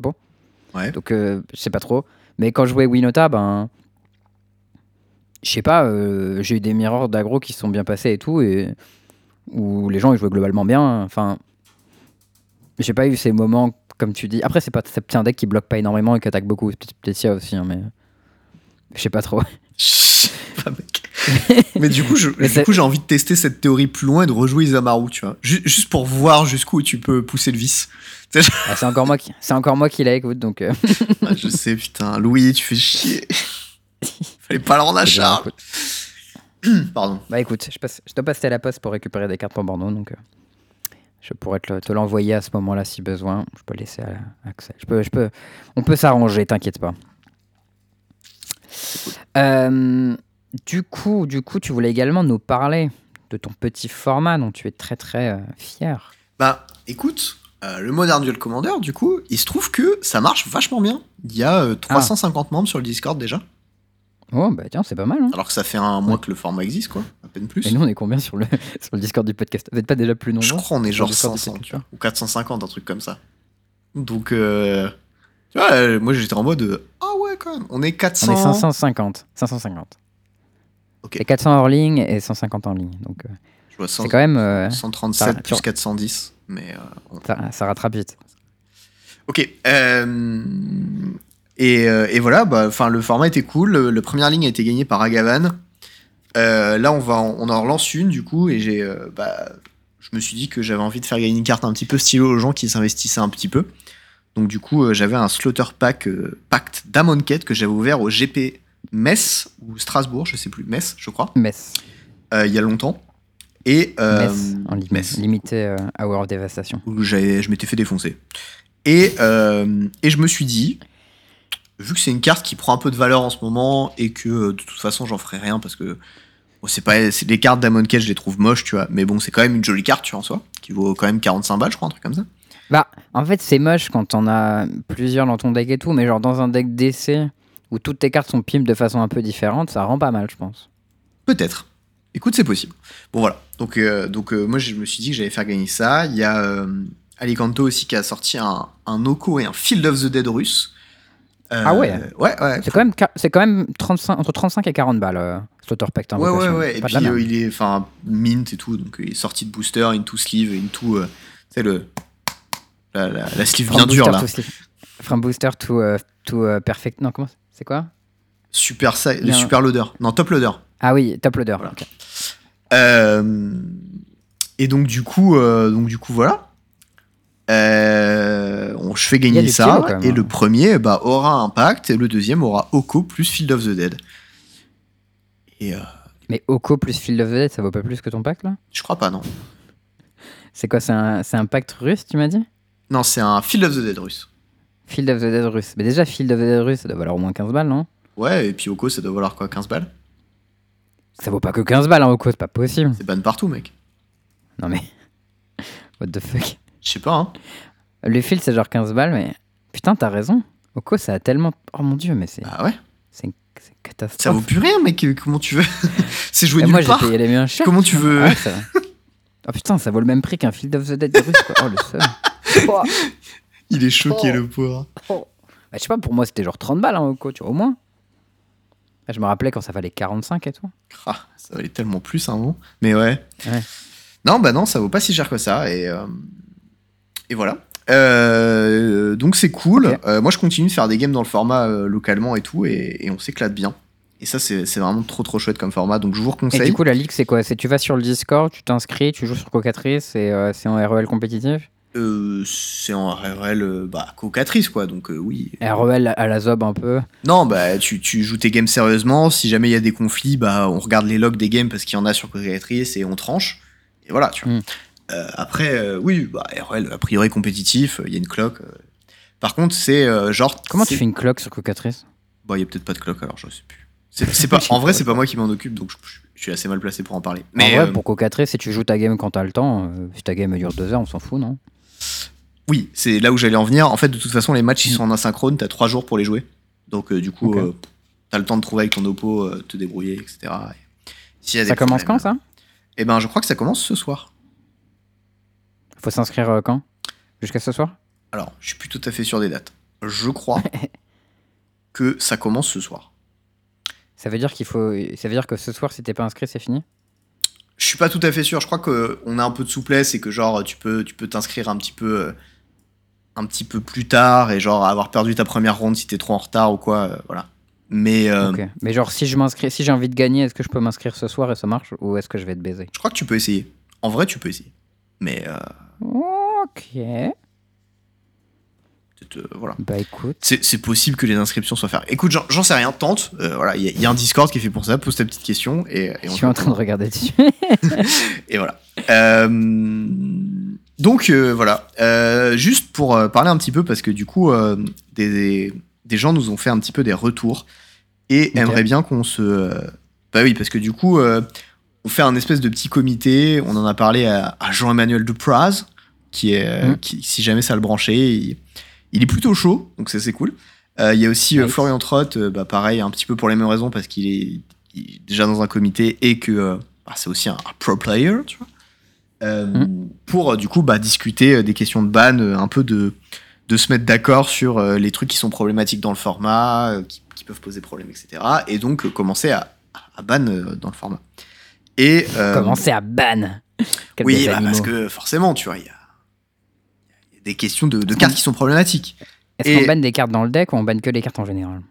Ouais. Donc, euh, je sais pas trop. Mais quand je jouais Winota, ben. Je sais pas, j'ai eu des mirrors d'aggro qui se sont bien passés et tout, et où les gens ils jouaient globalement bien. Enfin, j'ai pas eu ces moments, comme tu dis. Après, c'est pas c'est un deck qui bloque pas énormément et qui attaque beaucoup. Peut-être Sia aussi, hein, mais. Je sais pas trop. *laughs* Pas, mec. mais du coup, je- Mais du c'est- coup, j'ai envie de tester cette théorie plus loin et de rejouer Isamaru, tu vois. Ju- juste pour voir jusqu'où tu peux pousser le vice. *laughs* Ah, c'est encore moi qui, c'est encore moi qui la écoute, donc. euh, *laughs* Ah, je sais, putain. Louis, tu fais chier. Fallait pas le rendre à je Charles. écoute. *clears throat* Pardon. Bah écoute, je, passe, je dois passer à la poste pour récupérer des cartes pour Bordeaux, donc euh, je pourrais te, le- te l'envoyer à ce moment-là si besoin. Je peux laisser à-. Je peux, je peux, on peut s'arranger, t'inquiète pas. Euh, du coup, du coup, tu voulais également nous parler de ton petit format dont tu es très très euh, fier. Bah, écoute, euh, le Modern Duel Commander, du coup, il se trouve que ça marche vachement bien. Il y a euh, 350 membres sur le Discord déjà. Oh bah tiens, c'est pas mal. Hein. Alors que ça fait un mois que le format existe, quoi. À peine plus. Et nous, on est combien sur le *laughs* sur le Discord du podcast? Vous n'êtes pas déjà plus nombreux? Je crois qu'on est genre le Discord du 500, podcast, tu vois, ou 450, un truc comme ça. Donc, euh, tu vois, euh, moi j'étais en mode, euh, ah ouais, quand même, on est 400. On est 550. 550. Ok. Et 400 hors ligne et 150 en ligne. Donc euh, Je vois 100 c'est quand même. euh, 137 ça- plus 410. Mais, euh, on- ça, ça rattrape vite. Ok. euh, et, euh, et voilà, bah, le format était cool. Le, le première ligne a été gagnée par Agavan. Euh, là, on, va en- on en relance une, du coup, et j'ai, euh, bah, je me suis dit que j'avais envie de faire gagner une carte un petit peu stylo aux gens qui s'investissaient un petit peu. Donc, du coup, euh, j'avais un Slaughter Pack Pacte d'Amonkhet que j'avais ouvert au GP Metz ou Strasbourg, je sais plus, Metz, je crois, Metz. il y a longtemps. Et Metz, en li- Metz limité euh, Hour of Devastation. où je m'étais fait défoncer. Et, et je me suis dit, vu que c'est une carte qui prend un peu de valeur en ce moment et que euh, de toute façon j'en ferai rien parce que bon, c'est pas les cartes d'Amon Cage, je les trouve moches, tu vois, mais bon, c'est quand même une jolie carte, tu vois, en soi, qui vaut quand même 45 balles, je crois, un truc comme ça. Bah, en fait, c'est moche quand on a plusieurs dans ton deck et tout, mais genre dans un deck DC où toutes tes cartes sont pimp de façon un peu différente, ça rend pas mal, je pense. Peut-être. Écoute, c'est possible. Bon, voilà. Donc, euh, donc euh, moi, je me suis dit que j'allais faire gagner ça. Il y a euh, Alicanto aussi qui a sorti un, un Oko et un Field of the Dead russe. Euh, Ah ouais Ouais, ouais. C'est quand même, c'est quand même 35, entre 35 et 40 balles, euh, Slaughter Pact Ouais, ouais, ouais. Et puis, euh, il est enfin mint et tout. Donc, il est sorti de booster, into sleeve, into. sais, le. La, la, la sleeve From bien dure, là. From booster to, to euh, perfect. Non, comment C'est quoi? Super, le super loader. Non, top loader. Ah oui, top loader. Voilà. et donc du coup, donc du coup voilà. Euh, on, je fais gagner ça et hein. le premier bah, aura Impact et le deuxième aura Oko plus Field of the Dead. Et euh, Mais Oko plus Field of the Dead, ça vaut pas plus que ton pacte là? Je crois pas non. C'est quoi C'est un, c'est un pacte russe, tu m'as dit? Non, c'est un Field of the Dead russe. Field of the Dead russe. Mais déjà, Field of the Dead russe, ça doit valoir au moins 15 balles, non? Ouais, et puis Oko ça doit valoir quoi 15 balles? Ça vaut pas que 15 balles, hein, Oko, c'est pas possible. C'est ban partout mec. Non mais. *laughs* What the fuck? Je sais pas hein. Le field, c'est genre 15 balles, mais. Putain, t'as raison. Oko, ça a tellement. Oh mon dieu, mais c'est Bah ouais. c'est une, catastrophe. Ça vaut plus rien mec, comment tu veux *laughs* C'est joué Et nulle moi, j'ai part. payé les miens chers. Comment tu veux Ah ouais, ça... Oh putain, ça vaut le même prix qu'un Field of the Dead russe, quoi. Oh le seul. Oh. Il est choqué Oh. le pauvre. Bah, je sais pas, pour moi, c'était genre 30 balles, hein, Oko, tu vois, au moins. Ah, Je me rappelais quand ça valait 45 et tout. Ah, ça valait tellement plus un moment. Mais ouais. Ouais. Non, bah non, ça vaut pas si cher que ça. Et, euh, et voilà. Euh, donc c'est cool. Euh, moi, je continue de faire des games dans le format euh, localement et tout. Et, et on s'éclate bien. Et ça, c'est vraiment trop trop chouette comme format. Donc je vous Et conseille. du coup, la ligue, c'est quoi? C'est tu vas sur le Discord, tu t'inscris, tu joues sur Cocatrice, et c'est en REL compétitif? C'est en euh, bah, cocatrice, quoi. Donc oui. REL à la Zob un peu. Non, bah tu, tu joues tes games sérieusement. Si jamais il y a des conflits, bah on regarde les logs des games parce qu'il y en a sur cocatrice et on tranche. Et voilà, tu vois. Mm. Euh, après, euh, oui, bah, RL, a priori compétitif, il y a une cloque. euh. Par contre, c'est euh, genre. Comment tu fais une cloque sur Cocatrice? Bah, il y a peut-être pas de cloque alors, je sais plus. C'est pas, *laughs* en vrai, c'est pas moi qui m'en occupe, donc je, je suis assez mal placé pour en parler. Mais en vrai, euh, pour Cocatrice, si tu joues ta game quand t'as le temps, euh, si ta game dure deux heures, on s'en fout, non? Oui, c'est là où j'allais en venir. En fait, de toute façon, les matchs ils Mm. sont en asynchrone, t'as trois jours pour les jouer. Donc, euh, du coup, Ok. euh, t'as le temps de trouver avec ton oppo, euh, te débrouiller, etc. Et Ça commence problèmes, quand ça? Eh ben, je crois que ça commence ce soir. Faut s'inscrire euh, quand? Jusqu'à ce soir? Alors, je suis plus tout à fait sûr des dates. Je crois *laughs* que ça commence ce soir. Ça veut dire qu'il faut. Ça veut dire que ce soir, si t'es pas inscrit, c'est fini? Je suis pas tout à fait sûr. Je crois qu'on a un peu de souplesse et que genre tu peux tu peux t'inscrire un petit peu euh, un petit peu plus tard et genre avoir perdu ta première ronde si t'es trop en retard ou quoi. euh, voilà. Mais euh. Mais genre, si je m'inscris, si j'ai envie de gagner, est-ce que je peux m'inscrire ce soir et ça marche? Ou est-ce que je vais te baiser je crois que tu peux essayer. En vrai, tu peux essayer. Mais euh, Ok. euh, voilà. Bah écoute. C'est possible que les inscriptions soient faites. Écoute, j'en sais rien. Tente. Euh, voilà, il y, a- il y a un Discord qui est fait pour ça. Pose ta petite question et, et Je on suis en train de regarder dessus. *laughs* *laughs* Et voilà. Euh, donc voilà. Juste pour parler un petit peu, parce que du coup, des, des gens nous ont fait un petit peu des retours et Ok. aimeraient bien qu'on se. bah oui, parce que du coup, on fait un espèce de petit comité. On en a parlé à, à Jean-Emmanuel Dupraz, qui est, euh, Mhm. qui, si jamais ça le branchait, il, il est plutôt chaud, donc ça c'est cool. Euh, Il y a aussi euh. Florian Trott, bah, pareil, un petit peu pour les mêmes raisons, parce qu'il est, il est déjà dans un comité et que bah, c'est aussi un, un pro player, tu vois. Euh, Mhm. Pour du coup bah, discuter des questions de ban, un peu de, de se mettre d'accord sur les trucs qui sont problématiques dans le format, qui, qui peuvent poser problème, etc. Et donc commencer à, à ban dans le format. Et, euh, Commencer à ban. Comme oui, bah, parce que forcément, tu vois, il y a, il y a des questions de, de cartes qui sont problématiques. Est-ce qu'on banne des cartes dans le deck ou on banne que les cartes en général?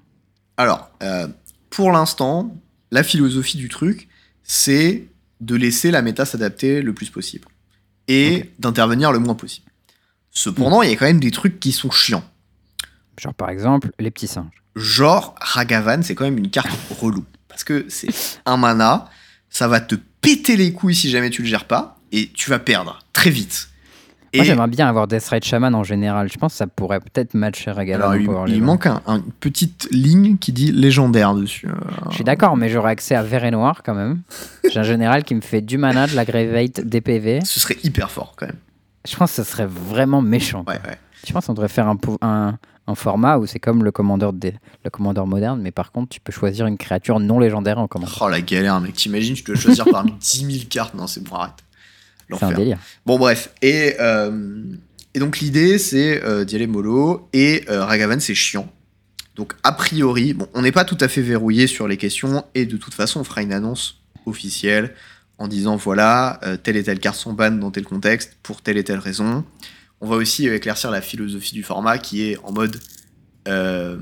Alors, euh, pour l'instant, la philosophie du truc, c'est de laisser la méta s'adapter le plus possible et d'intervenir le moins possible. Cependant, il y a quand même des trucs qui sont chiants. Genre par exemple, les petits singes. Genre, Ragavan, c'est quand même une carte relou. Parce que c'est un mana, ça va te péter les couilles si jamais tu le gères pas, et tu vas perdre très vite. Moi Et j'aimerais bien avoir Death Ride Shaman en général. Je pense que ça pourrait peut-être matcher Regalan il, il manque un- un- une petite ligne qui dit légendaire dessus. Euh, Je suis d'accord, mais j'aurais accès à Vert et Noir quand même. J'ai un général qui me fait du mana, de la Gravate, des PV. Ce serait hyper fort quand même. Je pense que ce serait vraiment méchant. Ouais, ouais. Je pense qu'on devrait faire un, un, un format où c'est comme le commandeur, des, le commandeur moderne, mais par contre, tu peux choisir une créature non légendaire en commandeur. Oh la galère, mec. T'imagines, tu dois choisir parmi 10 000 cartes. Non, c'est bon, arrête. C'est un délire. Bon, bref. Et, euh, et donc, l'idée, c'est euh, d'y aller mollo. Et euh, Ragavan, c'est chiant. Donc, a priori, bon, on n'est pas tout à fait verrouillé sur les questions. Et de toute façon, on fera une annonce officielle en disant voilà, telle et telle carte sont ban dans tel contexte pour telle et telle raison. On va aussi éclaircir la philosophie du format qui est en mode euh,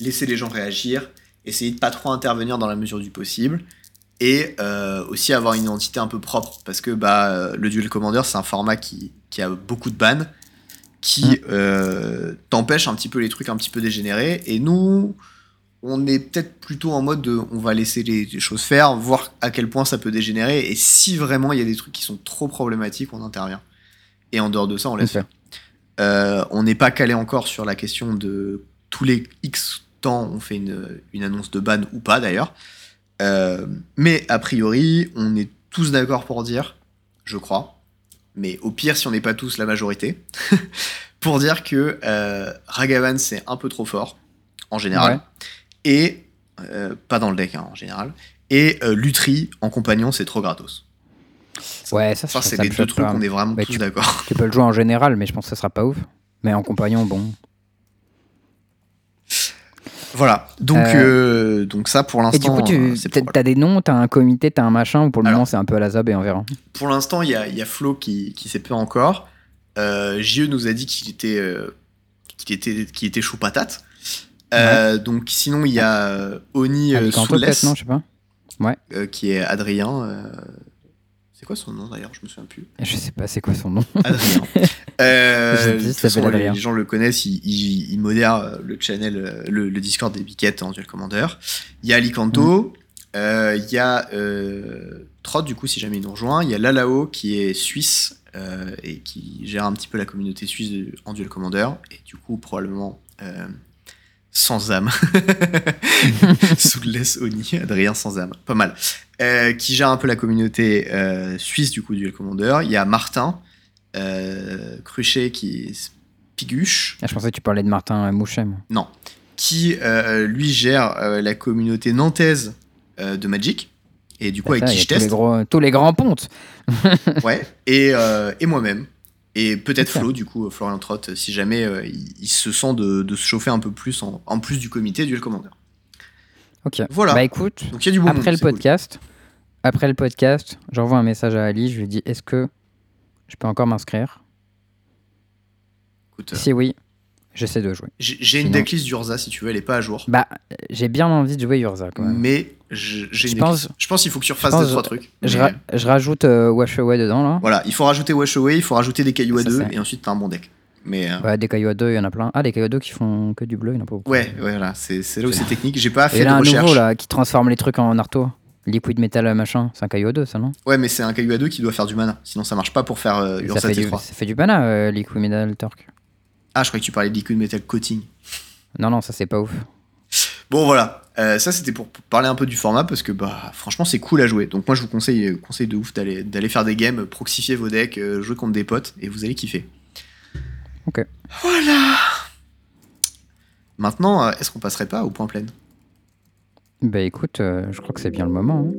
laisser les gens réagir, essayer de pas trop intervenir dans la mesure du possible et euh, aussi avoir une identité un peu propre parce que bah, euh, le Duel Commander c'est un format qui, qui a beaucoup de bans qui euh, t'empêche un petit peu les trucs un petit peu dégénérés et nous on est peut-être plutôt en mode de on va laisser les, les choses faire voir à quel point ça peut dégénérer et si vraiment il y a des trucs qui sont trop problématiques on intervient et en dehors de ça on laisse Ok. euh, on n'est pas calé encore sur la question de tous les X temps on fait une, une annonce de ban ou pas d'ailleurs. Euh, mais a priori, on est tous d'accord pour dire, je crois, mais au pire si on n'est pas tous la majorité, *laughs* pour dire que euh, Ragavan c'est un peu trop fort en général Ouais. et euh, pas dans le deck hein, en général et euh, Lutri en compagnon c'est trop gratos. Ouais, ça, Ça ça, c'est les deux trucs pas. on est vraiment Mais tous d'accord. *laughs* Tu peux le jouer en général, mais je pense que ça sera pas ouf. Mais en compagnon, bon. Voilà, donc, Euh, euh, donc ça pour Et du l'instant coup, tu euh, t'as des noms, t'as un comité, t'as un machin, ou pour le Alors- moment c'est un peu à la zab et on verra. Pour l'instant, il y a, y a Flo qui, qui sait pas encore. Euh, JE nous a dit qu'il était, qu'il était, qu'il était chaud patate. Donc sinon, il y a Oni peut-être, non Je sais pas. euh, qui est Adrien. C'est quoi son nom d'ailleurs? Je me souviens plus. Je sais pas c'est quoi son nom? *laughs* Euh, de toute façon, s'appelle les, gens le connaissent, il, il- il modère euh, le channel, euh, le, le Discord des biquettes en Duel Commander. Il y a Alicanto, euh, il y a euh, Trott, du coup, si jamais il nous rejoint. Il y a Lalao qui est suisse et qui gère un petit peu la communauté suisse en Duel Commander. Et du coup, probablement sans âme. *laughs* Soudless Oni, Adrien sans âme. Pas mal. Euh, qui gère un peu la communauté euh, suisse du coup Duel Commander. Il y a Martin euh, Cruchet qui est Piguche, Ah, je pensais que tu parlais de Martin Mouchet. moi. non, qui lui gère la communauté nantaise de Magic et du coup avec Ça, qui je tous les, teste, gros, tous les grands pontes. ouais, et, et moi-même. Et peut-être. Flo, du coup, Florian Trott, si jamais euh, il, il se sent de, de se chauffer un peu plus en, en plus du comité Duel Commander. Ok. Voilà. Bah écoute, Donc y a du bon après monde, le cool. podcast, après le podcast, j'envoie un message à Ali. Je lui dis est-ce que je peux encore m'inscrire? Écoute, euh, Si oui, j'essaie de jouer. j'ai une sinon- decklist d'Urza si tu veux, elle est pas à jour. Bah, j'ai bien envie de jouer Urza quand même. Mais je- j'ai Je une pense-. Je pense qu'il faut que tu refasses deux trois trucs. Je, Mais- ra- je rajoute euh, Wash Away dedans là. Voilà, il faut rajouter Wash Away, il faut rajouter des cailloux à Ça, deux, et ensuite t'as un bon deck. Mais euh, Ouais, des cailloux à deux, il y en a plein. Ah, des cailloux à deux qui font que du bleu, il y en a pas beaucoup. ouais, ouais, voilà, c'est là où c'est technique. J'ai pas Et fait là, de un recherche. nouveau là qui transforme les trucs en arto. Liquid Metal machin, c'est un caillou à deux, ça non? Ouais, mais c'est un caillou à deux qui doit faire du mana. Sinon ça marche pas pour faire euh, ça Ursa fait, du, T3. ça fait du euh, Liquid Metal Torque. Ah, je croyais que tu parlais de Liquid Metal Coating. Non, non, ça c'est pas ouf. Bon, voilà. Euh, ça, c'était pour parler un peu du format parce que, bah, franchement, c'est cool à jouer. Donc, moi, je vous conseille, conseille de ouf d'aller d'aller faire des games, proxifier vos decks, euh, jouer contre des potes et vous allez kiffer. Ok. Voilà. Maintenant, euh, est-ce qu'on passerait pas au point plein? Bah écoute, euh, je crois que c'est bien le moment. hein.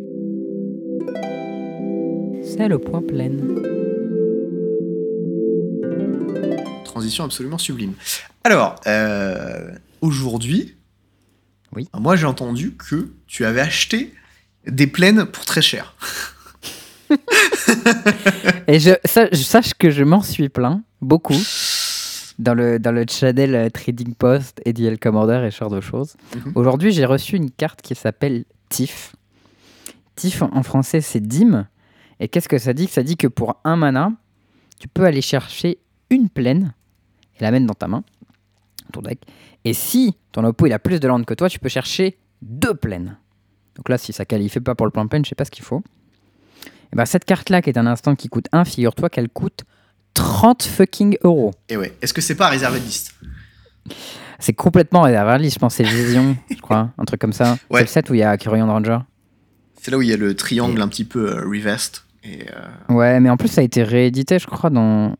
C'est le point plein. Transition absolument sublime. Alors, euh, aujourd'hui, Oui. moi j'ai entendu que tu avais acheté des plaines pour très cher. *laughs* Et je, sa- je- sache que je m'en suis plaint beaucoup dans le, dans le channel euh, Trading Post et DL Commander et ce genre de choses. Mhm. Aujourd'hui, j'ai reçu une carte qui s'appelle TIF. TIF en français, c'est DIM. Et qu'est-ce que ça dit? Ça dit que pour un mana, tu peux aller chercher une plaine et la mettre dans ta main, ton deck. Et si ton oppo il a plus de land que toi, tu peux chercher deux plaines. Donc là, si ça qualifie pas pour le plan plein, je sais pas ce qu'il faut. Et ben cette carte-là, qui est un instant qui coûte 1, figure-toi qu'elle coûte 30 fucking euros. Et ouais, est-ce que c'est pas réservé de liste C'est complètement réservé, je pense c'est Vision, je crois, un truc comme ça. Ouais. C'est le set où il y a Kyrian Ranger. C'est là où il y a le triangle un petit peu euh, reversed. Et, euh, Ouais, mais en plus ça a été réédité, je crois, dans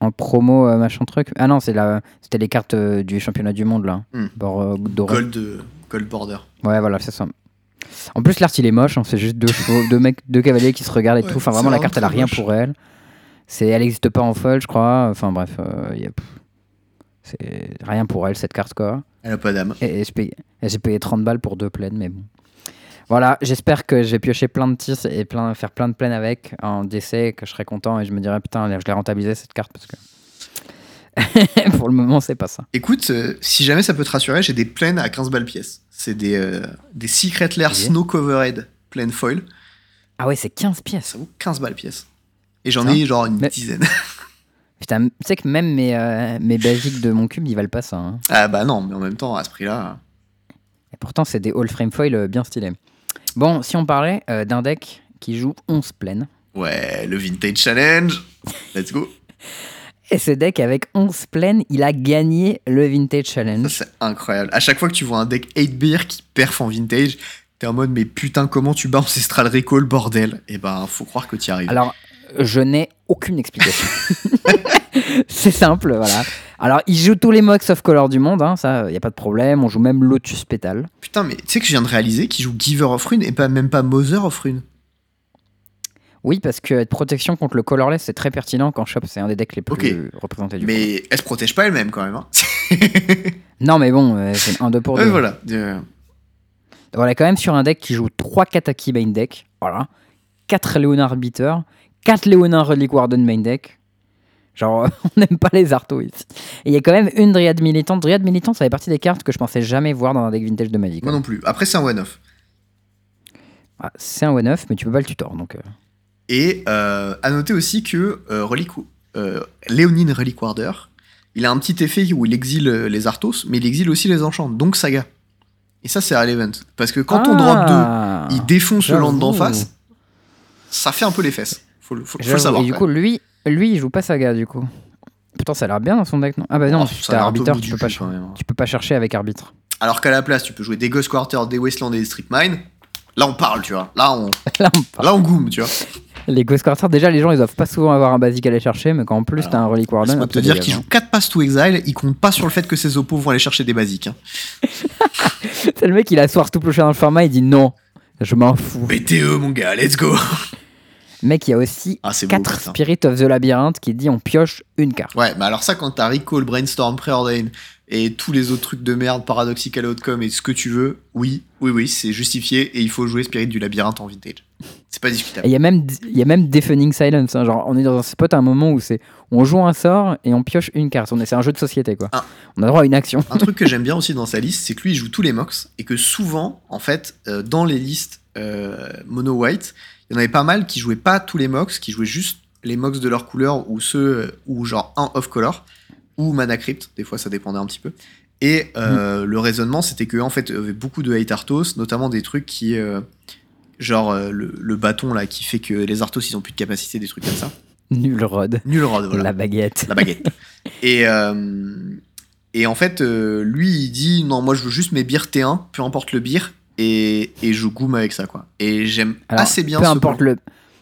en promo, euh, machin truc. Ah non, c'est la... c'était les cartes euh, du championnat du monde, là. Hmm. Bord, euh. Gold, Gold Border. Ouais, voilà, c'est ça. En plus, l'art, il est moche. hein, C'est juste deux chevaux, deux mecs, deux cavaliers qui se regardent et Ouais, tout. Enfin, vraiment, la carte, elle a rien moche. pour elle. C'est, elle n'existe pas en folle, je crois. Enfin, bref, euh, y a- pff, c'est rien pour elle, cette carte, quoi. Elle a pas d'âme. Et, et j'ai payé, et j'ai payé 30 balles pour deux plaines, mais bon. Voilà, j'espère que j'ai pioché plein de tis et plein, faire plein de plaines avec en décès, que je serai content et je me dirai putain, je l'ai rentabilisé cette carte parce que. *laughs* pour le moment, c'est pas ça. Écoute, euh, si jamais ça peut te rassurer, j'ai des plaines à 15 balles pièce. C'est des, euh, des Secret Lair. Snow Covered plaine foil. Ah ouais, c'est 15 pièces. Ça vaut 15 balles pièce. Et j'en ai genre une Mais- dizaine. *laughs* Putain, tu sais que même mes, euh, mes basiques de mon cube, ils valent pas ça. hein. ah bah non, mais en même temps, à ce prix-là. Et pourtant, c'est des all frame foil euh, bien stylés. Bon, si on parlait euh, d'un deck qui joue 11 plaines. Ouais, le Vintage Challenge. Let's go. *laughs* Et ce deck avec 11 plaines, il a gagné le Vintage Challenge. c'est incroyable. À chaque fois que tu vois un deck 8 beer qui perf en vintage, t'es en mode, mais putain, comment tu bats Ancestral Recall, bordel? Et ben, faut croire que t'y arrives. Alors, je n'ai aucune explication. *laughs* *laughs* c'est simple, voilà. Alors, il joue tous les Mox of Color du monde, hein, ça, il n'y a pas de problème. On joue même Lotus Pétale. Putain, mais tu sais que je viens de réaliser qu'il joue Giver of Rune et pas même pas Mother of Rune. Oui, parce que être protection contre le colorless, c'est très pertinent quand Shop, c'est un des decks les plus représentés du coup. Mais elle se protège pas elle-même quand même. Hein. *laughs* Non, mais bon, euh, c'est un 2 pour Ouais, 2. voilà. Euh, Voilà, quand même sur un deck qui joue 3 Kataki main deck, voilà, 4 Léonard Beater, 4 Léonard Relic Warden main deck. Genre, *laughs* on n'aime pas les Arthos ici. Et il y a quand même une Dryad militante. Dryad militante, ça fait partie des cartes que je pensais jamais voir dans un deck vintage de Magic. moi non plus. Après, c'est un one-off. Ah, c'est un one-off, mais tu peux pas le tutor, donc... euh, Et euh, à noter aussi que euh, Relic, euh, Léonine Relic Warder, il a un petit effet où il exile les Arthos, mais il exile aussi les enchants, donc Saga. Et ça, c'est relevant. Parce que quand on drop 2, Ah il défonce le land d'en face, ça fait un peu les fesses. Faut, faut, faut le savoir. Et du coup, lui, lui, il joue pas Saga, du coup. Pourtant, ça a l'air bien dans son deck, non? Ah bah non, Oh, si ça t'as a l'air un peu arbitre, bout tu du peux, pas cul, ch- quand même. hein. tu peux pas chercher avec arbitre. Alors qu'à la place, tu peux jouer des Ghost Quarter, des Wasteland et des Strip Mine. Là, on parle, tu vois. Là, on, *laughs* Là, on parle. là, on goome, tu vois. Les Ghost Quarter, déjà, les gens, ils doivent pas souvent avoir un basique à aller chercher, mais quand en plus t'as un Relic Warden, Laisse-moi hop, te ça dire dégage, qu'il joue 4 passes to exile, il compte pas sur le fait que ses oppos vont aller chercher des basiques. hein. *laughs* C'est le mec, il a soir tout ploché dans le format, il dit non, je m'en fous. BTE, mon gars, let's go. Mec, il y a aussi Ah, c'est beau. 4 putain. Spirit of the Labyrinth qui dit on pioche une carte. Ouais, mais alors ça, quand t'as Recall, Brainstorm, Preordain et tous les autres trucs de merde, Paradoxical Outcome et ce que tu veux, oui, oui, oui, c'est justifié et il faut jouer Spirit du Labyrinthe en vintage. C'est pas discutable. il y a même, il y a même Deafening Silence. hein, genre, on est dans un spot à un moment où c'est on joue un sort et on pioche une carte. C'est un jeu de société, quoi. Ah. On a droit à une action. Un truc que *laughs* j'aime bien aussi dans sa liste, c'est que lui, il joue tous les mox et que souvent, en fait, euh, dans les listes euh, mono white, il y en avait pas mal qui jouaient pas tous les mox, qui jouaient juste les mox de leur couleur ou ceux euh, ou genre un off color ou mana crypt. Des fois, ça dépendait un petit peu. Et euh, le raisonnement, c'était que en fait, il y avait beaucoup de hate Arthos, notamment des trucs qui euh, genre le, le bâton là qui fait que les Arthos ils ont plus de capacité, des trucs comme ça. Nul rod. Nul rod, voilà La baguette. la baguette. et, et en fait, euh, lui, il dit non, moi je veux juste mes bières T1, peu importe le beer, et, et je goûme avec ça, quoi. Et j'aime assez bien peu ce importe plan. le.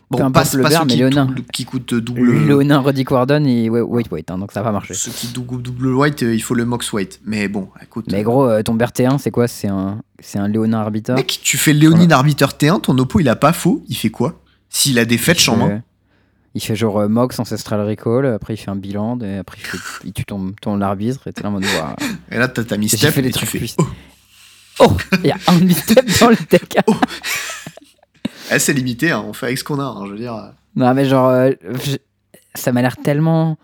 Bon, peu pas, importe le pas beurre, ceux mais qui, Léonin. qui coûtent double. Léonin, Roddick Warden et wait, wait, wait, hein, donc ça va marcher. Ceux qui double, double white, euh, il faut le mox white. Mais bon, écoute. Mais gros, euh, ton BRT1, c'est quoi? C'est un, c'est un Léonin Arbiter? Mec, tu fais Léonine Arbiter T1, ton oppo il a pas faux, il fait quoi? S'il a des fetch en main. Euh, Il fait genre euh, Mox, Ancestral Recall, après il fait un bilan, et après il, fait, il tue ton, ton arbitre, et t'es là en mode. *laughs* Et là, t'as ta J'ai misstep fait des et tu trucs fais. Oh, Oh Il y a un misstep dans le deck eh, *laughs* c'est limité, hein, on fait avec ce qu'on a, hein, je veux dire. Non, mais genre, euh, je- ça m'a l'air tellement.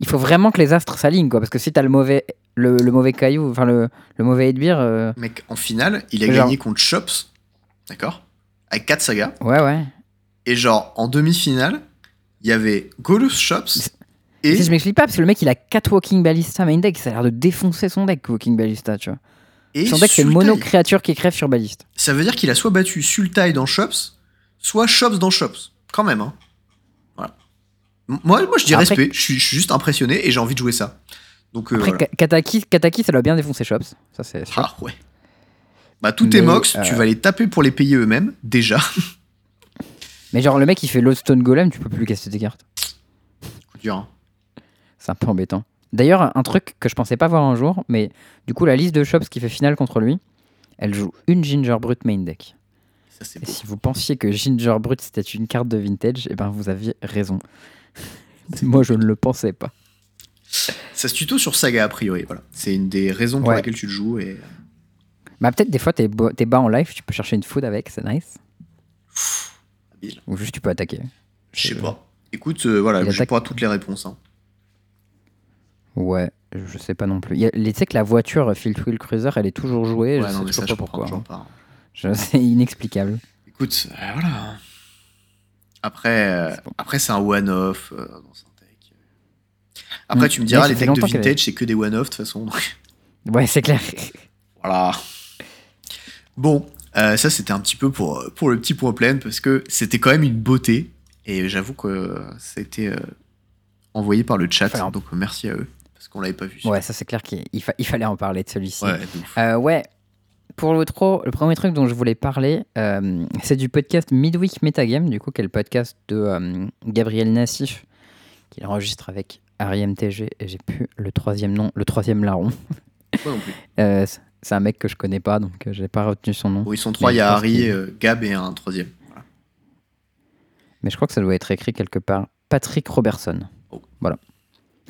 Il faut vraiment que les astres s'alignent, quoi, parce que si t'as le mauvais, le, le mauvais caillou, enfin le, le mauvais Edbir, euh, Mec, en finale, il a Genre- gagné contre Shops, d'accord Avec 4 sagas. ouais, ouais. Et genre, en demi-finale, il y avait Golus Shops et. Si je m'explique pas, parce que le mec il a 4 Walking Ballista main deck, ça a l'air de défoncer son deck, Walking Ballista, tu vois. Et Son deck c'est le Sultai. mono créature qui crève sur Ballista. Ça veut dire qu'il a soit battu Sultai dans Shops, soit Shops dans Shops. Quand même, hein. Voilà. Moi, moi je dis Après- respect, je suis, je suis juste impressionné et j'ai envie de jouer ça. Donc, euh, Après, voilà. Ka- Kataki, Kataki, ça doit bien défoncer Shops, ça c'est sûr. Ah ouais. Bah, tous tes Mais, mox, tu euh, vas les taper pour les payer eux-mêmes, déjà. *laughs* Mais genre, le mec il fait Lodestone Golem, tu peux plus lui casser tes cartes. Coup dur, hein. C'est un peu embêtant. D'ailleurs, un truc que je pensais pas voir un jour, mais du coup, la liste de shops qui fait finale contre lui, elle joue une Ginger Brut main deck. Ça, Et si vous pensiez que Ginger Brut c'était une carte de vintage, eh ben vous aviez raison. Moi, je ne le pensais pas. Ça se tuto sur Saga, a priori. Voilà. C'est une des raisons pour Ouais. laquelle tu le joues. Et... Bah, peut-être des fois, t'es bas en live, tu peux chercher une food avec, c'est nice. Ou juste tu peux attaquer. Je sais pas. Écoute, euh, voilà, Il j'ai attaque- pas toutes les réponses. hein. Ouais, je sais pas non plus. Il y a- Tu sais que la voiture Field Wheel Cruiser, elle est toujours jouée. je Ouais, sais non, toujours ça, pas comprends pourquoi. toujours hein. pas. Je- *laughs* C'est inexplicable. Écoute, euh, voilà. Après, euh, C'est bon. après c'est un one-off euh, dans. Après, Mm. tu me diras, ça les fait decks de longtemps qu'elle vintage, c'est que des one-off de toute façon. donc *laughs* Ouais, c'est clair. voilà. Bon, euh, ça c'était un petit peu pour, pour le petit point plein parce que c'était quand même une beauté. Et j'avoue que euh, ça a été euh, envoyé par le chat. Donc euh, merci à eux. Parce qu'on l'avait pas vu. Ouais, ça c'est clair qu'il il fa- il fallait en parler de celui-ci. Ouais. Euh, ouais. Pour l'outro, le premier truc dont je voulais parler, euh, c'est du podcast Midweek Metagame, du coup, qui est le podcast de euh, Gabriel Nassif, qu'il enregistre avec Harry MTG, et j'ai plus le troisième nom, le troisième larron. Moi non plus. *laughs* C'est- un mec que je connais pas, donc j'ai pas retenu son nom. Bon, ils sont trois, il y a Harry, Gab et un troisième. Voilà. Mais je crois que ça doit être écrit quelque part. Patrick Robertson. Oh. Voilà.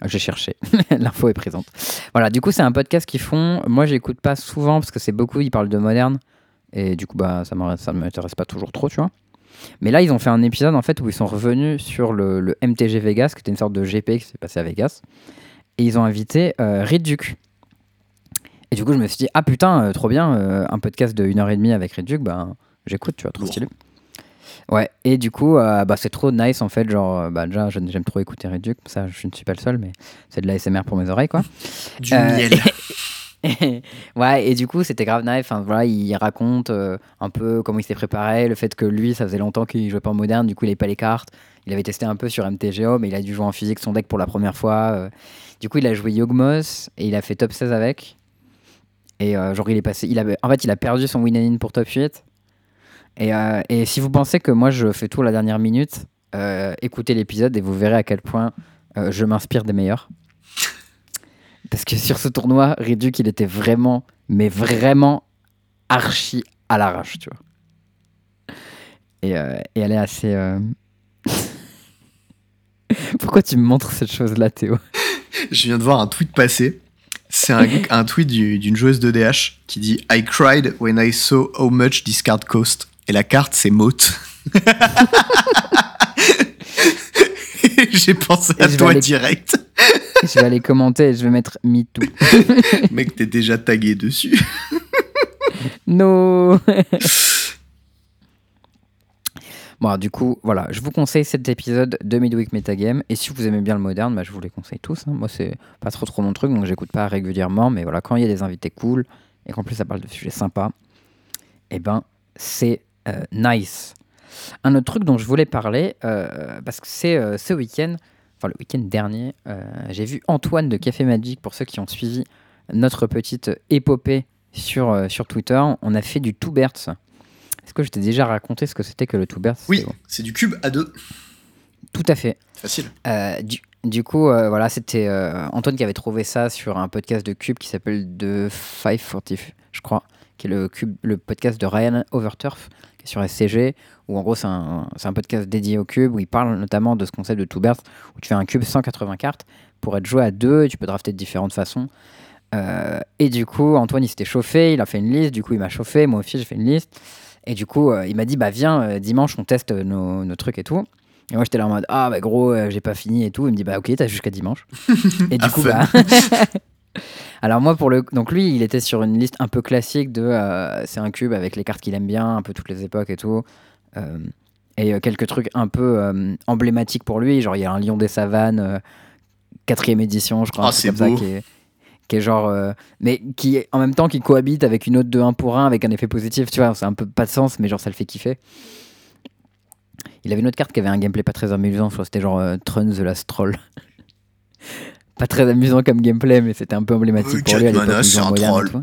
J'ai cherché. *laughs* L'info est présente. Voilà, du coup, c'est un podcast qu'ils font. Moi, j'écoute pas souvent parce que c'est beaucoup, ils parlent de moderne. Et du coup, bah, ça ça m'intéresse pas toujours trop, tu vois. Mais là, ils ont fait un épisode en fait où ils sont revenus sur le, le MTG Vegas, qui était une sorte de GP qui s'est passé à Vegas. Et ils ont invité euh, Riduc. Et du coup, je me suis dit, ah putain, euh, trop bien, euh, un podcast de 1h30 avec Riduc, bah, j'écoute, tu vois, trop stylé. Ouais, et du coup, euh, bah, c'est trop nice en fait. Genre, euh, bah, déjà, j'aime trop écouter Reduc, ça, je ne suis pas le seul, mais c'est de l'ASMR pour mes oreilles, quoi. *laughs* Du Euh, miel. *laughs* ouais, et du coup, c'était grave nice. Enfin, voilà, il raconte euh, un peu comment il s'est préparé, le fait que lui, ça faisait longtemps qu'il jouait pas en moderne, du coup, il avait pas les cartes. Il avait testé un peu sur MTGO, mais il a dû jouer en physique son deck pour la première fois. euh. Du coup, il a joué Yogmos et il a fait top 16 avec. Et euh, genre, il est passé. Il avait, en fait, il a perdu son win in pour top 8. Et, euh, et si vous pensez que moi, je fais tout à la dernière minute, euh, écoutez l'épisode et vous verrez à quel point euh, je m'inspire des meilleurs. Parce que sur ce tournoi, Riduc, il était vraiment, mais vraiment archi à l'arrache, tu vois. Et, et elle est assez. *laughs* Pourquoi tu me montres cette chose-là, Théo? Je viens de voir un tweet passer. C'est un, *laughs* un tweet du- d'une joueuse de DH qui dit I cried when I saw how much this card cost. Et la carte, c'est Mote. *laughs* J'ai pensé Et à toi aller- direct. Je vais aller commenter et je vais mettre MeToo. *laughs* Mec, t'es déjà tagué dessus. No Bon, alors, du coup, voilà, je vous conseille cet épisode de Midweek Metagame. Et si vous aimez bien le moderne, bah, je vous les conseille tous. hein. Moi, c'est pas trop trop mon truc, donc j'écoute pas régulièrement. Mais voilà, quand il y a des invités cool et qu'en plus ça parle de sujets sympas, eh ben, c'est euh, nice. Un autre truc dont je voulais parler, euh, parce que c'est euh, ce week-end, enfin le week-end dernier, j'ai vu Antoine de Café Magic, pour ceux qui ont suivi notre petite épopée sur, sur Twitter, on a fait du Two Birds. Est-ce que je t'ai déjà raconté ce que c'était que le Two Birds Oui, C'est du cube à deux. Tout à fait. Facile. Du, du coup, euh, voilà, c'était euh, Antoine qui avait trouvé ça sur un podcast de Cube qui s'appelle The 540, je crois, qui est le, Cube, le podcast de Ryan Overturf, sur SCG, où en gros c'est un, un podcast dédié au Cube, où il parle notamment de ce concept de Two Birds, où tu fais un Cube 180 cartes pour être joué à deux, et tu peux drafter de différentes façons. Euh, et du coup, Antoine il s'était chauffé, il a fait une liste, du coup il m'a chauffé, moi aussi j'ai fait une liste. Et du coup, euh, il m'a dit, bah viens, euh, dimanche on teste nos, nos trucs et tout. Et moi j'étais là en mode, ah bah gros, j'ai pas fini et tout. Il me dit, bah ok, t'as jusqu'à dimanche. *laughs* et du coup, bah. *laughs* Alors moi, pour le. Donc lui, il était sur une liste un peu classique de. euh, c'est un cube avec les cartes qu'il aime bien, un peu toutes les époques et tout. Euh, et euh, quelques trucs un peu emblématiques pour lui. Genre, il y a un Lion des Savanes, quatrième édition, je crois. Ah, truc c'est comme ça, qui est, qui est genre. mais qui en même temps qui cohabite avec une autre de 1 pour 1 avec un effet positif, tu vois. C'est un peu pas de sens, mais genre ça le fait kiffer. Il avait une autre carte qui avait un gameplay pas très amusant, je crois que c'était genre euh, Trun the Last Troll. *laughs* pas très amusant comme gameplay, mais c'était un peu emblématique pour lui c'est un troll. Bah,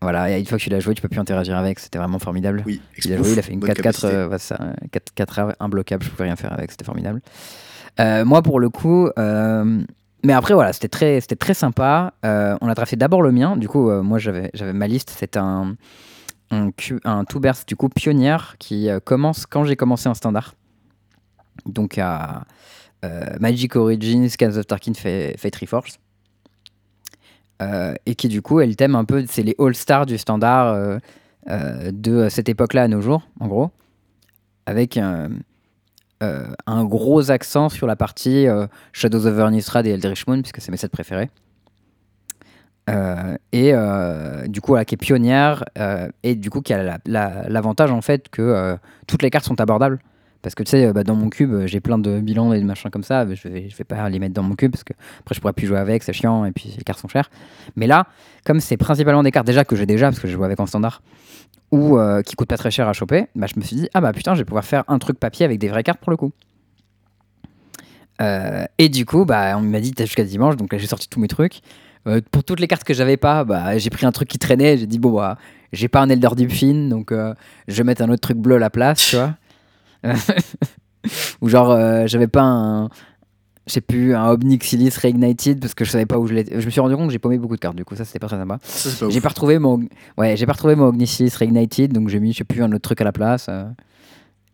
Voilà, et une fois que tu l'as joué, tu peux plus interagir avec, c'était vraiment formidable. Oui, Il a joué, il a fait une bonne 4-4, capacité. euh, ouais, ça, 4-4 imbloquable, je pouvais rien faire avec, c'était formidable. Euh, moi, pour le coup, euh, mais après, voilà, c'était très, c'était très sympa. Euh, on a tracé d'abord le mien. Du coup, moi, j'avais, j'avais ma liste. C'est un, un, un du coup, pionnière qui commence quand j'ai commencé en standard. Donc, à Magic Origins, Scans of Tarkin, Fa- Fate Reforged. Euh, et qui, du coup, est le thème un peu, c'est les all-stars du standard euh, euh, de cette époque-là à nos jours, en gros. Avec un, euh, gros accent sur la partie euh, Shadows of Vernistrad et Eldritch Moon, puisque c'est mes sets préférés. Euh, et euh, du coup, voilà, qui est pionnière, euh, et du coup, qui a la- la- l'avantage en fait que euh, toutes les cartes sont abordables. Parce que tu sais, euh, bah, dans mon cube, euh, j'ai plein de bilans et de machins comme ça. Je vais, je vais pas les mettre dans mon cube parce que après, je pourrais plus jouer avec, c'est chiant, et puis les cartes sont chères. Mais là, comme c'est principalement des cartes déjà que j'ai déjà, parce que je joue avec en standard, ou euh, qui coûtent pas très cher à choper, bah, je me suis dit, ah bah putain, je vais pouvoir faire un truc papier avec des vraies cartes pour le coup. Et du coup, bah, on m'a dit, t'as jusqu'à dimanche, donc là j'ai sorti tous mes trucs. Pour toutes les cartes que j'avais pas, bah, j'ai pris un truc qui traînait, j'ai dit, bon, bah, j'ai pas un Elder Deep Fin, donc je vais mettre un autre truc bleu à la place, tu vois. Ou genre, euh, j'avais pas un. J'ai plus un Obnixilis Reignited parce que je savais pas où je l'étais. Je me suis rendu compte que j'ai paumé beaucoup de cartes, du coup, ça c'était pas très sympa. J'ai pas retrouvé mon, ouais, j'ai pas retrouvé mon Ognisis Reignited, donc j'ai mis, je sais plus, un autre truc à la place. euh,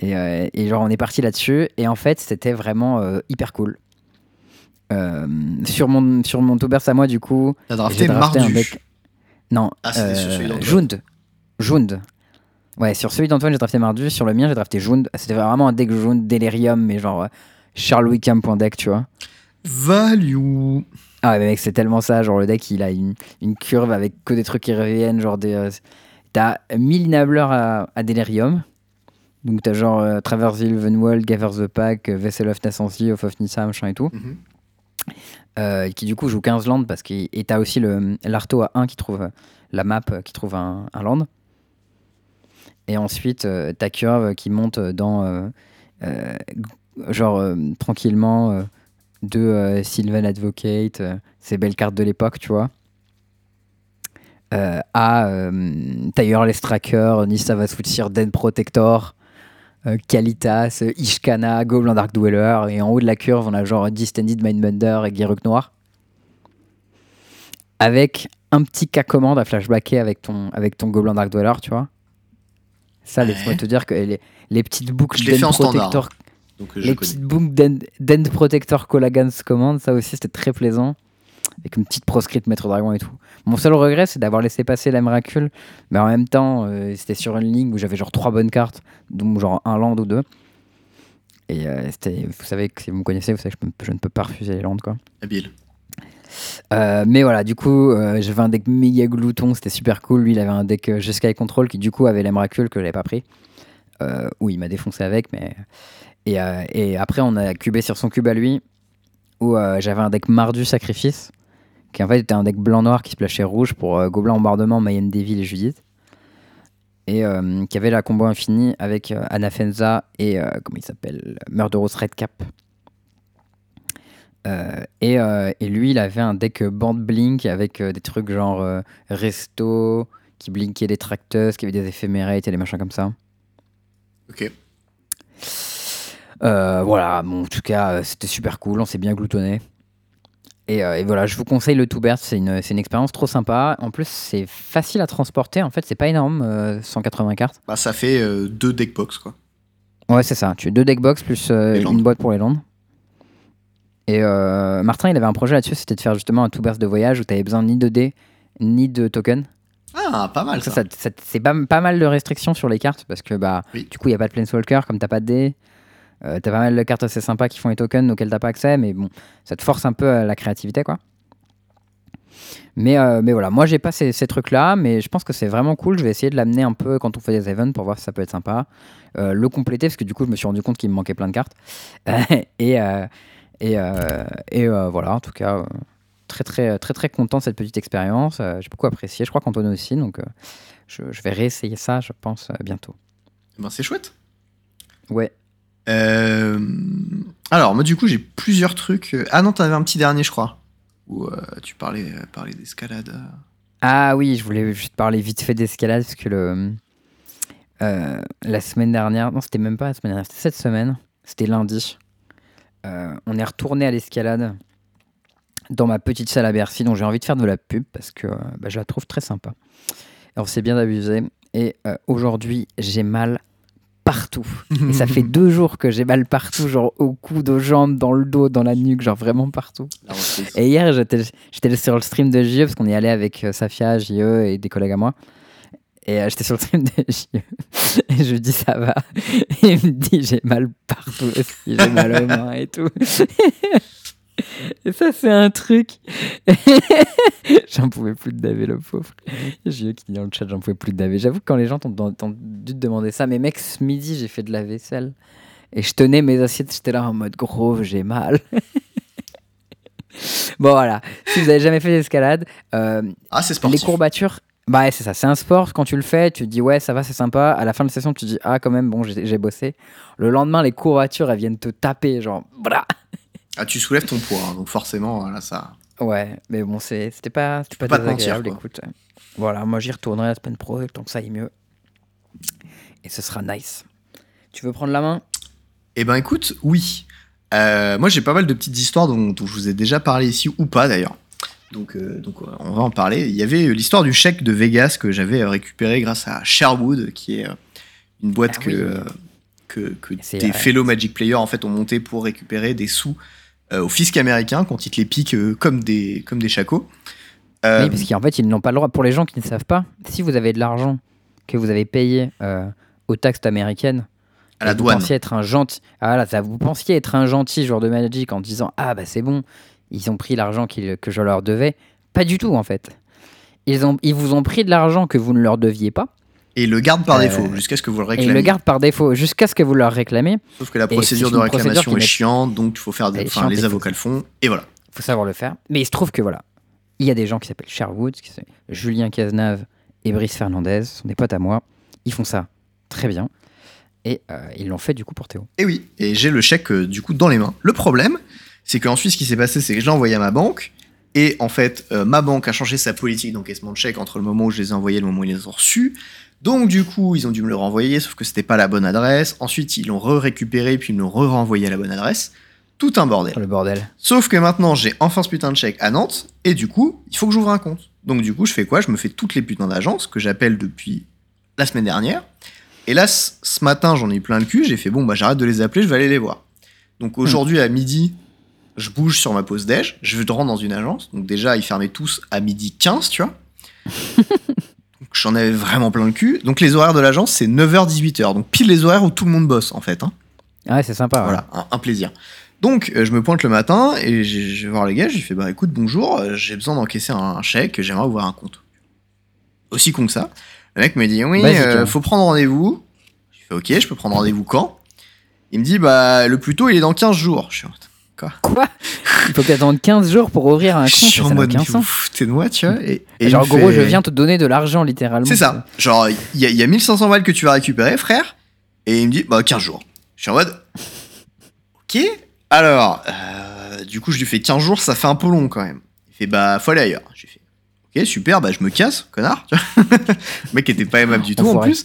et, euh, et genre, on est parti là-dessus. Et en fait, c'était vraiment euh, hyper cool. Euh, sur mon sur mon Toubers à moi, du coup, T'as j'ai drafté drafté un Mardu. deck. Non, Ah, c'était sur celui euh. Jund. Ouais, sur celui d'Antoine, j'ai drafté Mardu. Sur le mien, j'ai drafté Jund. C'était vraiment un deck Jund Delirium, mais genre euh, Charles Wickham.deck, tu vois. Value. Ah ouais, mais mec, c'est tellement ça. Genre, le deck, il a une, une curve avec que des trucs qui reviennent. Genre, des. euh, t'as 1000 enablers à, à Delirium. Donc, t'as genre euh, Traverse the Elvenwald, Gather the Pack, euh, Vessel of Nascency, Oath of Nissa, machin et tout. Mhm. Qui du coup joue 15 lands. Parce que, et t'as aussi le- l'Arto à 1 qui trouve la map, qui trouve un, un land. Et ensuite, euh, ta curve qui monte dans. euh, euh, genre, tranquillement. de Sylvan Advocate, ces belles cartes de l'époque, tu vois. À Tireless Tracker, Nissa Vasutsir, Den Protector, Kalitas, Ishkana, Goblin Dark Dweller, et en haut de la curve, on a genre Distended Mindbender et Guerruk Noir. Avec un petit cas commande à flashbacker avec ton, avec ton Goblin Dark Dweller, tu vois. Ça, Ouais. laisse-moi te dire que les, les petites boucles standard, Protector Donc euh, les connais. petites boucles d'End d'End Protector Colagans Command, ça aussi c'était très plaisant. Avec une petite proscrite Maître Dragon et tout. Mon seul regret c'est d'avoir laissé passer la Miracle, mais en même temps euh, c'était sur une ligne où j'avais genre trois bonnes cartes, dont genre un land ou deux. Et euh, c'était, vous savez que si vous me connaissez, vous savez que je, peux- je ne peux pas refuser les lands quoi. Habile. Euh, mais voilà, du coup, euh, j'avais un deck méga glouton, c'était super cool. Lui, il avait un deck euh, Jeskai Control qui, du coup, avait l'Emracule que j'avais pas pris. Euh, où il m'a défoncé avec, mais. Et, euh, et après, on a cubé sur son cube à lui, où j'avais un deck Mardu Sacrifice, qui en fait était un deck blanc-noir qui splashait rouge pour Gobelin Bombardement, Mayhem Devil et Judith. Et qui avait la combo infinie avec Anafenza et, comment il s'appelle? Murderous Redcap. Euh, et, euh, et lui, il avait un deck euh, Band Blink avec euh, des trucs genre euh, Resto, qui blinkait des tracteurs, qui avait des éphémérites et des machins comme ça. Ok. Euh, voilà, bon, en tout cas, euh, c'était super cool, on s'est bien gloutonné. Et, euh, et voilà, je vous conseille le Birds, c'est une, expérience trop sympa. En plus, c'est facile à transporter, en fait, c'est pas énorme, euh, 180 cartes. Bah, ça fait euh, deux deckbox, quoi. Ouais, c'est ça, tu as deux deckbox plus euh, une boîte pour les landes. Et euh, Martin, il avait un projet là-dessus, c'était de faire justement un Birds de voyage où tu besoin ni de dés, ni de tokens. Ah, pas mal, Ça, ça. c'est pas, pas mal de restrictions sur les cartes parce que bah, Oui. du coup, il n'y a pas de Planeswalker comme t'as pas de dés. Euh, t'as pas mal de cartes assez sympas qui font les tokens auxquels t'as pas accès, mais bon, ça te force un peu à la créativité quoi. Mais, euh, mais voilà, moi j'ai pas ces, ces trucs-là, mais je pense que c'est vraiment cool. Je vais essayer de l'amener un peu quand on fait des events pour voir si ça peut être sympa. Euh, le compléter, parce que du coup, je me suis rendu compte qu'il me manquait plein de cartes. *laughs* et et, euh, et euh, voilà, en tout cas, euh, très très très très content de cette petite expérience. J'ai beaucoup apprécié. Je crois qu'Antoine aussi, donc je, je vais réessayer ça, je pense, bientôt. Eh Ben, c'est chouette. Ouais. Euh, Alors, moi, du coup, j'ai plusieurs trucs. Ah non, t'en avais un petit dernier, je crois. Où euh, tu parlais, euh, parlais d'escalade. Ah oui, je voulais juste parler vite fait d'escalade parce que le, la semaine dernière, non, c'était même pas la semaine dernière, c'était cette semaine, c'était lundi. Euh, on est retourné à l'escalade dans ma petite salle à Bercy dont j'ai envie de faire de la pub parce que euh, bah, je la trouve très sympa. Et on s'est bien amusé. Et euh, aujourd'hui, j'ai mal partout. Et ça fait *laughs* deux jours que j'ai mal partout, genre au coude, aux jambes, dans le dos, dans la nuque, genre vraiment partout. Reprise. Et hier, j'étais sur le stream de JE parce qu'on y allait avec Safia, JE et des collègues à moi. Et euh, j'étais sur le stream de JE. Et je lui dis ça va. Et il me dit j'ai mal partout aussi, j'ai mal aux mains et tout. Et ça, c'est un truc. *laughs* j'en pouvais plus de David, le pauvre. JE qui dit dans le chat j'en pouvais plus de David. J'avoue que quand les gens t'ont t'ont dû te demander ça, mais mec, ce midi, j'ai fait de la vaisselle. Et je tenais mes assiettes, j'étais là en mode gros, j'ai mal. *laughs* bon, voilà. Si vous avez jamais fait d'escalade, euh, Ah, les courbatures, bah ouais, c'est ça, c'est un sport. Quand tu le fais, tu te dis ouais, ça va, c'est sympa. À la fin de la session, tu te dis ah, quand même, bon, j'ai bossé. Le lendemain, les courbatures, elles viennent te taper, genre, bra. Ah, tu soulèves ton poids, hein, donc forcément, voilà, ça. Ouais, mais bon, c'était pas, peux pas te écoute. Voilà, moi j'y retournerai la semaine pro, tant que ça aille mieux. Et ce sera nice. Tu veux prendre la main? Eh ben, écoute, oui. Euh, moi, j'ai pas mal de petites histoires dont, dont je vous ai déjà parlé ici, ou pas d'ailleurs. Donc, euh, donc, euh, on va en parler. Il y avait l'histoire du chèque de Vegas que j'avais euh, récupéré grâce à Sherwood, qui est une boîte Ah que, oui. euh, que, des vrai. fellow Magic Players en fait, ont monté pour récupérer des sous euh, au fisc américain quand ils te les piquent comme des, comme des chacos. Oui, parce qu'en fait, ils n'ont pas le droit. Pour les gens qui ne savent pas, si vous avez de l'argent que vous avez payé aux taxes américaines, à la vous douane. pensiez être un gentil, ah là, ça, vous pensiez être un gentil joueur de Magic en disant ah bah c'est bon, ils ont pris l'argent que je leur devais. Pas du tout en fait. Ils, ont, ils vous ont pris de l'argent que vous ne leur deviez pas Et ils le gardent par Euh, défaut jusqu'à ce que vous le et réclamiez. ils le gardent par défaut jusqu'à ce que vous leur réclamez. Sauf que la Et procédure de réclamation est chiante, donc il faut faire des, chiante les et avocats le font, et voilà. faut savoir le faire. Mais il se trouve que voilà, il y a des gens qui s'appellent Sherwood, qui Julien Cazenave et Brice Fernandez, ce sont des potes à moi. Ils font ça très bien. Et euh, ils l'ont fait du coup pour Théo. Et oui, et j'ai le chèque euh, du coup dans les mains. Le problème, c'est qu'ensuite ce qui s'est passé, c'est que je l'ai envoyé à ma banque, et en fait, euh, ma banque a changé sa politique d'encaissement de chèque entre le moment où je les ai envoyés et le moment où ils les ont reçus. Donc du coup, ils ont dû me le renvoyer, sauf que c'était pas la bonne adresse. Ensuite, ils l'ont re-récupéré, puis ils me l'ont re-renvoyé à la bonne adresse. Tout un bordel. Oh, le bordel. Sauf que maintenant, j'ai enfin ce putain de chèque à Nantes, et du coup, il faut que j'ouvre un compte. Donc du coup, je fais quoi? Je me fais toutes les putains d'agences que j'appelle depuis la semaine dernière. Et là, ce matin, j'en ai eu plein le cul, j'ai fait bon, bah j'arrête de les appeler, je vais aller les voir. Donc aujourd'hui, à midi, je bouge sur ma pause déj, je rentre dans une agence. Donc déjà, ils fermaient tous à midi 15, tu vois. *laughs* Donc j'en avais vraiment plein le cul. Donc les horaires de l'agence, c'est 9h-18h. Donc pile les horaires où tout le monde bosse, en fait. hein. Ouais, c'est sympa. ouais. Voilà, un, un plaisir. Donc, euh, je me pointe le matin et je vais voir les gars. J'ai fait bah écoute, bonjour, euh, j'ai besoin d'encaisser un, un chèque, j'aimerais ouvrir un compte. Aussi con que ça. Le mec me dit oui, Basique, euh, faut prendre rendez-vous. Je fais ok, je peux prendre rendez-vous quand? Il me dit bah le plus tôt il est dans 15 jours. Je suis en mode, Quoi Il faut attendre 15 jours pour ouvrir un je compte. suis ça en mode de moi, tu vois. Et, et il Genre, me gros, fait- je viens te donner de l'argent littéralement. C'est ça. Genre, il y, y a 1500 balles que tu vas récupérer, frère. Et il me dit, bah, 15 jours. Je suis en mode, ok. Alors, euh, du coup, je lui fais 15 jours, ça fait un peu long quand même. Il fait, bah, faut aller ailleurs. J'ai fait, ok, super, bah, je me casse, connard. *laughs* Le mec était pas aimable du tout en plus.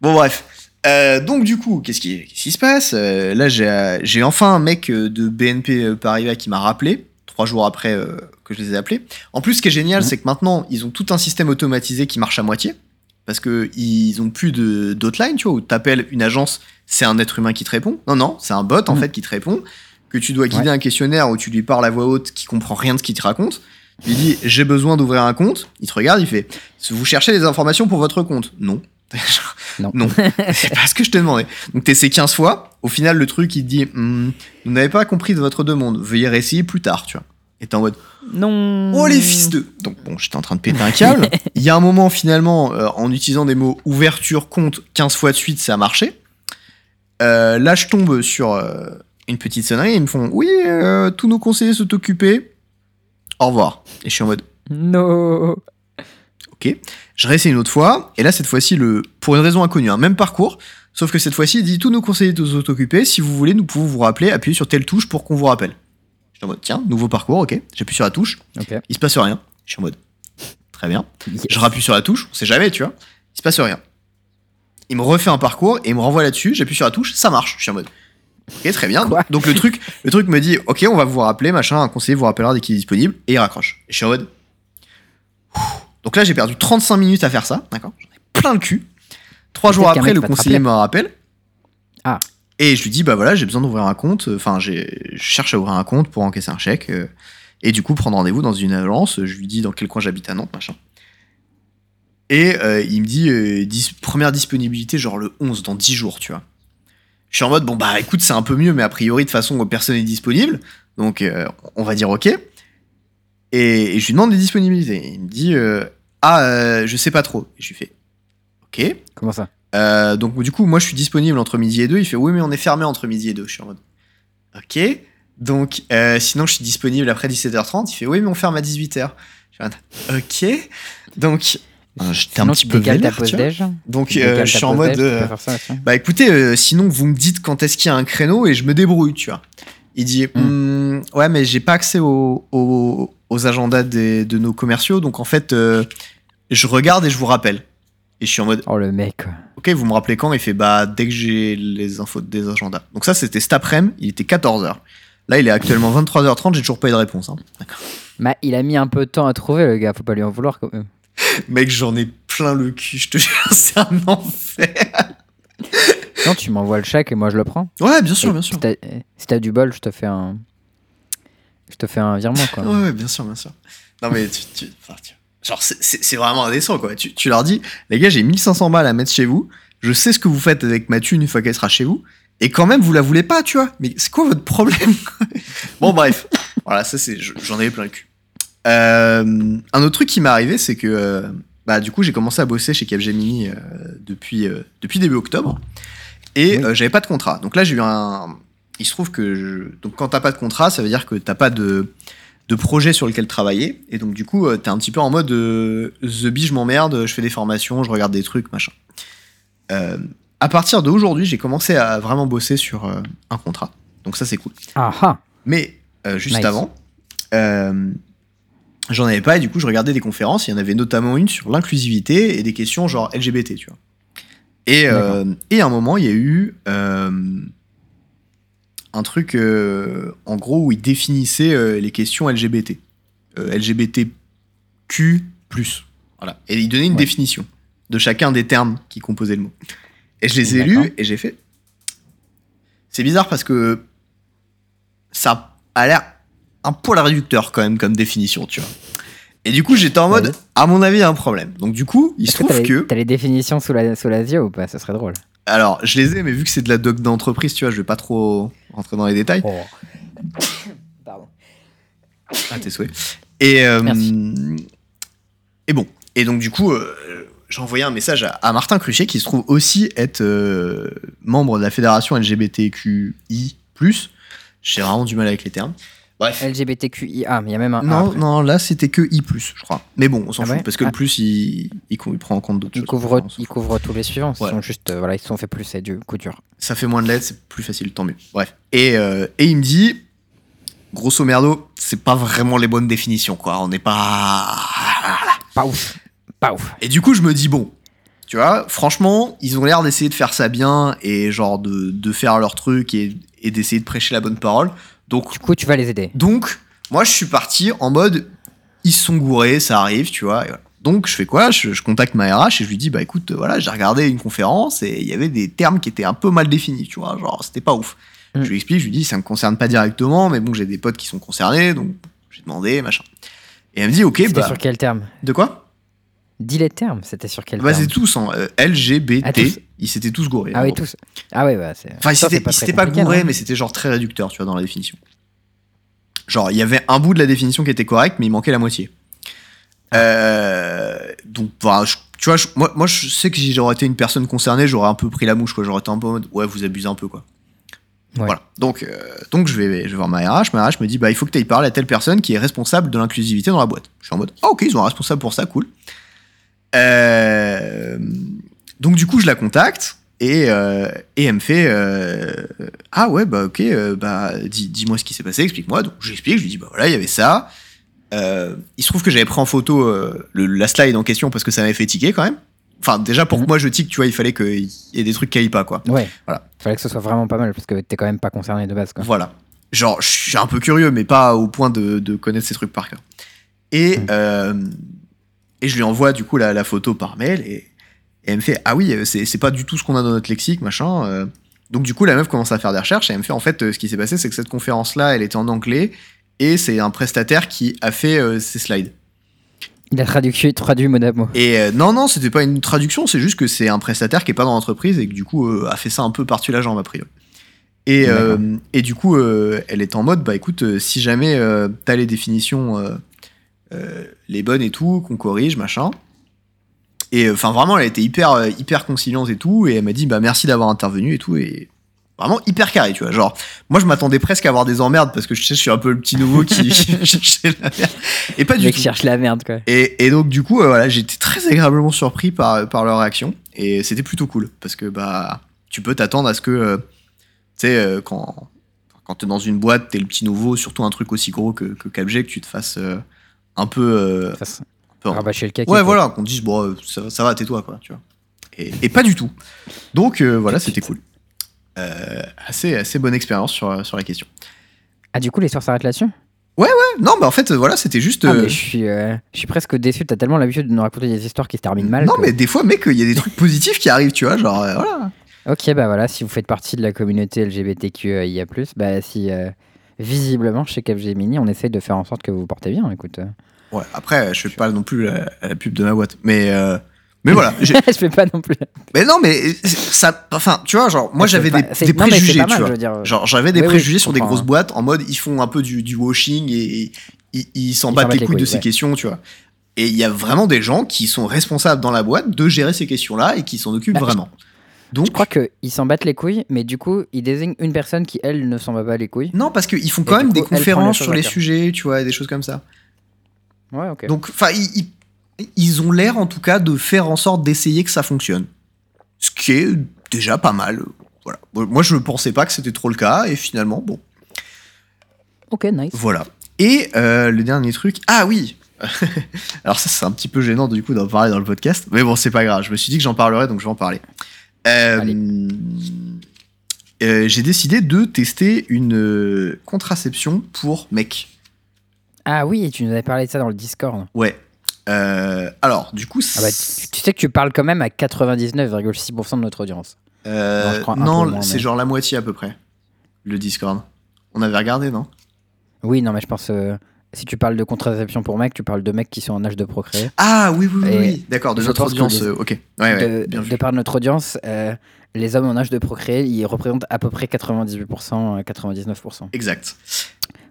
Bon, bref. Euh, donc, du coup, qu'est-ce qui, qu'est-ce qui se passe? Euh, Là, j'ai euh, j'ai enfin un mec euh, de BNP Paribas qui m'a rappelé, trois jours après euh, que je les ai appelés. En plus, ce qui est génial, Mhm. c'est que maintenant, ils ont tout un système automatisé qui marche à moitié. Parce que ils ont plus de d'hotline, tu vois, où t'appelles une agence, c'est un être humain qui te répond. Non, non, c'est un bot en Mhm. fait qui te répond. Que tu dois guider Ouais. un questionnaire où tu lui parles à voix haute, qui comprend rien de ce qu'il te raconte. Lui dis j'ai besoin d'ouvrir un compte. Il te regarde, il fait vous cherchez des informations pour votre compte? Non. Non. non, *laughs* c'est pas ce que je t'ai demandé. Donc t'essaies 15 fois. Au final, le truc il te dit Hmm, vous n'avez pas compris de votre demande. Veuillez réessayer plus tard, tu vois. Et t'es en mode Non. Oh les fils de Donc bon, j'étais en train de péter un câble. *laughs* Il y a un moment finalement, euh, en utilisant des mots ouverture, compte 15 fois de suite, ça a marché. Euh, là, je tombe sur euh, une petite sonnerie. Ils me font Oui, tous nos conseillers sont occupés. Au revoir. Et je suis en mode Non. Ok. Je réessaye une autre fois. Et là, cette fois-ci, le pour une raison inconnue, un même parcours. Sauf que cette fois-ci, il dit Tous nos conseillers sont occupés. Si vous voulez, nous pouvons vous rappeler. Appuyez sur telle touche pour qu'on vous rappelle. Je suis en mode Tiens, nouveau parcours, ok. J'appuie sur la touche. Ok. Il se passe rien. Je suis en mode Très bien. Je rappuie sur la touche, on sait jamais, tu vois. Il se passe rien. Il me refait un parcours et il me renvoie là-dessus, j'appuie sur la touche, ça marche. Je suis en mode Ok, très bien. Quoi Donc le truc, le truc me dit, ok, on va vous rappeler, machin, un conseiller vous rappellera dès qu'il est disponible, et il raccroche. Et je suis en mode. Donc là, j'ai perdu 35 minutes à faire ça, d'accord? J'en ai plein le cul. Trois jours après, le conseiller me rappelle. Ah. Et je lui dis, bah voilà, j'ai besoin d'ouvrir un compte. Enfin, je cherche à ouvrir un compte pour encaisser un chèque. euh, Et du coup, prendre rendez-vous dans une agence. Je lui dis dans quel coin j'habite à Nantes, machin. Et euh, il me dit, euh, dis- première disponibilité, genre le 11, dans 10 jours, tu vois. Je suis en mode, bon, bah écoute, c'est un peu mieux, mais a priori, de toute façon, personne n'est disponible. Donc, on va dire OK. Et, et je lui demande des disponibilités. Il me dit, euh, ah, euh, je sais pas trop. Et je lui fais, OK. Comment ça? Euh, donc du coup, moi je suis disponible entre midi et deux. Il fait oui, mais on est fermé entre midi et deux. Je suis en mode ok. Donc euh, sinon, je suis disponible après 17h30. Il fait oui, mais on ferme à 18h. Je suis en mode ok. Donc j'étais un petit peu vénère. Donc euh, je suis en mode euh, ça bah écoutez, euh, sinon vous me dites quand est-ce qu'il y a un créneau et je me débrouille, tu vois. Il dit Hmm. Hmm, ouais, mais j'ai pas accès aux, aux, aux agendas des- de nos commerciaux, donc en fait euh, je regarde et je vous rappelle. Et je suis en mode Oh le mec. Ok, vous me rappelez quand? Il fait bah dès que j'ai les infos des agendas. Donc ça c'était cet après-midi, il était 14h. Là il est actuellement *laughs* 23h30, j'ai toujours pas eu de réponse. hein. Bah, il a mis un peu de temps à trouver le gars, faut pas lui en vouloir quand même. *laughs* Mec, j'en ai plein le cul, je te jure, *laughs* c'est un enfer. Non, tu m'envoies le chèque et moi je le prends. Ouais, bien sûr, Et bien sûr. Si t'as si du bol, je te fais un. Je te fais un virement quoi. Ouais, ouais, bien sûr, bien sûr. Non mais tu, tu- enfin, tu- genre c'est- vraiment indécent quoi. Tu, tu leur dis, les gars, j'ai 1500 balles à mettre chez vous. Je sais ce que vous faites avec ma thune une fois qu'elle sera chez vous. Et quand même, vous la voulez pas, tu vois. Mais c'est quoi votre problème Bon, bref. Voilà, ça c'est, je- j'en avais plein le cul. Euh, un autre truc qui m'est arrivé, c'est que euh, bah du coup j'ai commencé à bosser chez Capgemini euh, depuis euh, depuis début octobre et Oui. euh, j'avais pas de contrat. Donc là j'ai eu un, il se trouve que je... donc quand t'as pas de contrat, ça veut dire que t'as pas de de projet sur lequel travailler et donc du coup euh, t'es un petit peu en mode euh, the bee je m'emmerde, je fais des formations, je regarde des trucs machin. Euh, à partir d'aujourd'hui, j'ai commencé à vraiment bosser sur un contrat. Donc ça c'est cool. Ah ah Mais juste Nice. avant, j'en avais pas et du coup je regardais des conférences. Il y en avait notamment une sur l'inclusivité et des questions genre LGBT, tu vois. Et, euh, et à un moment, il y a eu euh, un truc euh, en gros où il définissait les questions LGBT. LGBTQ. Voilà. Et il donnait une Ouais. définition de chacun des termes qui composaient le mot. Et je les ai lus et j'ai fait. C'est bizarre parce que ça a l'air un poil réducteur quand même comme définition, tu vois. Et du coup, j'étais en mode, à mon avis, il y a un problème. Donc du coup, il se trouve que... t'as les définitions sous la sous yeux ou pas? Ça serait drôle. Alors, je les ai, mais vu que c'est de la doc d'entreprise, tu vois, je vais pas trop rentrer dans les détails. Oh. *coughs* Pardon. Ah, tes souhaits. Et, euh, et bon. Et donc, du coup, euh, j'ai envoyé un message à, à Martin Cruchet, qui se trouve aussi être euh, membre de la fédération LGBTQI. J'ai vraiment du mal avec les termes. Bref. LGBTQIA, mais il y a même un A Non, après. non, là, c'était que I, je crois. Mais bon, on s'en Ah fout, ouais parce que Ah. le plus, il, il, il prend en compte d'autres Ils choses. couvrent, On s'en ils fout. couvrent tous les suivants. Ils sont juste, euh, voilà, ils se sont fait plus et du coup dur. ça fait moins de lettres, c'est plus facile, tant mieux. Bref. Et, euh, et il me dit, grosso merdo, c'est pas vraiment les bonnes définitions, quoi. On n'est pas. Pas ouf. Pas ouf. Et du coup, je me dis, bon, tu vois, franchement, ils ont l'air d'essayer de faire ça bien et genre de, de faire leur truc et, et d'essayer de prêcher la bonne parole. Donc, Du coup, tu vas les aider. donc, moi, je suis parti en mode, ils sont gourés, ça arrive, tu vois. et voilà. Donc, je fais quoi? Je, je contacte ma RH et je lui dis, bah écoute, voilà, j'ai regardé une conférence et il y avait des termes qui étaient un peu mal définis, tu vois. Genre, c'était pas ouf. Mm. Je lui explique, je lui dis, ça me concerne pas directement, mais bon, j'ai des potes qui sont concernés, donc j'ai demandé, machin. Et elle me dit, ok, bah. sur quel terme? De quoi? Dis les termes. C'était sur quel Bah, terme c'est tous, hein, euh, LGBT, Ah, tous. ils s'étaient tous gourés. Ah en oui, tous. Ah oui, bah c'est. Enfin, ils s'étaient pas compliqué, gourés, mais c'était genre très réducteur, tu vois, dans la définition. Genre, il y avait un bout de la définition qui était correct, mais il manquait la moitié. Euh, donc, je- tu vois, je- moi, moi, je sais que si j'aurais été une personne concernée, j'aurais un peu pris la mouche, quoi. J'aurais été un peu en mode, ouais, vous abusez un peu, quoi. Ouais. Voilà. Donc, euh, donc je, vais, je vais voir ma RH. Ma RH me dit, bah, il faut que tu ailles parler à telle personne qui est responsable de l'inclusivité dans la boîte. Je suis en mode, ah, ok, ils ont un responsable pour ça, cool. Euh, donc, du coup, je la contacte. Et, euh, et elle me fait euh, Ah ouais, bah ok, bah dis- dis-moi ce qui s'est passé, explique-moi. Donc j'explique, je lui dis Bah voilà, il y avait ça. Il se trouve que j'avais pris en photo le- la slide en question parce que ça m'avait fait tiquer quand même. Enfin, déjà, pour que moi je tic, tu vois, il fallait qu'il y ait des trucs qui aillent pas, quoi. Ouais. Voilà. Fallait que ce soit vraiment pas mal parce que t'es quand même pas concerné de base. Quoi. Voilà. Genre, je suis un peu curieux, mais pas au point de, de connaître ces trucs par cœur. Et, euh, et je lui envoie du coup la, la photo par mail et, et elle me fait Ah oui, euh, c'est pas du tout ce qu'on a dans notre lexique, machin. euh. Donc, du coup, la meuf commence à faire des recherches et elle me fait En fait, euh, ce qui s'est passé, c'est que cette conférence-là, elle était en anglais et c'est un prestataire qui a fait euh, ces slides. Il a traduit, traduit mot à mot. Et euh, non, non, c'était pas une traduction, c'est juste que c'est un prestataire qui est pas dans l'entreprise et que du coup euh, a fait ça un peu par-dessus la jambe a priori. Et, et du coup, elle est en mode, bah écoute, si jamais t'as les définitions les bonnes et tout, qu'on corrige, machin. Et euh, enfin, vraiment, elle a été hyper, euh, hyper conciliante et tout. Et elle m'a dit, bah merci d'avoir intervenu et tout. Et vraiment hyper carré, tu vois. Genre, moi, je m'attendais presque à avoir des emmerdes parce que je sais, je suis un peu le petit nouveau qui *laughs* *laughs* cherchait la merde. Et pas Le du mec tout. cherche la merde, quoi. Et, et donc du coup, euh, voilà, j'étais très agréablement surpris par, par leur réaction et c'était plutôt cool parce que bah tu peux t'attendre à ce que euh, tu sais euh, quand quand t'es dans une boîte, t'es le petit nouveau, surtout un truc aussi gros que, que Capgec, tu te fasses euh, un peu, euh, Ça, peu- rabâcher le caquet. ouais quoi. voilà, qu'on dise bon euh, ça, va- ça va, tais-toi quoi, tu vois. Et, et pas du tout. Donc euh, voilà, c'était cool. Euh, assez assez bonne expérience sur sur la question. Ah, du coup, l'histoire s'arrête là-dessus? Non, mais en fait voilà, c'était juste. Ah, mais je suis, euh, je suis presque déçu. T'as tellement l'habitude de nous raconter des histoires qui se terminent mal. non que- mais des fois mec, il y a des trucs positifs qui arrivent, tu vois, genre voilà. Ok, bah voilà, si vous faites partie de la communauté LGBTQIA, bah si visiblement chez Capgemini, on essaye de faire en sorte que vous vous portez bien, écoute. euh. Ouais, après, je fais pas non plus la, la pub de ma boîte. Mais, euh, mais voilà. *laughs* je fais pas non plus. mais non, mais ça. Enfin, tu vois, genre, moi j'avais des, non, préjugés, tu vois. je veux dire. Genre, j'avais des Oui, préjugés sur des grosses boîtes en mode ils font un peu du, du washing et ils- ils s'en battent les couilles de ces questions, tu vois. Et il y a vraiment des gens qui sont responsables dans la boîte de gérer ces questions-là et qui s'en occupent Bah, je- vraiment. Donc, Je crois qu'ils s'en battent les couilles, mais du coup, ils désignent une personne qui, elle, ne s'en bat pas les couilles. non, parce qu'ils font quand Et même des coup, les conférences sur les sujets, tu vois, et des choses comme ça. Ouais, ok. Donc, enfin, ils, ils- ils ont l'air en tout cas de faire en sorte d'essayer que ça fonctionne. Ce qui est déjà pas mal. Voilà. Moi, je ne pensais pas que c'était trop le cas, et finalement, bon, ok, nice. voilà. Et euh, le dernier truc, ah oui *laughs* Alors, ça, c'est un petit peu gênant du coup d'en parler dans le podcast, mais bon, c'est pas grave. Je me suis dit que j'en parlerais, donc je vais en parler. Euh, euh, J'ai décidé de tester une euh, contraception pour mecs. Ah oui, tu nous avais parlé de ça dans le Discord. Ouais. Euh, alors, du coup, Ah bah, tu, tu sais que tu parles quand même à 99,6% de notre audience. Euh, Non, non, c'est mais- genre la moitié à peu près. Le Discord. On avait regardé, non? Oui, non, mais je pense. euh, si tu parles de contraception pour mecs, tu parles de mecs qui sont en âge de procréer. Ah oui, oui, oui, oui. D'accord, de notre audience. les- euh, ok. Ouais, ouais, de, bien vu. de par notre audience, euh, les hommes en âge de procréer, ils représentent à peu près 98%, euh, 99%. Exact.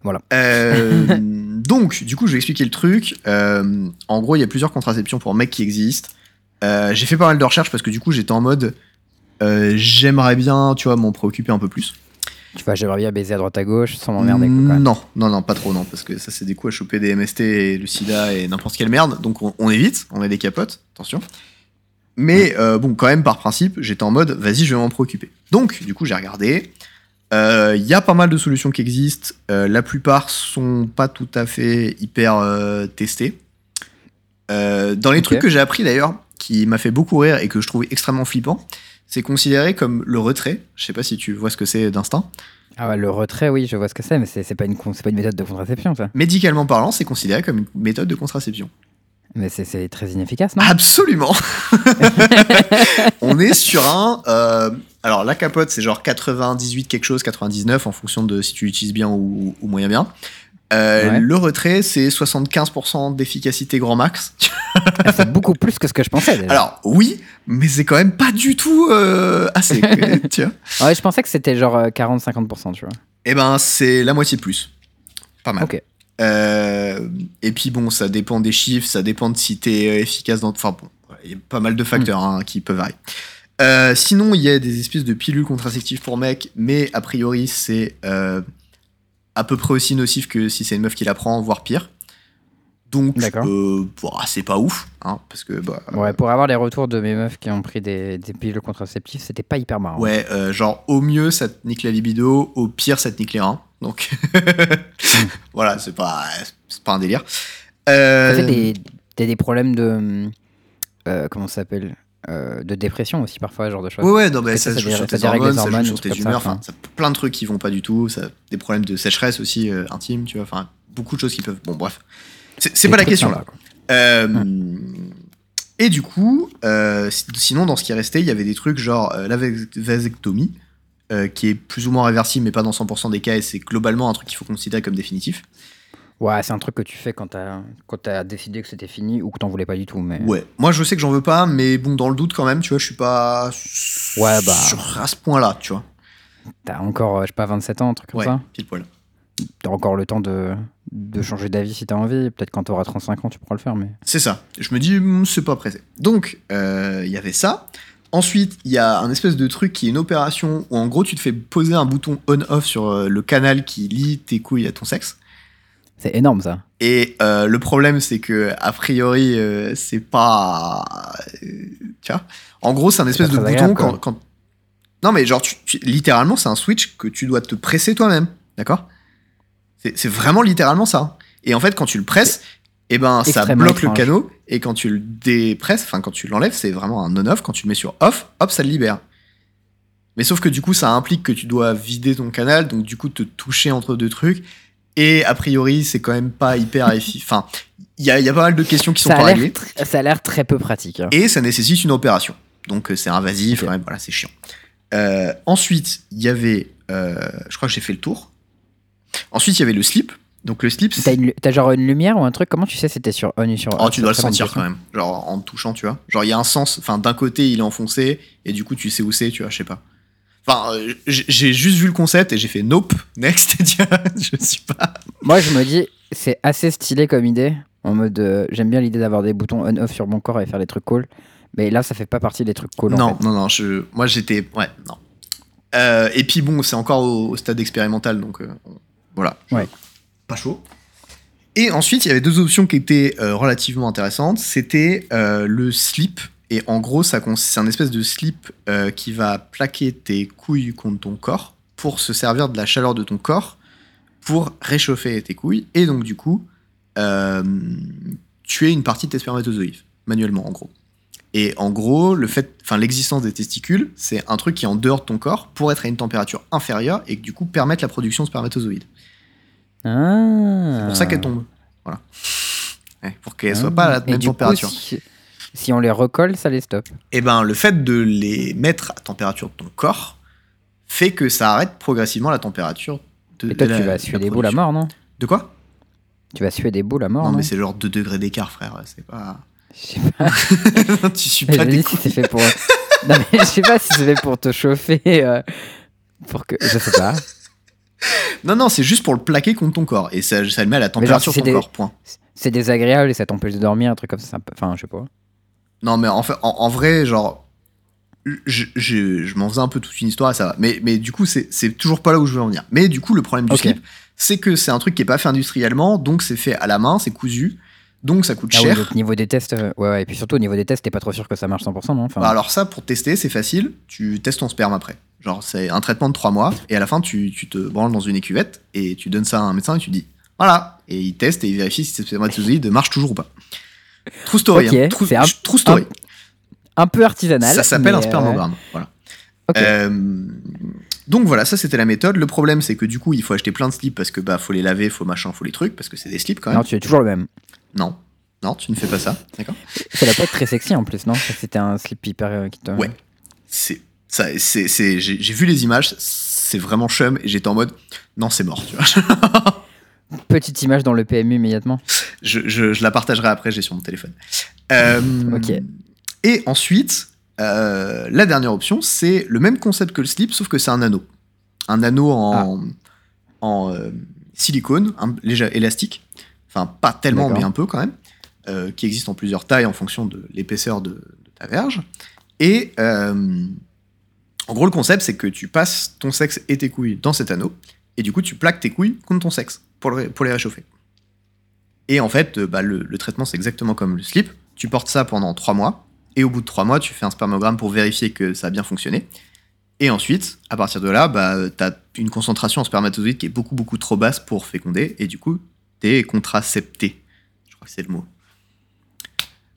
Voilà. Euh, *laughs* donc, du coup, je vais expliquer le truc. Euh, en gros, il y a plusieurs contraceptions pour mecs qui existent. Euh, j'ai fait pas mal de recherches parce que du coup, j'étais en mode. euh, J'aimerais bien, tu vois, m'en préoccuper un peu plus. Tu vois, j'aimerais bien baiser à droite à gauche sans m'emmerder. Non, non, non, pas trop, non, parce que ça, c'est des coups à choper des MST et le sida et n'importe quelle merde. Donc, on, on évite, on a des capotes, attention. Mais euh, bon, quand même, par principe, j'étais en mode, vas-y, je vais m'en préoccuper. Donc, du coup, j'ai regardé. Euh, Il y a pas mal de solutions qui existent. Euh, la plupart sont pas tout à fait hyper euh, testées. Euh, dans les trucs que j'ai appris d'ailleurs, qui m'a fait beaucoup rire et que je trouve extrêmement flippant, c'est considéré comme le retrait. Je sais pas si tu vois ce que c'est d'instinct. Ah ouais, le retrait, oui, je vois ce que c'est, mais c'est pas, une pas une méthode de contraception, ça. Médicalement parlant, c'est considéré comme une méthode de contraception. Mais c'est- c'est très inefficace, non? Absolument. *laughs* *laughs* On est sur un. euh, alors la capote, c'est genre 98 quelque chose, 99 en fonction de si tu l'utilises bien ou, ou moyen bien. Euh, Ouais. Le retrait, c'est 75% d'efficacité grand max. C'est beaucoup plus que ce que je pensais. déjà. Alors oui, mais c'est quand même pas du tout euh, assez. *laughs* tu vois. Ouais, je pensais que c'était genre euh, 40-50%, tu vois. Eh ben, c'est la moitié de plus. Pas mal. Ok. Euh, et puis bon, ça dépend des chiffres, ça dépend de si t'es euh, efficace dans. Enfin bon, il y a pas mal de facteurs hein, qui peuvent varier. Euh, sinon, il y a des espèces de pilules contraceptives pour mecs, mais a priori, c'est euh, à peu près aussi nocif que si c'est une meuf qui la prend, voire pire. Donc, euh, bon, c'est pas ouf, hein, parce que bah, Ouais, pour avoir les retours de mes meufs qui ont pris des, des pilules contraceptives, c'était pas hyper marrant. ouais, euh, genre au mieux ça te nique la libido, au pire ça te nique les reins. Donc *laughs* voilà, c'est pas, pas un délire. Euh, fait des, des, des problèmes de. euh, comment ça s'appelle euh, de dépression aussi parfois, genre de choses. Ouais, ouais, non, que ça, ça joue sur tes hormones, ça joue sur tes humeurs, enfin, ça, plein de trucs qui vont pas du tout, ça, des problèmes de sécheresse aussi, euh, intimes, tu vois, enfin, beaucoup de choses qui peuvent. Bon, bref. C'est pas la question là. Euh, Et du coup, euh, si- sinon, dans ce qui est resté, il y avait des trucs genre euh, la vas- vasectomie, qui est plus ou moins réversible, mais pas dans 100% des cas, et c'est globalement un truc qu'il faut considérer comme définitif. Ouais, c'est un truc que tu fais quand t'as quand t'as décidé que c'était fini ou que t'en voulais pas du tout. Mais Ouais, moi je sais que j'en veux pas, mais bon, dans le doute quand même, tu vois, je suis pas Ouais, bah. sur à ce point-là, tu vois. t'as encore, je sais pas, 27 ans, un truc comme Ouais, ça. pile poil. T'as encore le temps de, de changer d'avis si t'as envie. Peut-être quand t'auras 35 ans, tu pourras le faire. Mais C'est ça. Je me dis, hmm, c'est pas pressé. Donc, euh, il y avait ça. Ensuite, il y a un espèce de truc qui est une opération où en gros, tu te fais poser un bouton on-off sur euh, le canal qui lie tes couilles à ton sexe. c'est énorme ça. Et euh, le problème, c'est que, a priori, euh, c'est pas. tu vois En gros, c'est un espèce de bouton quand, quand- Non, mais genre, tu- tu- littéralement, c'est un switch que tu dois te presser toi-même. D'accord? C'est vraiment littéralement ça. Et en fait, quand tu le presses, eh ben, ça bloque le canot. Et quand tu le dépresses, enfin, quand tu l'enlèves, c'est vraiment un on-off. Quand tu le mets sur off, hop, ça le libère. Mais sauf que du coup, ça implique que tu dois vider ton canal, donc du coup, te toucher entre deux trucs. Et a priori, c'est quand même pas hyper *laughs* efficace. Enfin, il y a, il y a pas mal de questions qui sont pas réglées. ça a l'air très peu pratique. hein. Et ça nécessite une opération. Donc euh, c'est invasif, voilà, c'est chiant. Euh, ensuite, il y avait. euh, je crois que j'ai fait le tour. Ensuite, il y avait le slip. Donc le slip, T'as une t'as genre une lumière ou un truc? Comment tu sais c'était sur on ou sur Oh, tu dois le sentir quand même. Genre en touchant, tu vois. Genre il y a un sens. Enfin, d'un côté, il est enfoncé. Et du coup, tu sais où c'est, tu vois, je sais pas. Enfin, euh, j'ai juste vu le concept et j'ai fait nope, next, *laughs* je suis pas. Moi, je me dis, c'est assez stylé comme idée. En mode, euh, j'aime bien l'idée d'avoir des boutons on-off sur mon corps et faire des trucs cool. Mais là, ça fait pas partie des trucs cool. en non, fait. non, non, je, moi j'étais. Ouais, non. Euh, et puis bon, c'est encore au, au stade expérimental, donc euh, voilà. Ouais. Pas chaud. Et ensuite, il y avait deux options qui étaient euh, relativement intéressantes. C'était euh, le slip. Et en gros, ça c'est un espèce de slip euh, qui va plaquer tes couilles contre ton corps pour se servir de la chaleur de ton corps pour réchauffer tes couilles. Et donc, du coup, tuer une partie de tes spermatozoïdes, manuellement, en gros. Et en gros, le fait, enfin, l'existence des testicules, c'est un truc qui est en dehors de ton corps pour être à une température inférieure et du coup permettre la production de spermatozoïdes. Ah. C'est pour ça qu'elles tombent. Voilà. Ouais, pour qu'elles soient pas à la Et même du coup, température. si, si on les recolle, ça les stoppe. Et ben, le fait de les mettre à température de ton corps fait que ça arrête progressivement la température de, Et toi, de tu la- vas suer des boules à mort, non? De quoi? Tu vas suer des boules à mort, Non, non, mais c'est genre 2 degrés d'écart, frère. C'est pas. Je sais pas. *laughs* tu suis Je pas me dis si c'est fait pour. non, mais je sais pas si c'est fait pour te chauffer. euh, Pour que. Je sais pas. Non, non, c'est juste pour le plaquer contre ton corps. Et ça, ça le met à la température de ton des- corps, point. C'est désagréable et ça t'empêche de dormir, un truc comme ça. Enfin, je sais pas. Non, mais en, fait, en, en vrai, genre, je, je, je m'en faisais un peu toute une histoire et ça va. Mais, mais du coup, c'est toujours pas là où je veux en venir. Mais du coup, le problème du Ok. slip, c'est que c'est un truc qui est pas fait industriellement, donc c'est fait à la main, c'est cousu, donc ça coûte Ah oui, cher. donc niveau des tests. euh, Ouais, ouais. Et puis surtout, au niveau des tests, t'es pas trop sûr que ça marche 100%, non enfin, Bah alors ça, pour tester, c'est facile. Tu testes ton sperme après. Genre, c'est un traitement de trois mois, et à la fin, tu, tu te branles dans une écuvette, et tu donnes ça à un médecin, et tu dis, voilà. Et il teste, et il vérifie si tes spermatozoïdes marchent toujours ou pas. True story. Ok, hein. True, un- true story. Un peu artisanal. Ça s'appelle un euh, spermogramme. Voilà. ok. Euh, donc voilà, ça c'était la méthode. Le problème c'est que du coup il faut acheter plein de slips parce que bah faut les laver, faut machin, faut les trucs parce que c'est des slips quand même. Non, tu es toujours le même. Non, non, tu ne fais pas ça, d'accord Ça doit pas être très sexy en plus, non? C'était un slip hyper euh, qui te. Ouais. C'est ça, c'est, c'est- j'ai, j'ai vu les images, c'est vraiment chum et j'étais en mode non c'est mort, tu vois. *laughs* Petite image dans le PMU immédiatement. je, je- je la partagerai après, j'ai sur mon téléphone. Euh, Ok. Et ensuite, euh, la dernière option, c'est le même concept que le slip, sauf que c'est un anneau. Un anneau en, en euh, silicone, un, léger élastique. Enfin, pas tellement, mais un peu quand même. euh, qui existe en plusieurs tailles en fonction de l'épaisseur de, de ta verge. Et euh, en gros, le concept, c'est que tu passes ton sexe et tes couilles dans cet anneau. Et du coup, tu plaques tes couilles contre ton sexe pour, le- pour les réchauffer. Et en fait, euh, bah, le, le traitement, c'est exactement comme le slip. Tu portes ça pendant trois mois. Et au bout de trois mois, tu fais un spermogramme pour vérifier que ça a bien fonctionné. Et ensuite, à partir de là, bah, tu as une concentration en spermatozoïdes qui est beaucoup, beaucoup trop basse pour féconder. Et du coup, es contracepté. Je crois que c'est le mot.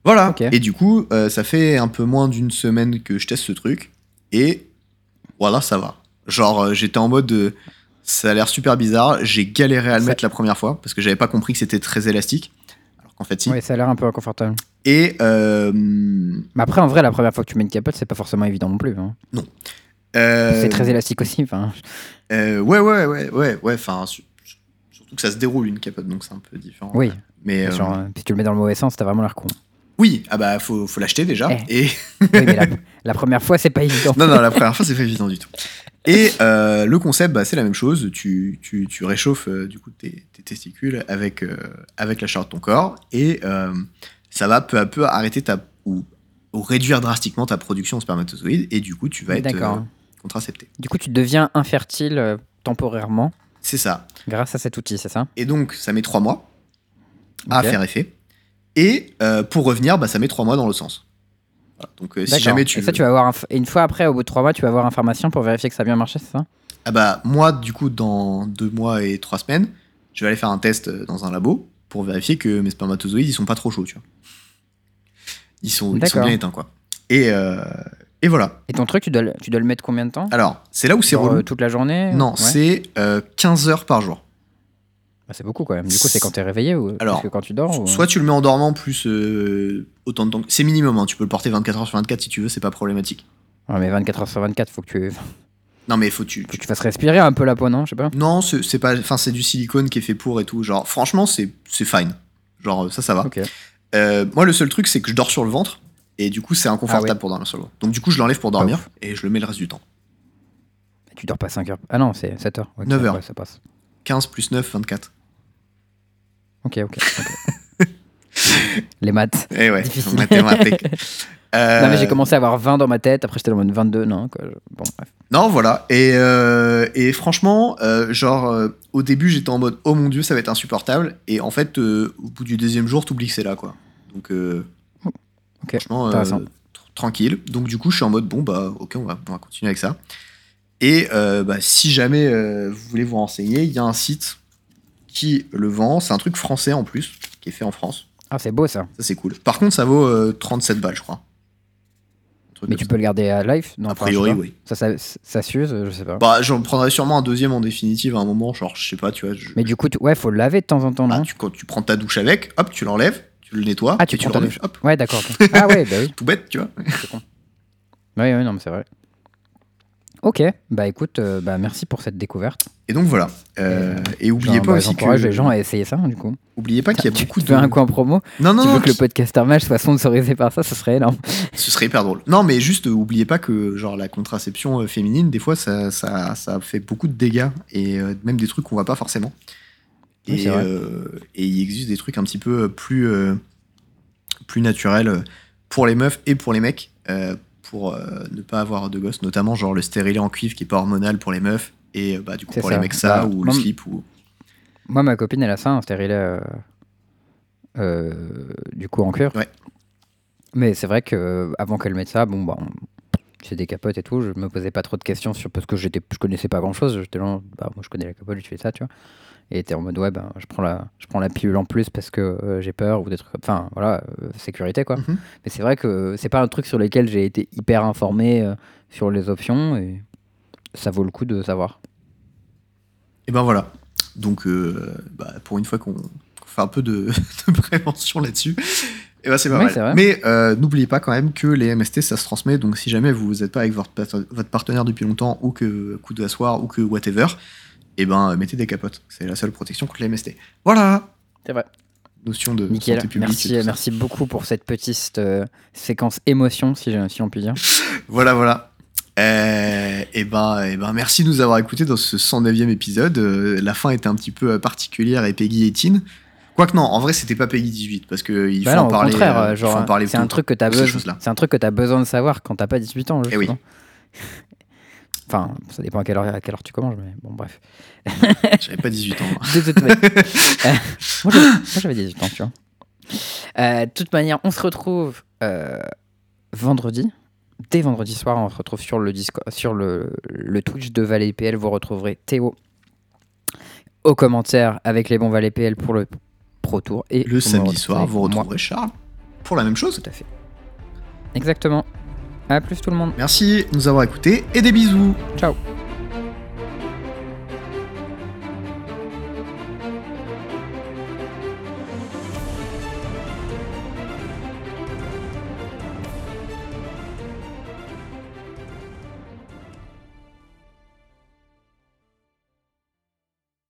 Voilà. Ok. Et du coup, euh, ça fait un peu moins d'une semaine que je teste ce truc. Et voilà, ça va. Genre, euh, j'étais en mode. euh, ça a l'air super bizarre. J'ai galéré à le Ça- mettre la première fois parce que j'avais pas compris que c'était très élastique. Alors qu'en fait, si. Ouais, ça a l'air un peu inconfortable. Et. Mais après, en vrai, la première fois que tu mets une capote, c'est pas forcément évident non plus. hein. euh, C'est très élastique aussi. Enfin, ouais, ouais, ouais, ouais, ouais. Enfin, surtout que ça se déroule une capote, donc c'est un peu différent. oui. Mais. Genre, euh, si tu le mets dans le mauvais sens, t'as vraiment l'air con. oui, ah bah, faut, faut l'acheter déjà. Eh. Et. oui, mais la, la première fois, c'est pas *laughs* évident. Non, non, la première fois, c'est pas évident du tout. Et euh, le concept, bah, c'est la même chose. Tu, tu, tu réchauffes euh, du coup tes, tes testicules avec, avec la chaleur de ton corps et ça va peu à peu arrêter ta ou, ou réduire drastiquement ta production de spermatozoïdes et du coup, tu vas être contracepté. Du coup, tu deviens infertile temporairement C'est ça. grâce à cet outil, c'est ça? Et donc, ça met trois mois à faire effet. Et euh, pour revenir, bah, ça met trois mois dans le sens. Voilà. Donc, euh, si jamais tu. Et ça, tu vas avoir une fois après, au bout de trois mois, tu vas avoir information pour vérifier que ça a bien marché, c'est ça? Ah bah moi du coup dans deux mois et trois semaines, je vais aller faire un test euh, dans un labo pour vérifier que mes spermatozoïdes ils sont pas trop chauds, tu vois. Ils sont, ils sont bien éteints quoi. Et, euh, et voilà. Et ton truc, tu dois, le- tu dois le mettre combien de temps? Alors c'est là où c'est Genre, relou. euh, Toute la journée? Non, Ouais. c'est euh, 15 heures par jour. Bah, c'est beaucoup quand même. Du coup, c'est quand t'es réveillé ou Alors, parce que quand tu dors ou- Soit tu le mets en dormant plus euh, autant de temps. que- C'est minimum, hein, tu peux le porter 24 heures sur 24 si tu veux, c'est pas problématique. Ouais, mais 24 heures sur 24, *laughs* faut que tu, faut Non mais faut tu. que tu fasses respirer un peu la peau, non? Je sais pas. Non, c'est c'est pas. Enfin c'est du silicone qui est fait pour et tout. Genre franchement c'est c'est fine. Genre ça ça va. Ok. Euh, moi, le seul truc, c'est que je dors sur le ventre. Et du coup, c'est inconfortable Ah ouais. pour dormir sur le ventre. Donc, du coup, je l'enlève pour dormir. ouf. Et je le mets le reste du temps. Tu dors pas 5 heures. Ah non, c'est 7 heures. Ok, 9 heures. ouais, ça passe. 15 plus 9, 24. Ok, ok. ok. *laughs* Les maths. Eh ouais, Difficile. mathématiques. Euh, *laughs* Non, mais j'ai commencé à avoir 20 dans ma tête. Après, j'étais en mode 22. Non, quoi. Bon, bref. Non, voilà. Et, euh, et franchement, euh, genre, euh, au début, j'étais en mode, oh mon dieu, ça va être insupportable. Et en fait, euh, au bout du deuxième jour, t'oublies que c'est là, quoi. Donc, Ok, franchement, euh, tranquille. Donc, du coup, je suis en mode, bon, bah, ok, on va, on va continuer avec ça. Et euh, bah, si jamais euh, vous voulez vous renseigner, il y a un site qui le vend. C'est un truc français en plus, qui est fait en France. Ah, c'est beau ça. Ça, c'est cool. Par contre, ça vaut euh, 37 balles, je crois. Mais tu ça. peux le garder à live Non, A priori, oui. Ça, ça, ça s'use, je sais pas. Bah, j'en prendrai sûrement un deuxième en définitive à un moment, genre, je sais pas, tu vois. je- Mais du coup, tu- ouais, faut le laver de temps en temps, Ah, tu, quand tu prends ta douche avec, hop, tu l'enlèves, tu le nettoies, Ah, tu et prends ta hop, Ouais, d'accord. Ah ouais, bah oui. *laughs* tout bête, tu vois. Oui, oui, non, mais c'est vrai. Ok, bah écoute, euh, bah merci pour cette découverte. Et donc voilà. Euh, et oubliez Genre, pas bah, aussi que. Les gens à essayer ça, du coup. Oubliez pas qu'il y a tu beaucoup tu de. fais un coin promo Non, non, Tu non, veux que le podcaster match soit sponsorisé par ça, ce serait énorme. *laughs* ce serait hyper drôle. Non, mais juste, euh, oubliez pas que genre la contraception euh, féminine, des fois, ça, ça, ça fait beaucoup de dégâts et même des trucs qu'on voit pas forcément. Oui, et, euh, et il existe des trucs un petit peu plus, euh, plus naturels euh, pour les meufs et pour les mecs euh, pour euh, ne pas avoir de gosses, notamment genre le stérilet en cuivre qui est pas hormonal pour les meufs et euh, bah, du coup pour ça. les mecs ça Bah, ou le slip ou Moi, ma copine, elle a ça, un stérilet euh, euh, du coup en cuir. Ouais. Mais c'est vrai que euh, avant qu'elle mette ça, bon, bah, c'est des capotes et tout. Je me posais pas trop de questions sur parce que j'étais, je connaissais pas grand chose. J'étais là, bah, moi je connais la capote, je fais ça, tu vois. Et était en mode ouais, ben, je prends la, je prends la pilule en plus parce que euh, j'ai peur ou des trucs comme, enfin voilà, euh, sécurité quoi. Mhm. Mais c'est vrai que c'est pas un truc sur lequel j'ai été hyper informé euh, sur les options et ça vaut le coup de savoir. Et ben voilà. Donc, bah, pour une fois qu'on fait un peu de, *laughs* de prévention là-dessus, et ben c'est pas Oui, mal. Mais n'oubliez pas quand même que les MST, ça se transmet. Donc, si jamais vous n'êtes pas avec votre, partenaire depuis longtemps, ou que coup de soir, ou que whatever, et ben euh, mettez des capotes. C'est la seule protection contre les MST. Voilà. C'est vrai. Notion de Nickel. santé publique. Merci, et merci beaucoup pour cette petite euh, séquence émotion, si, si on peut dire. *laughs* Voilà, voilà. Euh, et ben, et ben, merci de nous avoir écoutés dans ce 109e épisode. Euh, la fin était un petit peu particulière et Peggy 18. Quoique non, en vrai, c'était pas Peggy 18 parce que il faut Bah non, en parler. au contraire, euh, faut en parler c'est un truc que t'as besoin. C'est un truc que t'as besoin de savoir quand t'as pas 18 ans. Eh oui. *laughs* enfin, ça dépend à quelle heure, à quelle heure tu commences, mais bon, bref. J'avais pas 18 ans. moi. *laughs* De toute manière. Euh, moi, j'avais- moi, j'avais 18 ans, tu vois. Euh, de toute manière, on se retrouve euh, vendredi. Dès vendredi soir, on se retrouve sur le, Discord, sur le, le Twitch de Valais PL. Vous retrouverez Théo aux commentaires avec les bons Valais PL pour le Pro Tour. Et Le samedi soir, vous moi retrouverez Charles. pour la même chose. Tout à fait. Exactement. À plus tout le monde. Merci de nous avoir écoutés et des bisous. Ciao.